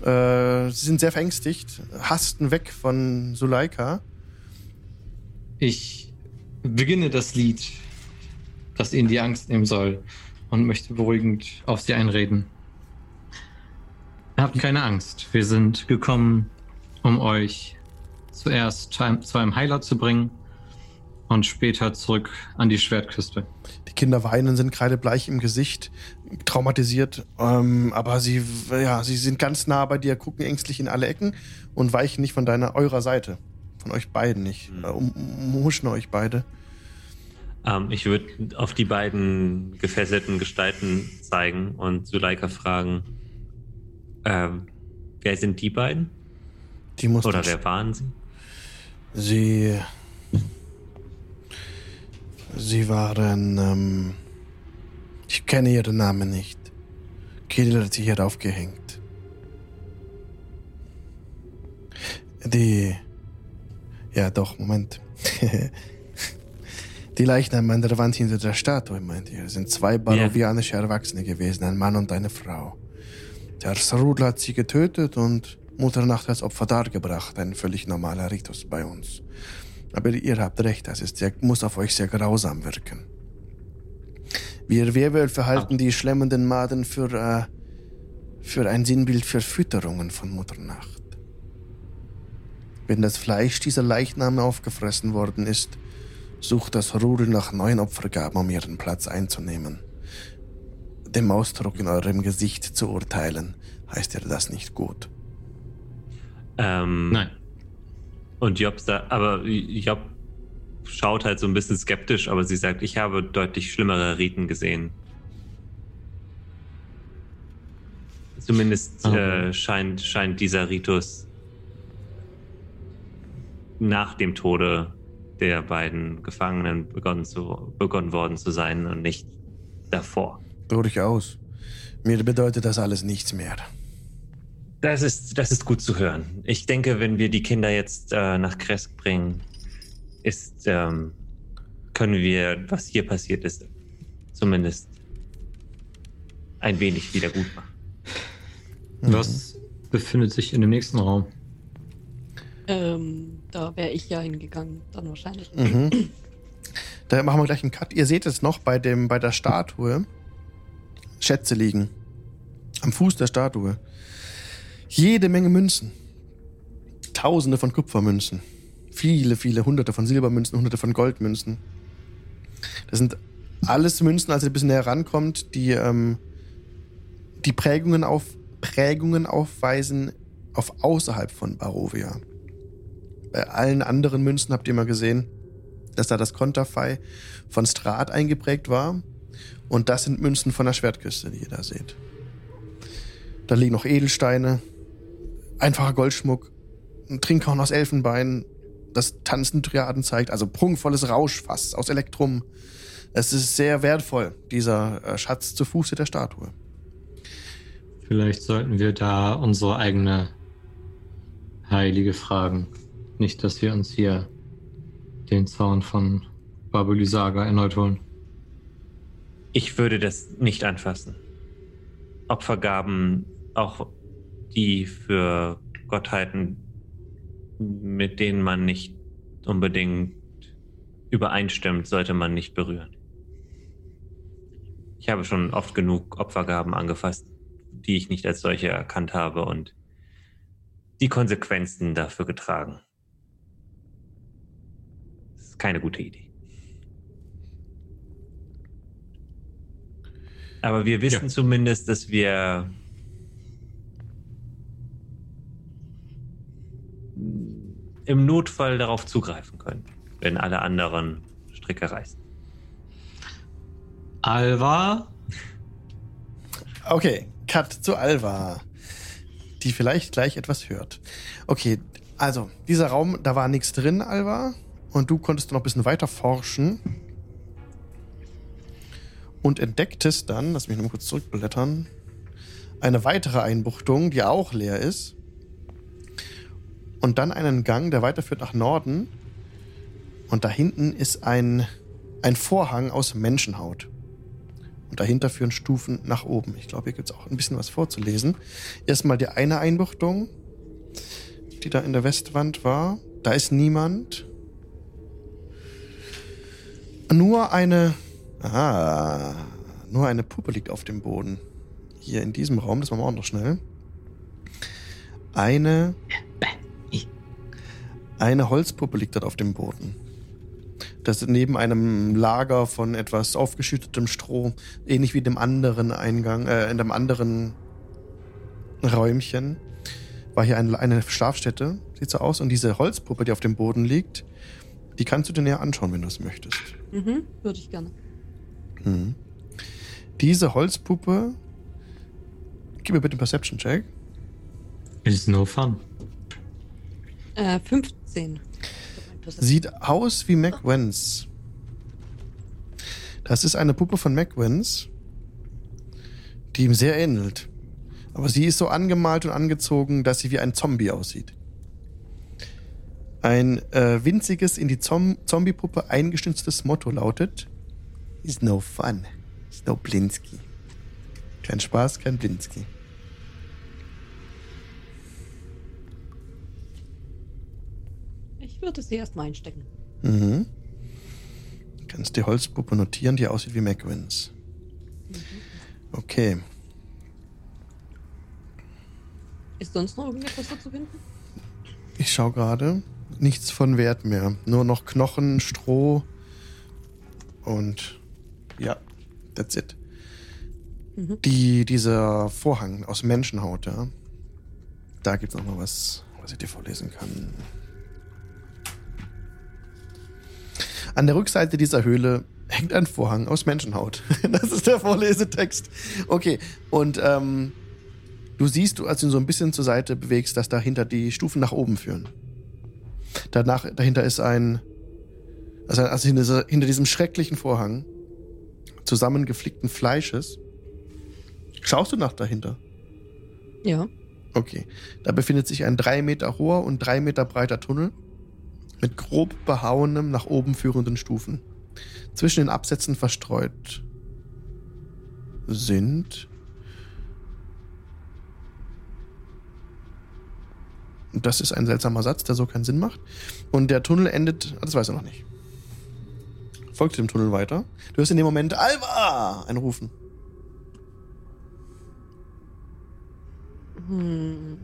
Äh, sie sind sehr verängstigt, hasten weg von Suleika. Ich beginne das Lied, das ihnen die Angst nehmen soll und möchte beruhigend auf sie einreden. Habt keine Angst. Wir sind gekommen, um euch zuerst zu einem- Heiler zu bringen und später zurück an die Schwertküste. Die Kinder weinen, sind kreidebleich im Gesicht, traumatisiert. Ähm, aber sie, ja, sie sind ganz nah bei dir, gucken ängstlich in alle Ecken und weichen nicht von deiner, eurer Seite. Von euch beiden nicht. Mhm. Äh, Um, umhuschen euch beide. Ähm, ich würde auf die beiden gefesselten Gestalten zeigen und Suleika fragen, ähm, wer sind die beiden? Die Oder wer waren sie? Sie. Sie waren. Ähm, ich kenne ihren Namen nicht. Kirill hat sie hier aufgehängt. Die. Ja, doch, Moment. Die Leichname an der Wand hinter der Statue, meint ihr, sind zwei barovianische Erwachsene gewesen, ein Mann und eine Frau. Der Sarudl hat sie getötet und Mutter Nacht als Opfer dargebracht. Ein völlig normaler Ritus bei uns. Aber ihr habt recht, das ist sehr, muss auf euch sehr grausam wirken. Wir Werwölfe halten die schlemmenden Maden für, äh, für ein Sinnbild für Fütterungen von Mutter Nacht. Wenn das Fleisch dieser Leichname aufgefressen worden ist, sucht das Rudel nach neuen Opfergaben, um ihren Platz einzunehmen. Dem Ausdruck in eurem Gesicht zu urteilen, heißt ihr das nicht gut. Ähm, Nein. Und Job aber Job schaut halt so ein bisschen skeptisch, aber sie sagt, ich habe deutlich schlimmere Riten gesehen. Zumindest Ah. äh, scheint, scheint dieser Ritus nach dem Tode der beiden Gefangenen begonnen, zu, begonnen worden zu sein und nicht davor. Durchaus. Mir bedeutet das alles nichts mehr. Das ist, das ist gut zu hören. Ich denke, wenn wir die Kinder jetzt äh, nach Kresk bringen, ist, ähm, können wir, was hier passiert ist, zumindest ein wenig wieder gut machen. Was befindet sich in dem nächsten Raum? Ähm, da wäre ich ja hingegangen, dann wahrscheinlich. Mhm. Da machen wir gleich einen Cut. Ihr seht es noch bei, dem, bei der Statue. Schätze liegen. Am Fuß der Statue. Jede Menge Münzen. Tausende von Kupfermünzen. viele, viele hunderte von Silbermünzen, hunderte von Goldmünzen. Das sind alles Münzen, als ihr ein bisschen näher rankommt, die ähm, die Prägungen, auf, Prägungen aufweisen auf außerhalb von Barovia. Bei allen anderen Münzen habt ihr mal gesehen, dass da das Konterfei von Strat eingeprägt war. Und das sind Münzen von der Schwertküste, die ihr da seht. Da liegen noch Edelsteine, einfacher Goldschmuck, ein Trinkhorn aus Elfenbein, das tanzende Triaden zeigt, also prunkvolles Rauschfass aus Elektrum. Es ist sehr wertvoll, dieser äh, Schatz zu Fuße der Statue. Vielleicht sollten wir da unsere eigene Heilige fragen. Nicht, dass wir uns hier den Zaun von Babulisaga erneut holen. Ich würde das nicht anfassen. Opfergaben, auch die für Gottheiten, mit denen man nicht unbedingt übereinstimmt, sollte man nicht berühren. Ich habe schon oft genug Opfergaben angefasst die ich nicht als solche erkannt habe und die Konsequenzen dafür getragen. Ist keine gute Idee. Aber wir wissen ja. zumindest, dass wir im Notfall darauf zugreifen können, wenn alle anderen Stricke reißen. Alva? Okay, Cut zu Alva, die vielleicht gleich etwas hört. Okay, also, dieser Raum, da war nichts drin, Alva. Und du konntest noch ein bisschen weiter forschen. Und entdecktest dann, lass mich noch mal kurz zurückblättern, eine weitere Einbuchtung, die auch leer ist. Und dann einen Gang, der weiterführt nach Norden. Und da hinten ist ein, ein Vorhang aus Menschenhaut. Und dahinter führen Stufen nach oben. Ich glaube, hier gibt es auch ein bisschen was vorzulesen. Erstmal die eine Einbuchtung, die da in der Westwand war. Da ist niemand. Nur eine. Aha. Nur eine Puppe liegt auf dem Boden. Hier in diesem Raum, das machen wir auch noch schnell. Eine. Eine Holzpuppe liegt dort auf dem Boden. Das ist neben einem Lager von etwas aufgeschüttetem Stroh, ähnlich wie dem anderen Eingang, äh, in dem anderen Räumchen, war hier eine, eine Schlafstätte, sieht so aus. Und diese Holzpuppe, die auf dem Boden liegt, die kannst du dir näher anschauen, wenn du es möchtest. Mhm, würde ich gerne. Mhm. Diese Holzpuppe, gib mir bitte einen Perception-Check. Is no fun. Äh, 15. Sieht aus wie McWens. Das ist eine Puppe von McWens, die ihm sehr ähnelt. Aber sie ist so angemalt und angezogen, dass sie wie ein Zombie aussieht. Ein äh, winziges, in die Zom Zombie-Puppe eingestütztes Motto lautet: Is no fun, is no Blinsky. Kein Spaß, kein Blinsky. würde sie erstmal einstecken. Mhm. Du kannst die Holzpuppe notieren, die aussieht wie McWins. Mhm. Okay. Ist sonst noch irgendetwas dazu finden? Ich schaue gerade. Nichts von Wert mehr. Nur noch Knochen, Stroh und ja, that's it. Mhm. Die, dieser Vorhang aus Menschenhaut, ja. Da gibt es noch mal was, was ich dir vorlesen kann. An der Rückseite dieser Höhle hängt ein Vorhang aus Menschenhaut. das ist der Vorlesetext. Okay, und ähm, du siehst, als du ihn so ein bisschen zur Seite bewegst, dass dahinter die Stufen nach oben führen. Danach, dahinter ist ein, also, also hinter, hinter diesem schrecklichen Vorhang zusammengeflickten Fleisches. Schaust du nach dahinter? Ja. Okay. Da befindet sich ein drei Meter hoher und drei Meter breiter Tunnel mit grob behauenem, nach oben führenden Stufen. Zwischen den Absätzen verstreut sind Das ist ein seltsamer Satz, der so keinen Sinn macht. Und der Tunnel endet, das weiß er noch nicht. Folgt dem Tunnel weiter. Du hörst in dem Moment Alva einrufen. Hm.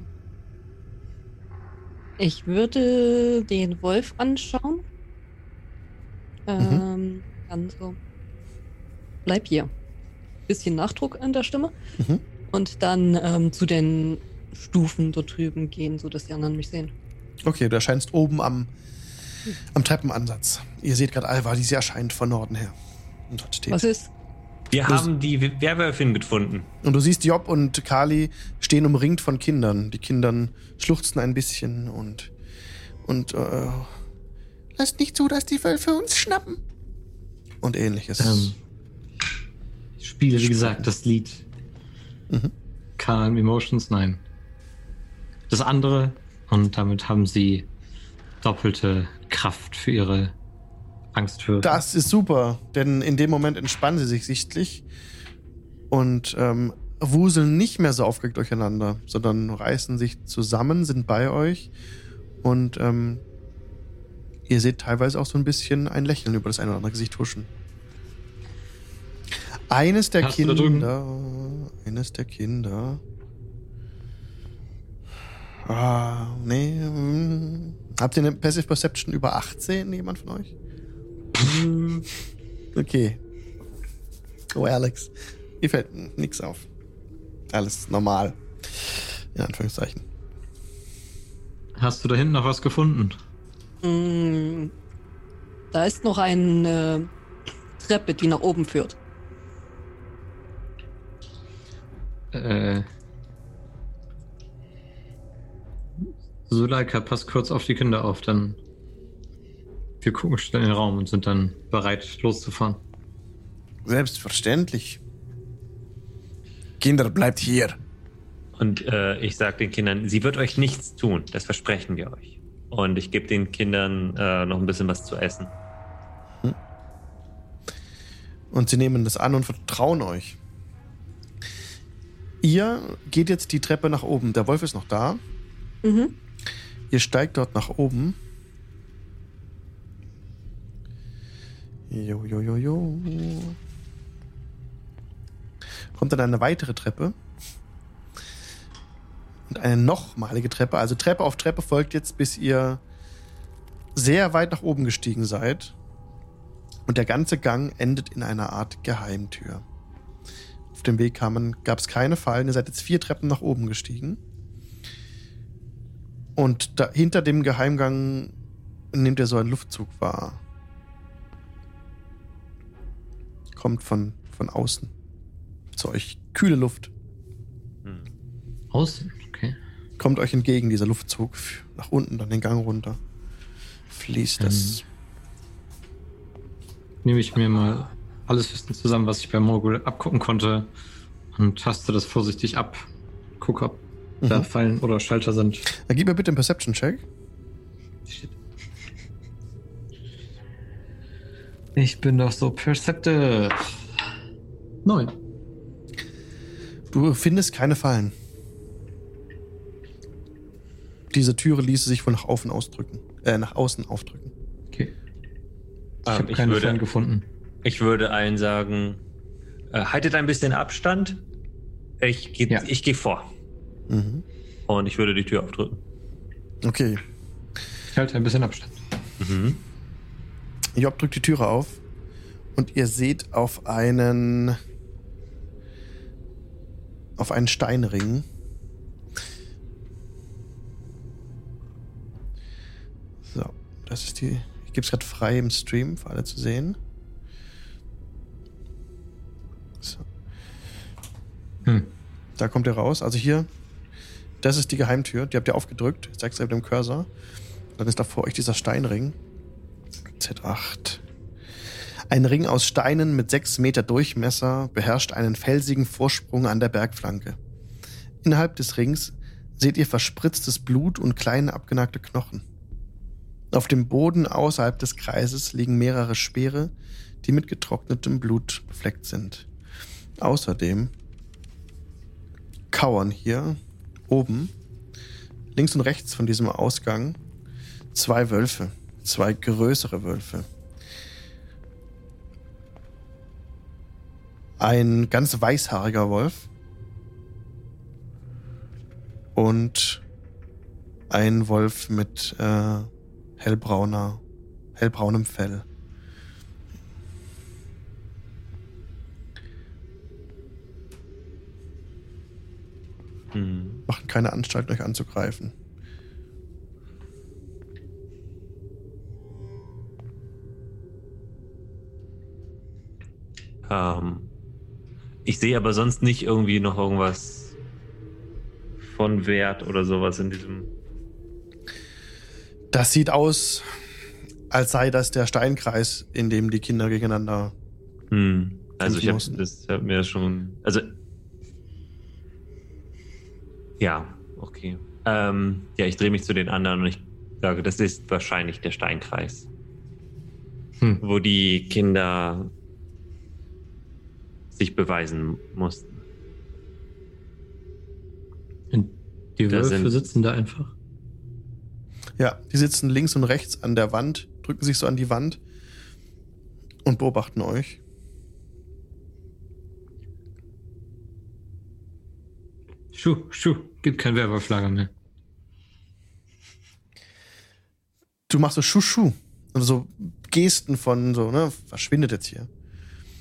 Ich würde den Wolf anschauen. Ähm, dann so. Bleib hier. Bisschen Nachdruck an der Stimme. Mhm. Und dann ähm, zu den Stufen dort drüben gehen, sodass die anderen mich sehen. Okay, du erscheinst oben am, am Treppenansatz. Ihr seht gerade Alva, die sie erscheint von Norden her. Und dort steht. Was ist? Wir Das- haben die Werwölfin gefunden. Und du siehst, Job und Kali stehen umringt von Kindern. Die Kindern schluchzen ein bisschen und. Und. Äh, Lasst nicht zu, dass die Wölfe uns schnappen. Und ähnliches. Ähm, ich spiele, wie gesagt, das Lied. Mhm. Calm Emotions, nein. Das andere. Und damit haben sie doppelte Kraft für ihre Angst für. Das ist super, denn in dem Moment entspannen sie sich sichtlich und ähm, wuseln nicht mehr so aufgeregt durcheinander, sondern reißen sich zusammen, sind bei euch und ähm, ihr seht teilweise auch so ein bisschen ein Lächeln über das eine oder andere Gesicht huschen. Eines der Hast Kinder, eines der Kinder. Ah, nee. hm. Habt ihr eine Passive Perception über 18, jemand von euch? Okay. Oh, Alex. Mir fällt nichts auf. Alles normal. In Anführungszeichen. Hast du da hinten noch was gefunden? Mm, da ist noch eine Treppe, die nach oben führt. Äh. Suleika, pass kurz auf die Kinder auf, dann. Wir gucken schnell in den Raum und sind dann bereit, loszufahren. Selbstverständlich. Kinder, bleibt hier. Und äh, ich sage den Kindern, sie wird euch nichts tun. Das versprechen wir euch. Und ich gebe den Kindern äh, noch ein bisschen was zu essen. Und sie nehmen das an und vertrauen euch. Ihr geht jetzt die Treppe nach oben. Der Wolf ist noch da. Mhm. Ihr steigt dort nach oben. Jo, jo, jo, jo. Kommt dann eine weitere Treppe. Und eine nochmalige Treppe. Also Treppe auf Treppe folgt jetzt, bis ihr sehr weit nach oben gestiegen seid. Und der ganze Gang endet in einer Art Geheimtür. Auf dem Weg gab es keine Fallen. Ihr seid jetzt vier Treppen nach oben gestiegen. Und da, hinter dem Geheimgang nimmt ihr so einen Luftzug wahr. Kommt von, von außen zu euch. Kühle Luft. Hm. Außen, okay. Kommt euch entgegen, dieser Luftzug. Nach unten, dann den Gang runter. Fließt das. Nehme ich mir mal alles Wissen zusammen, was ich bei Mogul abgucken konnte und taste das vorsichtig ab. Guck, ob da Mhm. Fallen oder Schalter sind. Dann gib mir bitte einen Perception-Check. Shit. Ich bin doch so perceptive. Neun. Du findest keine Fallen. Diese Türe ließe sich wohl nach außen ausdrücken. Äh, nach außen aufdrücken. Okay. Ich Ähm, habe keine würde- Fallen gefunden. Ich würde allen sagen, äh, haltet ein bisschen Abstand. Ich gehe Ja. ich geh vor. Mhm. Und ich würde die Tür aufdrücken. Okay. Ich halte ein bisschen Abstand. Mhm. Job drückt die Türe auf und ihr seht auf einen auf einen Steinring. So, das ist die. Ich gebe es gerade frei im Stream für alle zu sehen. So, Hm. da kommt ihr raus. Also hier, das ist die Geheimtür. Die habt ihr aufgedrückt. Ich zeig's euch mit dem Cursor. Dann ist da vor euch dieser Steinring. Z8. Ein Ring aus Steinen mit sechs Meter Durchmesser beherrscht einen felsigen Vorsprung an der Bergflanke. Innerhalb des Rings seht ihr verspritztes Blut und kleine abgenagte Knochen. Auf dem Boden außerhalb des Kreises liegen mehrere Speere, die mit getrocknetem Blut befleckt sind. Außerdem kauern hier oben, links und rechts von diesem Ausgang, zwei Wölfe, zwei größere Wölfe. Ein ganz weißhaariger Wolf und ein Wolf mit äh, hellbrauner, hellbraunem Fell. Hm. Machen keine Anstalt, euch anzugreifen. Ähm, ich sehe aber sonst nicht irgendwie noch irgendwas von Wert oder sowas in diesem. Das sieht aus, als sei das der Steinkreis, in dem die Kinder gegeneinander. Hm. Also ich habe hab mir schon. Also ja, okay. Ähm, ja, ich drehe mich zu den anderen und ich sage, das ist wahrscheinlich der Steinkreis, Hm. wo die Kinder sich beweisen mussten. Und die Wölfe sind- sitzen da einfach. Ja, die sitzen links und rechts an der Wand, drücken sich so an die Wand und beobachten euch. Schuh, schuh, gibt kein Werwolflager mehr. Du machst so Schuschu und so Gesten von so, ne, verschwindet jetzt hier.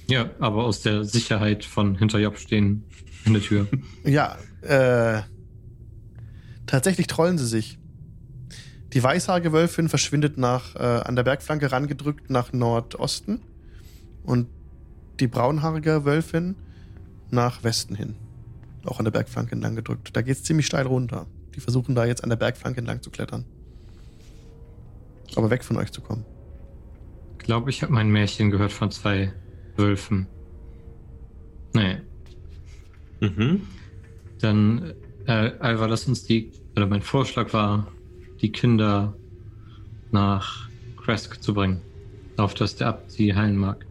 Ja, aber aus der Sicherheit von hinter Job stehen in der Tür. Ja, äh, tatsächlich trollen sie sich. Die weißhaarige Wölfin verschwindet nach, äh, an der Bergflanke rangedrückt nach Nordosten und die braunhaarige Wölfin nach Westen hin. Auch an der Bergflanke entlang gedrückt. Da geht's ziemlich steil runter. Die versuchen da jetzt an der Bergflanke entlang zu klettern. Aber weg von euch zu kommen. Ich glaube, ich habe mein Märchen gehört von zwei Wölfen. Nee, Mhm. dann, äh, Alva, lass uns die, oder mein Vorschlag war, die Kinder nach Kresk zu bringen. Auf dass der Abt sie heilen mag.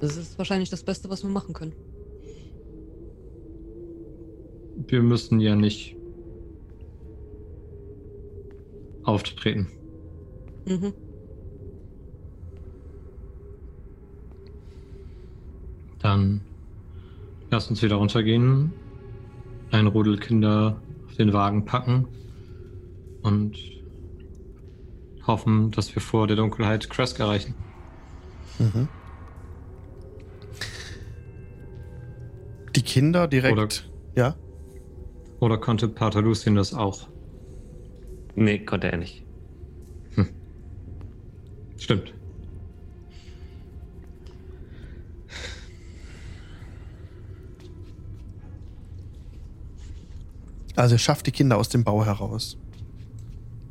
Das ist wahrscheinlich das Beste, was wir machen können. Wir müssen ja nicht auftreten. Mhm. Dann lass uns wieder runtergehen, ein Rudel Kinder auf den Wagen packen und hoffen, dass wir vor der Dunkelheit Kresk erreichen. Mhm. Die Kinder direkt. Oder- ja? Oder konnte Pater Lucien das auch? Nee, konnte er nicht. Stimmt. Also er schafft die Kinder aus dem Bau heraus.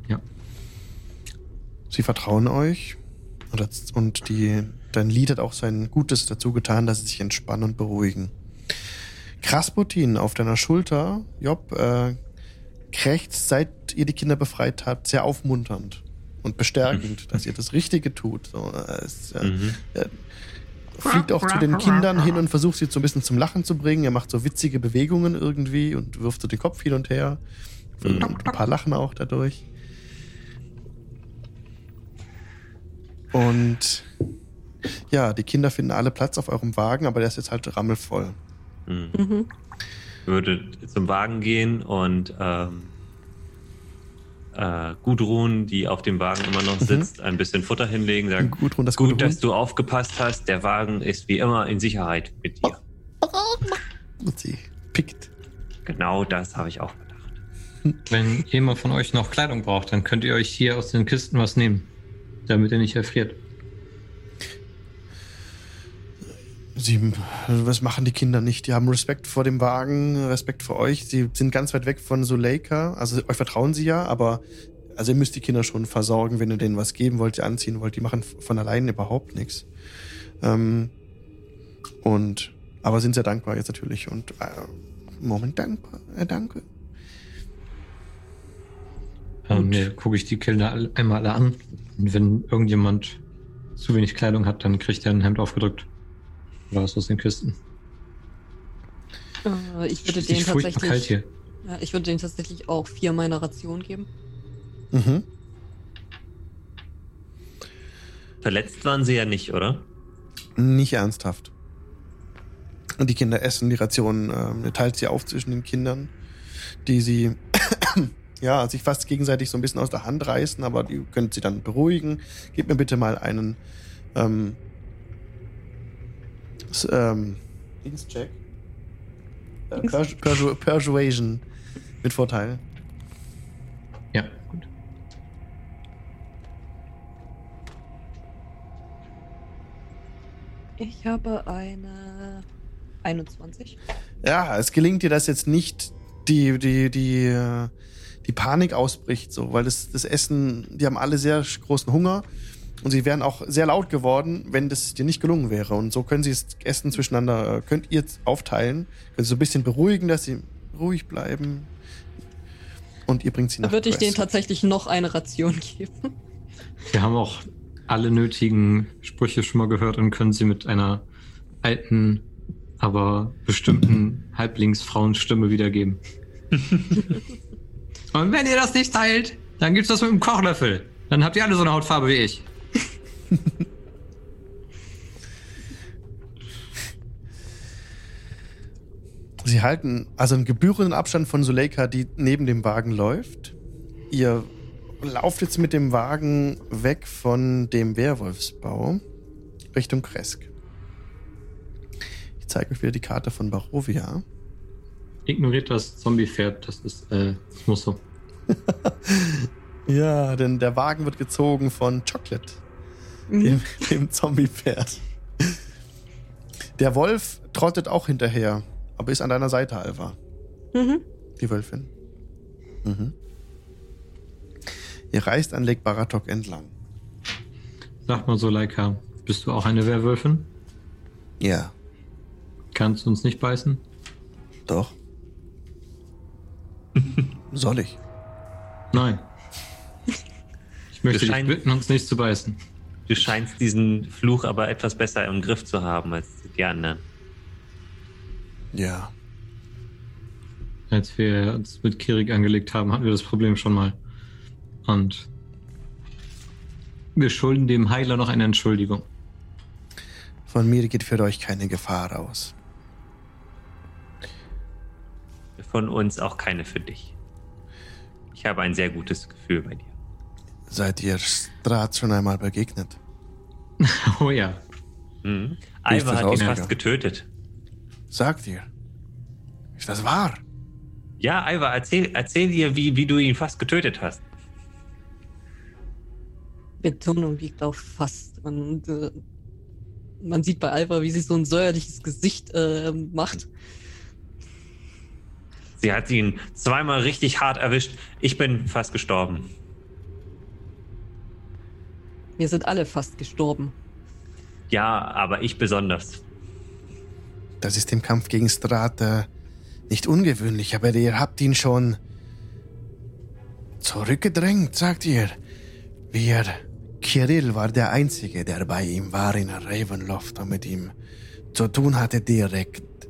Ja. Sie vertrauen euch und, das, und die, dein Lied hat auch sein Gutes dazu getan, dass sie sich entspannen und beruhigen. Krasputin auf deiner Schulter, Job, äh, krächzt, seit ihr die Kinder befreit habt, sehr aufmunternd und bestärkend, dass ihr das Richtige tut. So, äh, es, äh, Mhm. fliegt auch zu den Kindern hin und versucht sie so ein bisschen zum Lachen zu bringen. Er macht so witzige Bewegungen irgendwie und wirft so den Kopf hin und her. Und ein paar lachen auch dadurch. Und ja, die Kinder finden alle Platz auf eurem Wagen, aber der ist jetzt halt rammelvoll. Mhm. Mhm. würde zum Wagen gehen und ähm, äh, Gudrun, die auf dem Wagen immer noch Mhm. sitzt, ein bisschen Futter hinlegen, sagen, Gudrun, das gut, gute dass du aufgepasst hast, der Wagen ist wie immer in Sicherheit mit dir. Und sie pickt. Genau das habe ich auch gedacht. Wenn jemand von euch noch Kleidung braucht, dann könnt ihr euch hier aus den Kisten was nehmen, damit ihr nicht erfriert. Sie, was machen die Kinder nicht? Die haben Respekt vor dem Wagen, Respekt vor euch. Sie sind ganz weit weg von Suleika. Also euch vertrauen sie ja, aber also ihr müsst die Kinder schon versorgen, wenn ihr denen was geben wollt, sie anziehen wollt. Die machen von allein überhaupt nichts. Ähm, und aber sind sehr dankbar jetzt natürlich und äh, Moment dankbar, äh, danke. Ähm, nee, gucke ich die Kinder einmal alle an. Und wenn irgendjemand zu wenig Kleidung hat, dann kriegt er ein Hemd aufgedrückt. Raus aus den Kisten. Äh, ich würde denen tatsächlich. hier. Ja, ich würde denen tatsächlich auch vier meiner Ration geben. Mhm. Verletzt waren sie ja nicht, oder? Nicht ernsthaft. Und die Kinder essen die Rationen, ähm, er teilt sie auf zwischen den Kindern, die sie ja, sich fast gegenseitig so ein bisschen aus der Hand reißen, aber die könnt sie dann beruhigen. Gib mir bitte mal einen ähm, ähm, Dingscheck. Äh, Persu Persu Persuasion mit Vorteil. Ja, gut. Ich habe eine 21. Ja, es gelingt dir, dass jetzt nicht die, die, die, äh, die Panik ausbricht, so, weil das, das Essen, die haben alle sehr großen Hunger und sie wären auch sehr laut geworden, wenn das dir nicht gelungen wäre. Und so können sie das Essen zwischeneinander, äh, könnt ihr aufteilen, können sie so ein bisschen beruhigen, dass sie ruhig bleiben. Und ihr bringt sie nach Da würde ich denen tatsächlich noch eine Ration geben. Wir haben auch alle nötigen Sprüche schon mal gehört und können sie mit einer alten, aber bestimmten Halblingsfrauenstimme wiedergeben. und wenn ihr das nicht teilt, dann gibt's das mit dem Kochlöffel. Dann habt ihr alle so eine Hautfarbe wie ich. Sie halten also einen gebührenden Abstand von Suleika, die neben dem Wagen läuft. Ihr lauft jetzt mit dem Wagen weg von dem Werwolfsbau Richtung Kresk. Ich zeige euch wieder die Karte von Barovia. Ignoriert das Zombie-Pferd, das ist, äh, das muss so. Ja, denn der Wagen wird gezogen von Chocolate, dem, dem Zombie-Pferd. Der Wolf trottet auch hinterher, aber ist an deiner Seite, Alva. Mhm. Die Wölfin. Mhm. Ihr reist an Lake Baratok entlang. Sag mal so, Laika, bist du auch eine Werwölfin? Ja, Kannst du uns nicht beißen? doch. Soll ich? Nein. Ich möchte dich bitten, uns nicht zu beißen. Du scheinst diesen Fluch aber etwas besser im Griff zu haben als die anderen. Ja. Als wir uns mit Kirik angelegt haben, hatten wir das Problem schon mal. Und wir schulden dem Heiler noch eine Entschuldigung. Von mir geht für euch keine Gefahr aus. Von uns auch keine für dich. Ich habe ein sehr gutes Gefühl bei dir. Seid ihr Strat schon einmal begegnet? Oh ja. Mhm. Das hat ihn fast getötet. Sagt ihr? Ist das wahr? Ja, Alva, erzähl, erzähl dir, wie, wie du ihn fast getötet hast. Betonung liegt auf fast. Und äh, man sieht bei Alva, wie sie so ein säuerliches Gesicht äh, macht. Sie hat ihn zweimal richtig hart erwischt. Ich bin fast gestorben. Wir sind alle fast gestorben. Ja, aber ich besonders. Das ist im Kampf gegen Strat äh, nicht ungewöhnlich, aber ihr habt ihn schon zurückgedrängt, sagt ihr. Wir, Kirill war der Einzige, der bei ihm war in Ravenloft und mit ihm zu tun hatte direkt.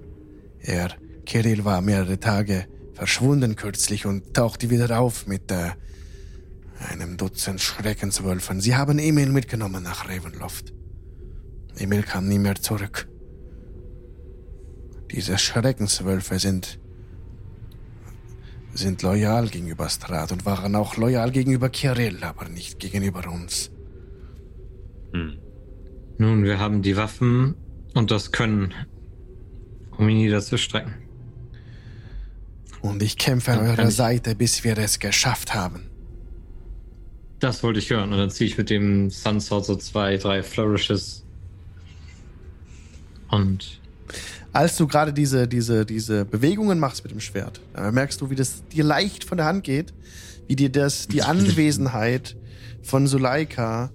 Er, Kirill, war mehrere Tage verschwunden kürzlich und tauchte wieder auf mit äh, einem Dutzend Schreckenswölfen. Sie haben Emil mitgenommen nach Ravenloft. Emil kam nie mehr zurück. Diese Schreckenswölfe sind sind loyal gegenüber Strat und waren auch loyal gegenüber Kirill, aber nicht gegenüber uns. Hm. Nun, wir haben die Waffen und das Können, um ihn niederzustrecken. Und ich kämpfe an eurer Seite, bis wir es geschafft haben. Das wollte ich hören. Und dann ziehe ich mit dem Sunsword so zwei, drei Flourishes. Und Als du gerade diese, diese, diese Bewegungen machst mit dem Schwert, merkst du, wie das dir leicht von der Hand geht, wie dir das, die Anwesenheit von Suleika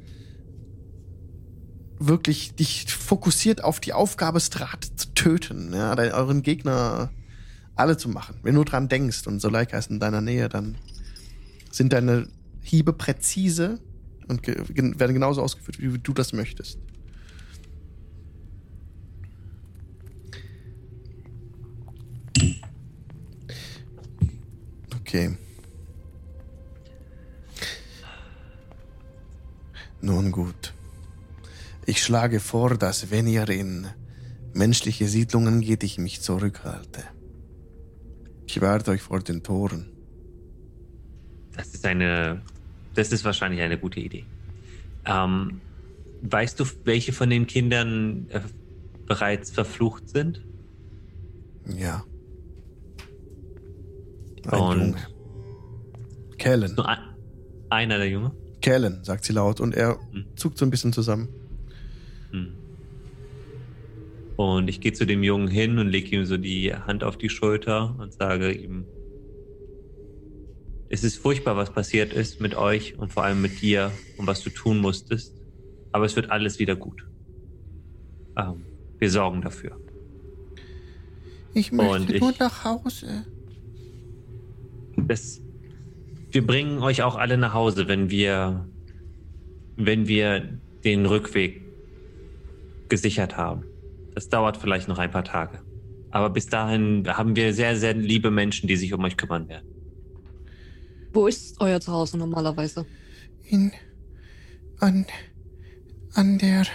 wirklich dich fokussiert auf die Aufgabe, Strat zu töten, ja, euren Gegner alle zu machen. Wenn du dran denkst und Suleika ist in deiner Nähe, dann sind deine Hiebe präzise und ge werden genauso ausgeführt, wie du das möchtest. Okay. Nun gut. Ich schlage vor, dass wenn ihr in menschliche Siedlungen geht, ich mich zurückhalte. Ich warte euch vor den Toren. Das ist eine. Das ist wahrscheinlich eine gute Idee. Ähm, weißt du, welche von den Kindern äh, bereits verflucht sind? Ja. Ein Und- Junge. Kellen. Nur ein, einer der Junge? Kellen, sagt sie laut und er Hm. zuckt so ein bisschen zusammen. Hm. Und ich gehe zu dem Jungen hin und lege ihm so die Hand auf die Schulter und sage ihm, es ist furchtbar, was passiert ist mit euch und vor allem mit dir und was du tun musstest. Aber es wird alles wieder gut. Ähm, wir sorgen dafür. Ich möchte ich- nur nach Hause. Das, wir bringen euch auch alle nach Hause, wenn wir, wenn wir den Rückweg gesichert haben. Das dauert vielleicht noch ein paar Tage. Aber bis dahin haben wir sehr, sehr liebe Menschen, die sich um euch kümmern werden. Wo ist euer Zuhause normalerweise? in an an der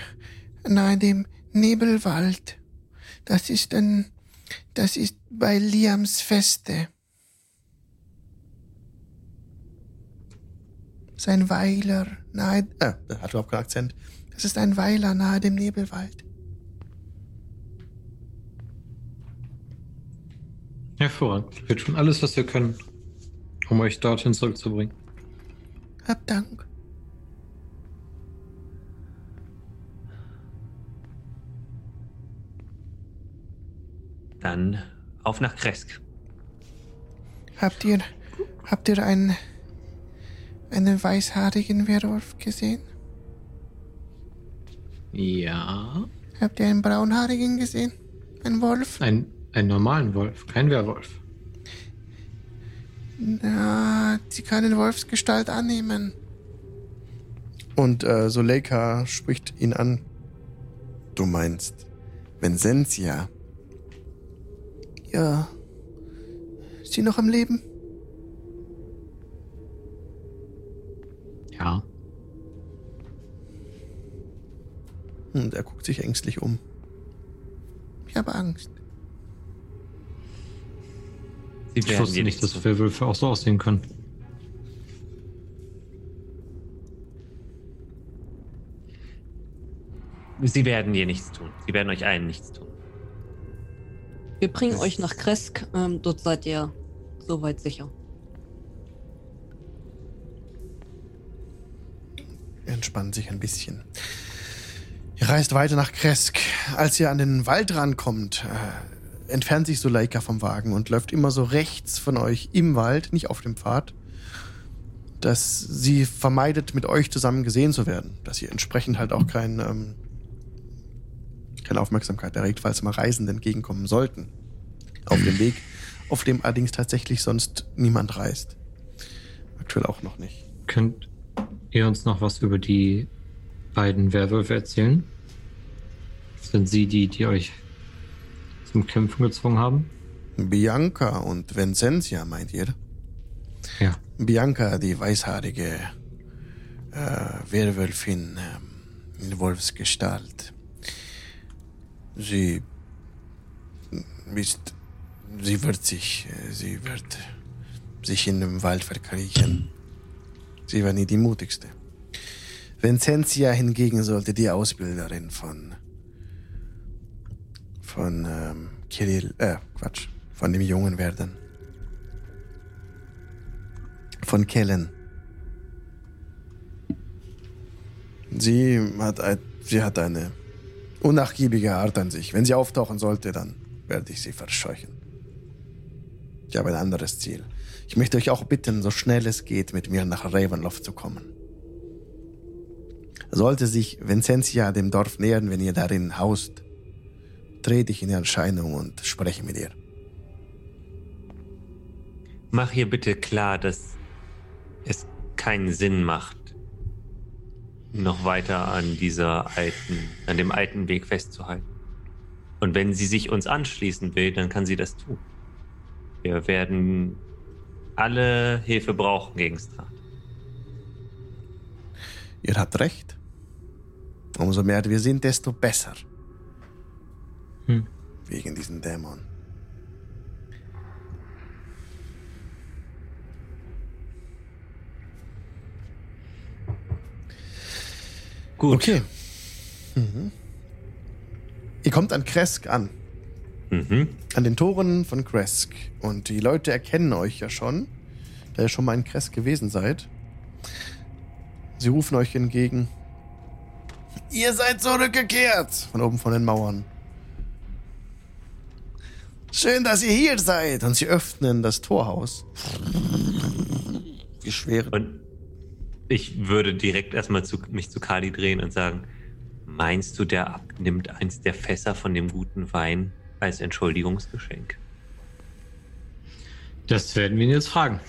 nahe dem Nebelwald. Das ist ein das ist bei Liams Feste. Sein Weiler nahe Äh, er hat überhaupt keinen Akzent. das ist ein Weiler nahe dem Nebelwald. Hervorragend. Wir tun alles, was wir können, um euch dorthin zurückzubringen. Hab Dank. Dann auf nach Kresk. Habt ihr habt ihr einen einen weißhaarigen Werwolf gesehen? Ja. Habt ihr einen braunhaarigen gesehen? Ein Wolf? Ein, einen normalen Wolf, kein Werwolf. Na, sie kann in Wolfsgestalt annehmen. Und äh, Soleika spricht ihn an. Du meinst Vincentia? Ja. Ist sie noch am Leben? Ja. Und er guckt sich ängstlich um. Ich habe Angst. Ich wusste nicht, dass. Werwölfe auch so aussehen können. Sie werden dir nichts tun. Sie werden euch allen nichts tun. Wir bringen Das- euch nach Kresk. Ähm, dort seid ihr soweit sicher. Er entspannt sich ein bisschen. Ihr reist weiter nach Kresk. Als ihr an den Wald rankommt, äh, entfernt sich Suleika vom Wagen und läuft immer so rechts von euch im Wald, nicht auf dem Pfad, dass sie vermeidet, mit euch zusammen gesehen zu werden. Dass ihr entsprechend halt auch kein, ähm, keine Aufmerksamkeit erregt, falls mal Reisende entgegenkommen sollten. Auf dem Weg, auf dem allerdings tatsächlich sonst niemand reist. Aktuell auch noch nicht. Könnt ihr uns noch was über die beiden Werwölfe erzählen? Sind sie die, die euch zum Kämpfen gezwungen haben? Bianca und Vincentia, meint ihr? Ja. Bianca, die weißhaarige äh, Werwölfin ähm, in Wolfsgestalt. Sie ist, sie wird sich, äh, sie wird sich in dem Wald verkriechen. Sie war nie die mutigste. Vincentia hingegen sollte die Ausbilderin von von ähm, Kirill, äh, Quatsch, von dem Jungen werden. Von Kellen. Sie hat, sie hat eine unnachgiebige Art an sich. Wenn sie auftauchen sollte, dann werde ich sie verscheuchen. Ich habe ein anderes Ziel. Ich möchte euch auch bitten, so schnell es geht, mit mir nach Ravenloft zu kommen. Sollte sich Vincentia dem Dorf nähern, wenn ihr darin haust, trete ich in Erscheinung und spreche mit ihr. Mach hier bitte klar, dass es keinen Sinn macht, noch weiter an dieser alten, an dem alten Weg festzuhalten. Und wenn sie sich uns anschließen will, dann kann sie das tun. Wir werden alle Hilfe brauchen gegen Strat. Ihr habt recht. Umso mehr wir sind, desto besser. Hm. Wegen diesen Dämon. Gut. Okay. Mhm. Ihr kommt an Kresk an. Mhm. An den Toren von Kresk. Und die Leute erkennen euch ja schon, da ihr schon mal in Kresk gewesen seid. Sie rufen euch entgegen. Ihr seid zurückgekehrt! Von oben von den Mauern. Schön, dass ihr hier seid. Und sie öffnen das Torhaus. Die schwere. Und ich würde direkt erstmal zu, mich zu Kali drehen und sagen: Meinst du, der abnimmt eins der Fässer von dem guten Wein als Entschuldigungsgeschenk? Das werden wir ihn jetzt fragen.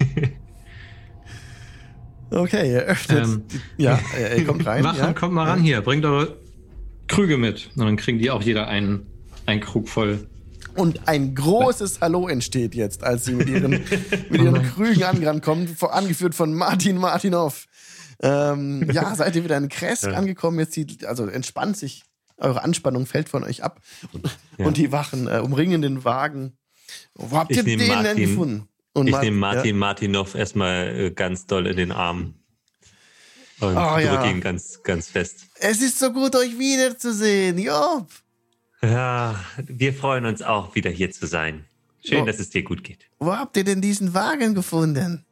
Okay, ihr öffnet. Ähm, ja, er, er kommt rein. Wachen, ja. kommt mal ran hier, bringt eure Krüge mit. Und dann kriegen die auch jeder einen, einen Krug voll. Und ein großes Hallo entsteht jetzt, als sie mit ihren, mit ihren. Krügen angerannt kommen, vor- angeführt von Martin Martinov. Ähm, ja, seid ihr wieder in Kresk Ja. angekommen? Jetzt die, also entspannt sich, eure Anspannung fällt von euch ab. Und, Ja. und die Wachen äh, umringen den Wagen. Wo habt Ich ihr den nehm denn Martin- gefunden? Und ich nehme Martin Martinov erstmal äh, ganz doll in den Arm und Oh, drücke ja. ihn ganz, ganz fest. Ja. Es ist so gut, euch wiederzusehen. Job. Ja, wir freuen uns auch, wieder hier zu sein. Schön, Oh. dass es dir gut geht. Wo habt ihr denn diesen Wagen gefunden?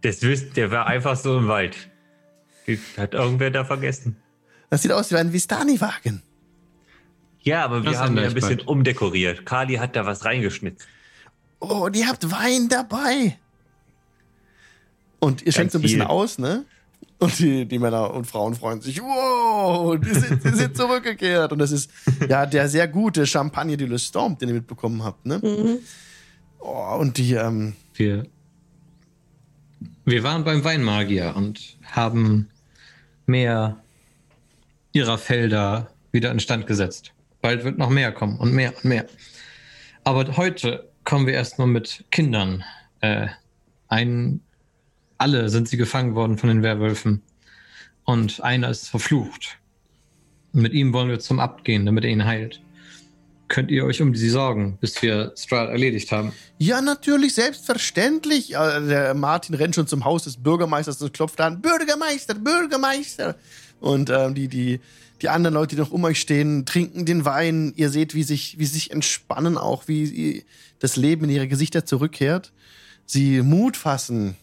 Das wisst, der war einfach so im Wald. Hat irgendwer da vergessen. Das sieht aus wie ein Vistani-Wagen. Ja, aber wir Das haben ihn ein bisschen bald. umdekoriert. Kali hat da was reingeschnitten. Oh, und ihr habt Wein dabei. Und ihr schenkt so ein bisschen viel. aus, ne? Und die, die Männer und Frauen freuen sich. Wow, die sind, die sind zurückgekehrt. Und das ist ja der sehr gute Champagner de Le Storm, den ihr mitbekommen habt, ne? Mhm. Oh, und die, ähm, Wir, wir waren beim Weinmagier und haben mehr ihrer Felder wieder instand gesetzt. Bald wird noch mehr kommen und mehr und mehr. Aber heute kommen wir erstmal mit Kindern. Äh, ein, alle sind sie gefangen worden von den Werwölfen. Und einer ist verflucht. Mit ihm wollen wir zum Abt gehen, damit er ihn heilt. Könnt ihr euch um sie sorgen, bis wir Strahd erledigt haben? ja, natürlich, selbstverständlich. Äh, Der Martin rennt schon zum Haus des Bürgermeisters und klopft an. Bürgermeister, Bürgermeister. Und ähm, die, die, die anderen Leute, die noch um euch stehen, trinken den Wein. Ihr seht, wie sich, wie sie sich entspannen, auch wie das Leben in ihre Gesichter zurückkehrt. Sie Mut fassen.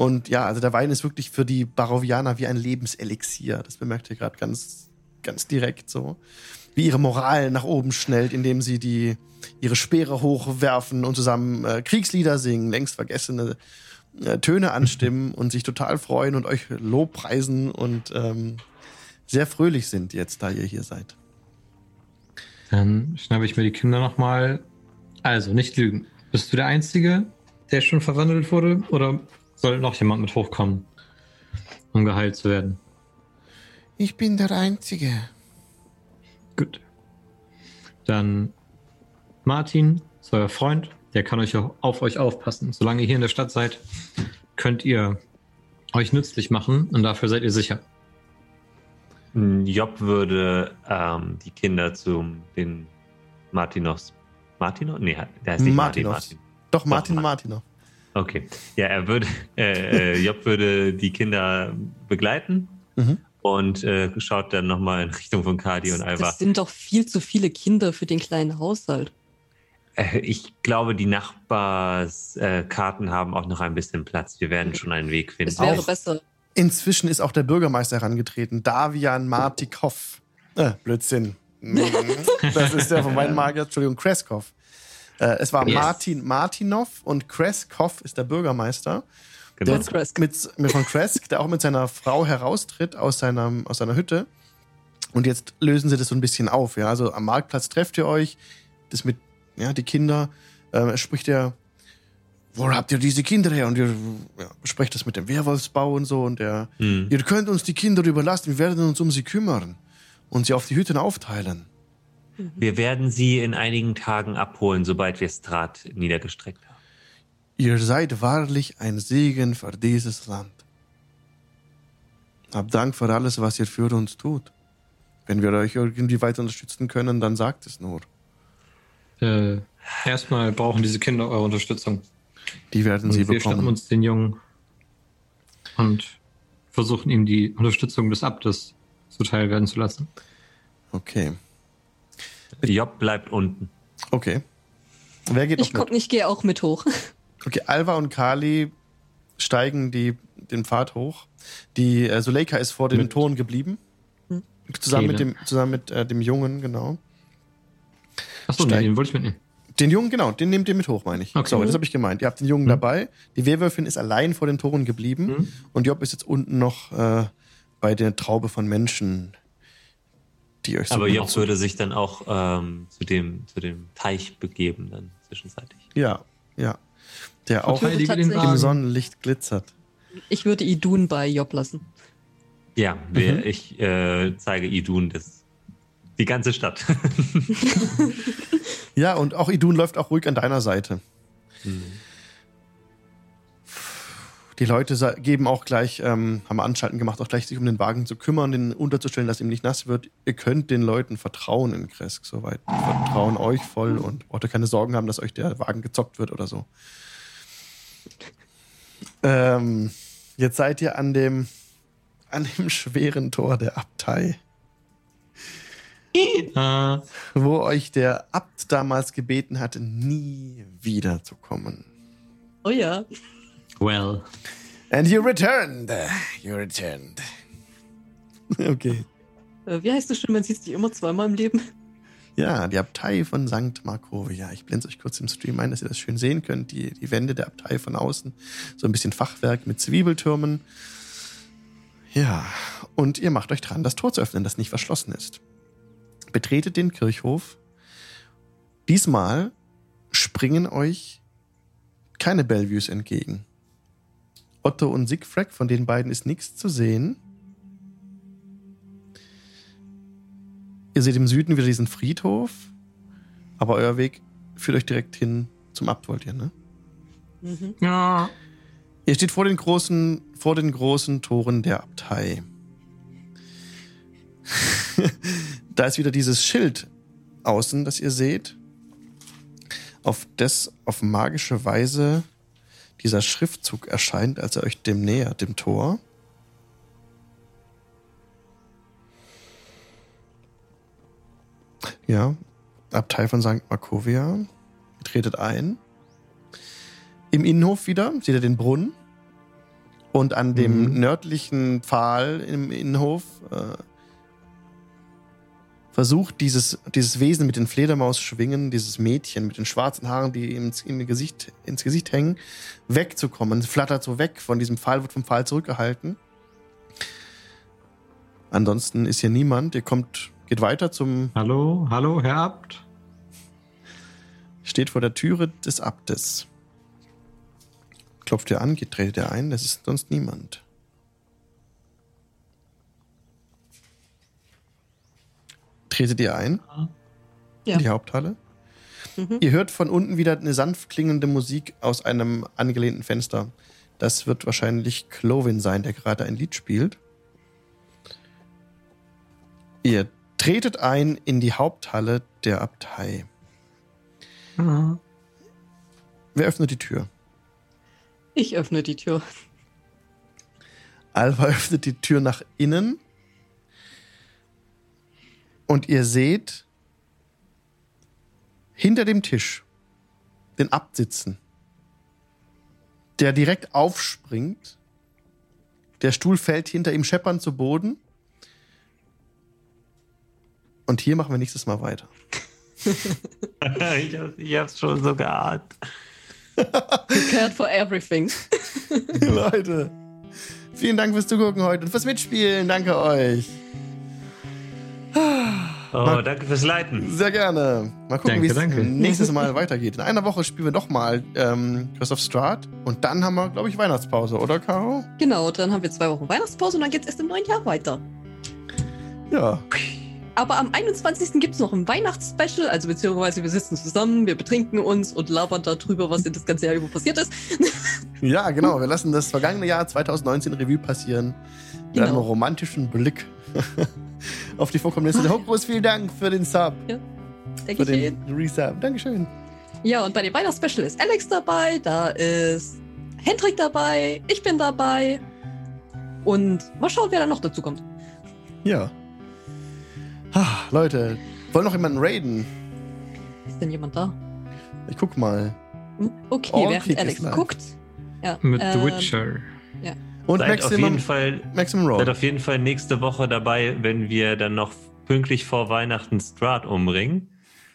Und ja, also der Wein ist wirklich für die Barovianer wie ein Lebenselixier. Das bemerkt ihr gerade ganz, ganz direkt so. Wie ihre Moral nach oben schnellt, indem sie die, ihre Speere hochwerfen und zusammen äh, Kriegslieder singen, längst vergessene äh, Töne anstimmen und sich total freuen und euch Lobpreisen und ähm, sehr fröhlich sind jetzt, da ihr hier seid. Dann schnappe ich mir die Kinder nochmal. Also, nicht lügen. Bist du der Einzige, der schon verwandelt wurde? Oder soll noch jemand mit hochkommen, um geheilt zu werden? Ich bin der Einzige. Gut. Dann Martin ist euer Freund. Der kann euch auch auf euch aufpassen. Solange ihr hier in der Stadt seid, könnt ihr euch nützlich machen und dafür seid ihr sicher. Job würde ähm, die Kinder zum den Martinovs. Martinov? Nee, der heißt nicht Martin. Martinovs. Martin. Doch, Martin Mar- Martinov. Okay. Ja, er würde, äh, äh, Job würde die Kinder begleiten Mhm. und äh, schaut dann nochmal in Richtung von Kadi und Alva. Das sind doch viel zu viele Kinder für den kleinen Haushalt. Äh, ich glaube, die Nachbarskarten äh, Karten haben auch noch ein bisschen Platz. Wir werden schon einen Weg finden. Es wäre Auch- besser. Inzwischen ist auch der Bürgermeister herangetreten, Davian Martikov. Äh, Blödsinn. Das ist der von Weinmagier, Entschuldigung, Kreskov. Äh, es war Yes. Martin Martinov und Kreskov ist der Bürgermeister. Genau. Der Von Kresk. Mit, mit von Kresk, der auch mit seiner Frau heraustritt aus seiner, aus seiner Hütte. Und jetzt lösen sie das so ein bisschen auf. Ja? Also am Marktplatz trefft ihr euch, das mit, ja, die Kinder. Äh, spricht er, wo habt ihr diese Kinder her? Und ihr ja, besprecht das mit dem Werwolfsbau und so. Und er, Hm. ihr könnt uns die Kinder überlassen, wir werden uns um sie kümmern und sie auf die Hütten aufteilen. Wir werden sie in einigen Tagen abholen, sobald wir Strat niedergestreckt haben. Ihr seid wahrlich ein Segen für dieses Land. Hab Dank für alles, was ihr für uns tut. Wenn wir euch irgendwie weiter unterstützen können, dann sagt es nur. Äh, erstmal brauchen diese Kinder eure Unterstützung. Die werden sie Und wir schnappen bekommen. uns den Jungen und versuchen ihm die Unterstützung des Abtes zuteil werden zu lassen. Okay. Job bleibt unten. Okay. Wer geht Ich, noch mit? ich gehe auch mit hoch. Okay, Alva und Kali steigen die, den Pfad hoch. Die äh, Suleika ist vor den Mit- Toren geblieben. Hm. Zusammen mit dem, zusammen mit äh, dem Jungen, genau. Achso, nee, den wollte ich mitnehmen. Den Jungen, genau, den nehmt ihr mit hoch, meine ich. Okay. Sorry, das habe ich gemeint. Ihr habt den Jungen Hm. dabei. Die Werwölfin ist allein vor den Toren geblieben. Hm. Und Job ist jetzt unten noch äh, bei der Traube von Menschen, die euch so Aber gut- Job würde sich dann auch ähm, zu, dem, zu dem Teich begeben, dann zwischenzeitlich. Ja, ja. Der auch im. Sonnenlicht glitzert. Ich würde Idun bei Job lassen. Ja, wir, Mhm. ich äh, zeige Idun das, die ganze Stadt. Ja, und auch Idun läuft auch ruhig an deiner Seite. Hm. Die Leute geben auch gleich, ähm, haben Anstalten gemacht, auch gleich sich um den Wagen zu kümmern, den unterzustellen, dass ihm nicht nass wird. Ihr könnt den Leuten vertrauen in Kresk soweit. Die vertrauen euch voll und braucht ihr keine Sorgen haben, dass euch der Wagen gezockt wird oder so. Ähm, jetzt seid ihr an dem, an dem schweren Tor der Abtei, Äh, wo euch der Abt damals gebeten hatte, nie wiederzukommen. Oh ja. Well. And you returned. You returned. Okay. Äh, wie heißt es schon, man sieht sich immer zweimal im Leben? Ja, die Abtei von St. Markovia. Ich blende es euch kurz im Stream ein, dass ihr das schön sehen könnt. Die, die Wände der Abtei von außen. So ein bisschen Fachwerk mit Zwiebeltürmen. Ja, und ihr macht euch dran, das Tor zu öffnen, das nicht verschlossen ist. Betretet den Kirchhof. Diesmal springen euch keine Bellevues entgegen. Otto und Siegfried, von den beiden ist nichts zu sehen. Ihr seht im Süden wieder diesen Friedhof, aber euer Weg führt euch direkt hin zum Abt, wollt ihr, ne? Mhm. Ja. Ihr steht vor den großen, vor den großen Toren der Abtei. da ist wieder dieses Schild außen, das ihr seht, auf das auf magische Weise dieser Schriftzug erscheint, als er euch dem nähert, dem Tor. Ja, Abtei von St. Markovia. Tretet ein. Im Innenhof wieder seht ihr den Brunnen. Und an dem Mhm. nördlichen Pfahl im Innenhof äh, versucht dieses, dieses Wesen mit den Fledermausschwingen, dieses Mädchen mit den schwarzen Haaren, die ihm ins, im Gesicht, ins Gesicht hängen, wegzukommen. Es flattert so weg von diesem Pfahl, wird vom Pfahl zurückgehalten. Ansonsten ist hier niemand. Ihr kommt, geht weiter zum, Hallo, hallo, Herr Abt. steht vor der Türe des Abtes. Klopft ihr an, geht, tretet ihr ein, es ist sonst niemand. Tretet ihr ein Ja. in die Haupthalle? Mhm. Ihr hört von unten wieder eine sanft klingende Musik aus einem angelehnten Fenster. Das wird wahrscheinlich Clovin sein, der gerade ein Lied spielt. Ihr tretet ein in die Haupthalle der Abtei. Ja. Wer öffnet die Tür? Ich öffne die Tür. Alva öffnet die Tür nach innen. Und ihr seht hinter dem Tisch den Abt sitzen, der direkt aufspringt. Der Stuhl fällt hinter ihm scheppernd zu Boden. Und hier machen wir nächstes Mal weiter. ich, hab, ich hab's schon so geahnt. Prepared for everything. Leute, vielen Dank fürs Zugucken heute und fürs Mitspielen. Danke euch. Oh, danke fürs Leiten. Sehr gerne. Mal gucken, wie es nächstes Mal weitergeht. In einer Woche spielen wir nochmal ähm, Christoph Strat und dann haben wir, glaube ich, Weihnachtspause, oder Caro? Genau, dann haben wir zwei Wochen Weihnachtspause und dann geht's erst im neuen Jahr weiter. Ja. Aber am 21. gibt es noch ein Weihnachtsspecial, also beziehungsweise wir sitzen zusammen, wir betrinken uns und labern darüber, was in das ganze Jahr über passiert ist. Ja, genau. Wir lassen das vergangene Jahr 2019 Revue passieren. Mit Genau. einem romantischen Blick auf die Vorkommnisse. Der Hokus, vielen Dank für den Sub, Denke für den eh. Resub. Dankeschön. Ja, und bei dem Weihnachtsspecial ist Alex dabei, da ist Hendrik dabei, ich bin dabei. Und mal schauen, wer da noch dazu kommt. Ja. Ah, Leute, wollen noch jemanden raiden? Ist denn jemand da? Ich guck mal. Hm? Okay, All während Alex guckt. Ja, Mit The ähm, Witcher. Und Seid auf Maximum, jeden Fall Maximum Seid Roll. auf jeden Fall nächste Woche dabei, wenn wir dann noch pünktlich vor Weihnachten Strat umbringen.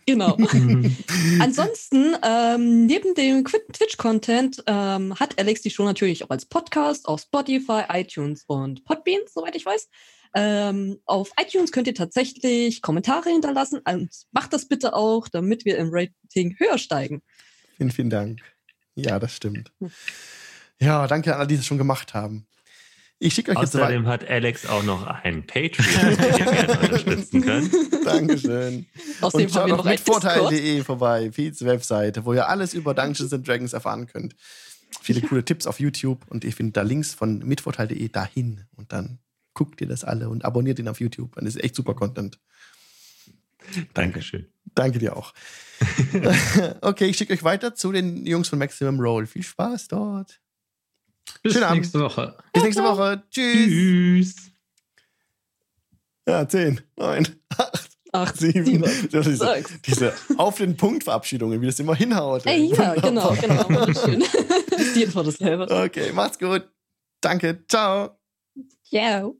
Genau. Ansonsten, ähm, neben dem Quitten Twitch-Content ähm, hat Alex die Show natürlich auch als Podcast auf Spotify, iTunes und Podbean, soweit ich weiß. Ähm, auf iTunes könnt ihr tatsächlich Kommentare hinterlassen. Und macht das bitte auch, damit wir im Rating höher steigen. Vielen, vielen Dank. Ja, das stimmt. Ja, danke an alle, die das schon gemacht haben. Ich schicke euch jetzt weiter. Außerdem hat Alex auch noch einen Patreon, den ihr gerne unterstützen könnt. Dankeschön. Außerdem Und schaut noch ein Discord. mitvorteil.de vorbei, Feeds Webseite, wo ihr alles über Dungeons and Dragons erfahren könnt. Viele coole Tipps auf YouTube und ihr findet da Links von mitvorteil.de dahin und dann guckt ihr das alle und abonniert ihn auf YouTube. Das ist echt super Content. Dankeschön. Danke dir auch. okay, ich schicke euch weiter zu den Jungs von Maximum Roll. Viel Spaß dort. Bis Schönen Abend. nächste Woche. Bis nächste Woche. Tschüss. Tschüss. Ja, 10, 9, 8, Acht, 7. sieben, Diese, sechs. diese auf den Punkt Verabschiedungen, wie das immer hinhaut. Ey, ja, Wunderbar. genau, genau. Schön. ist Info dasselbe. Okay, macht's gut. Danke. Ciao. Ciao.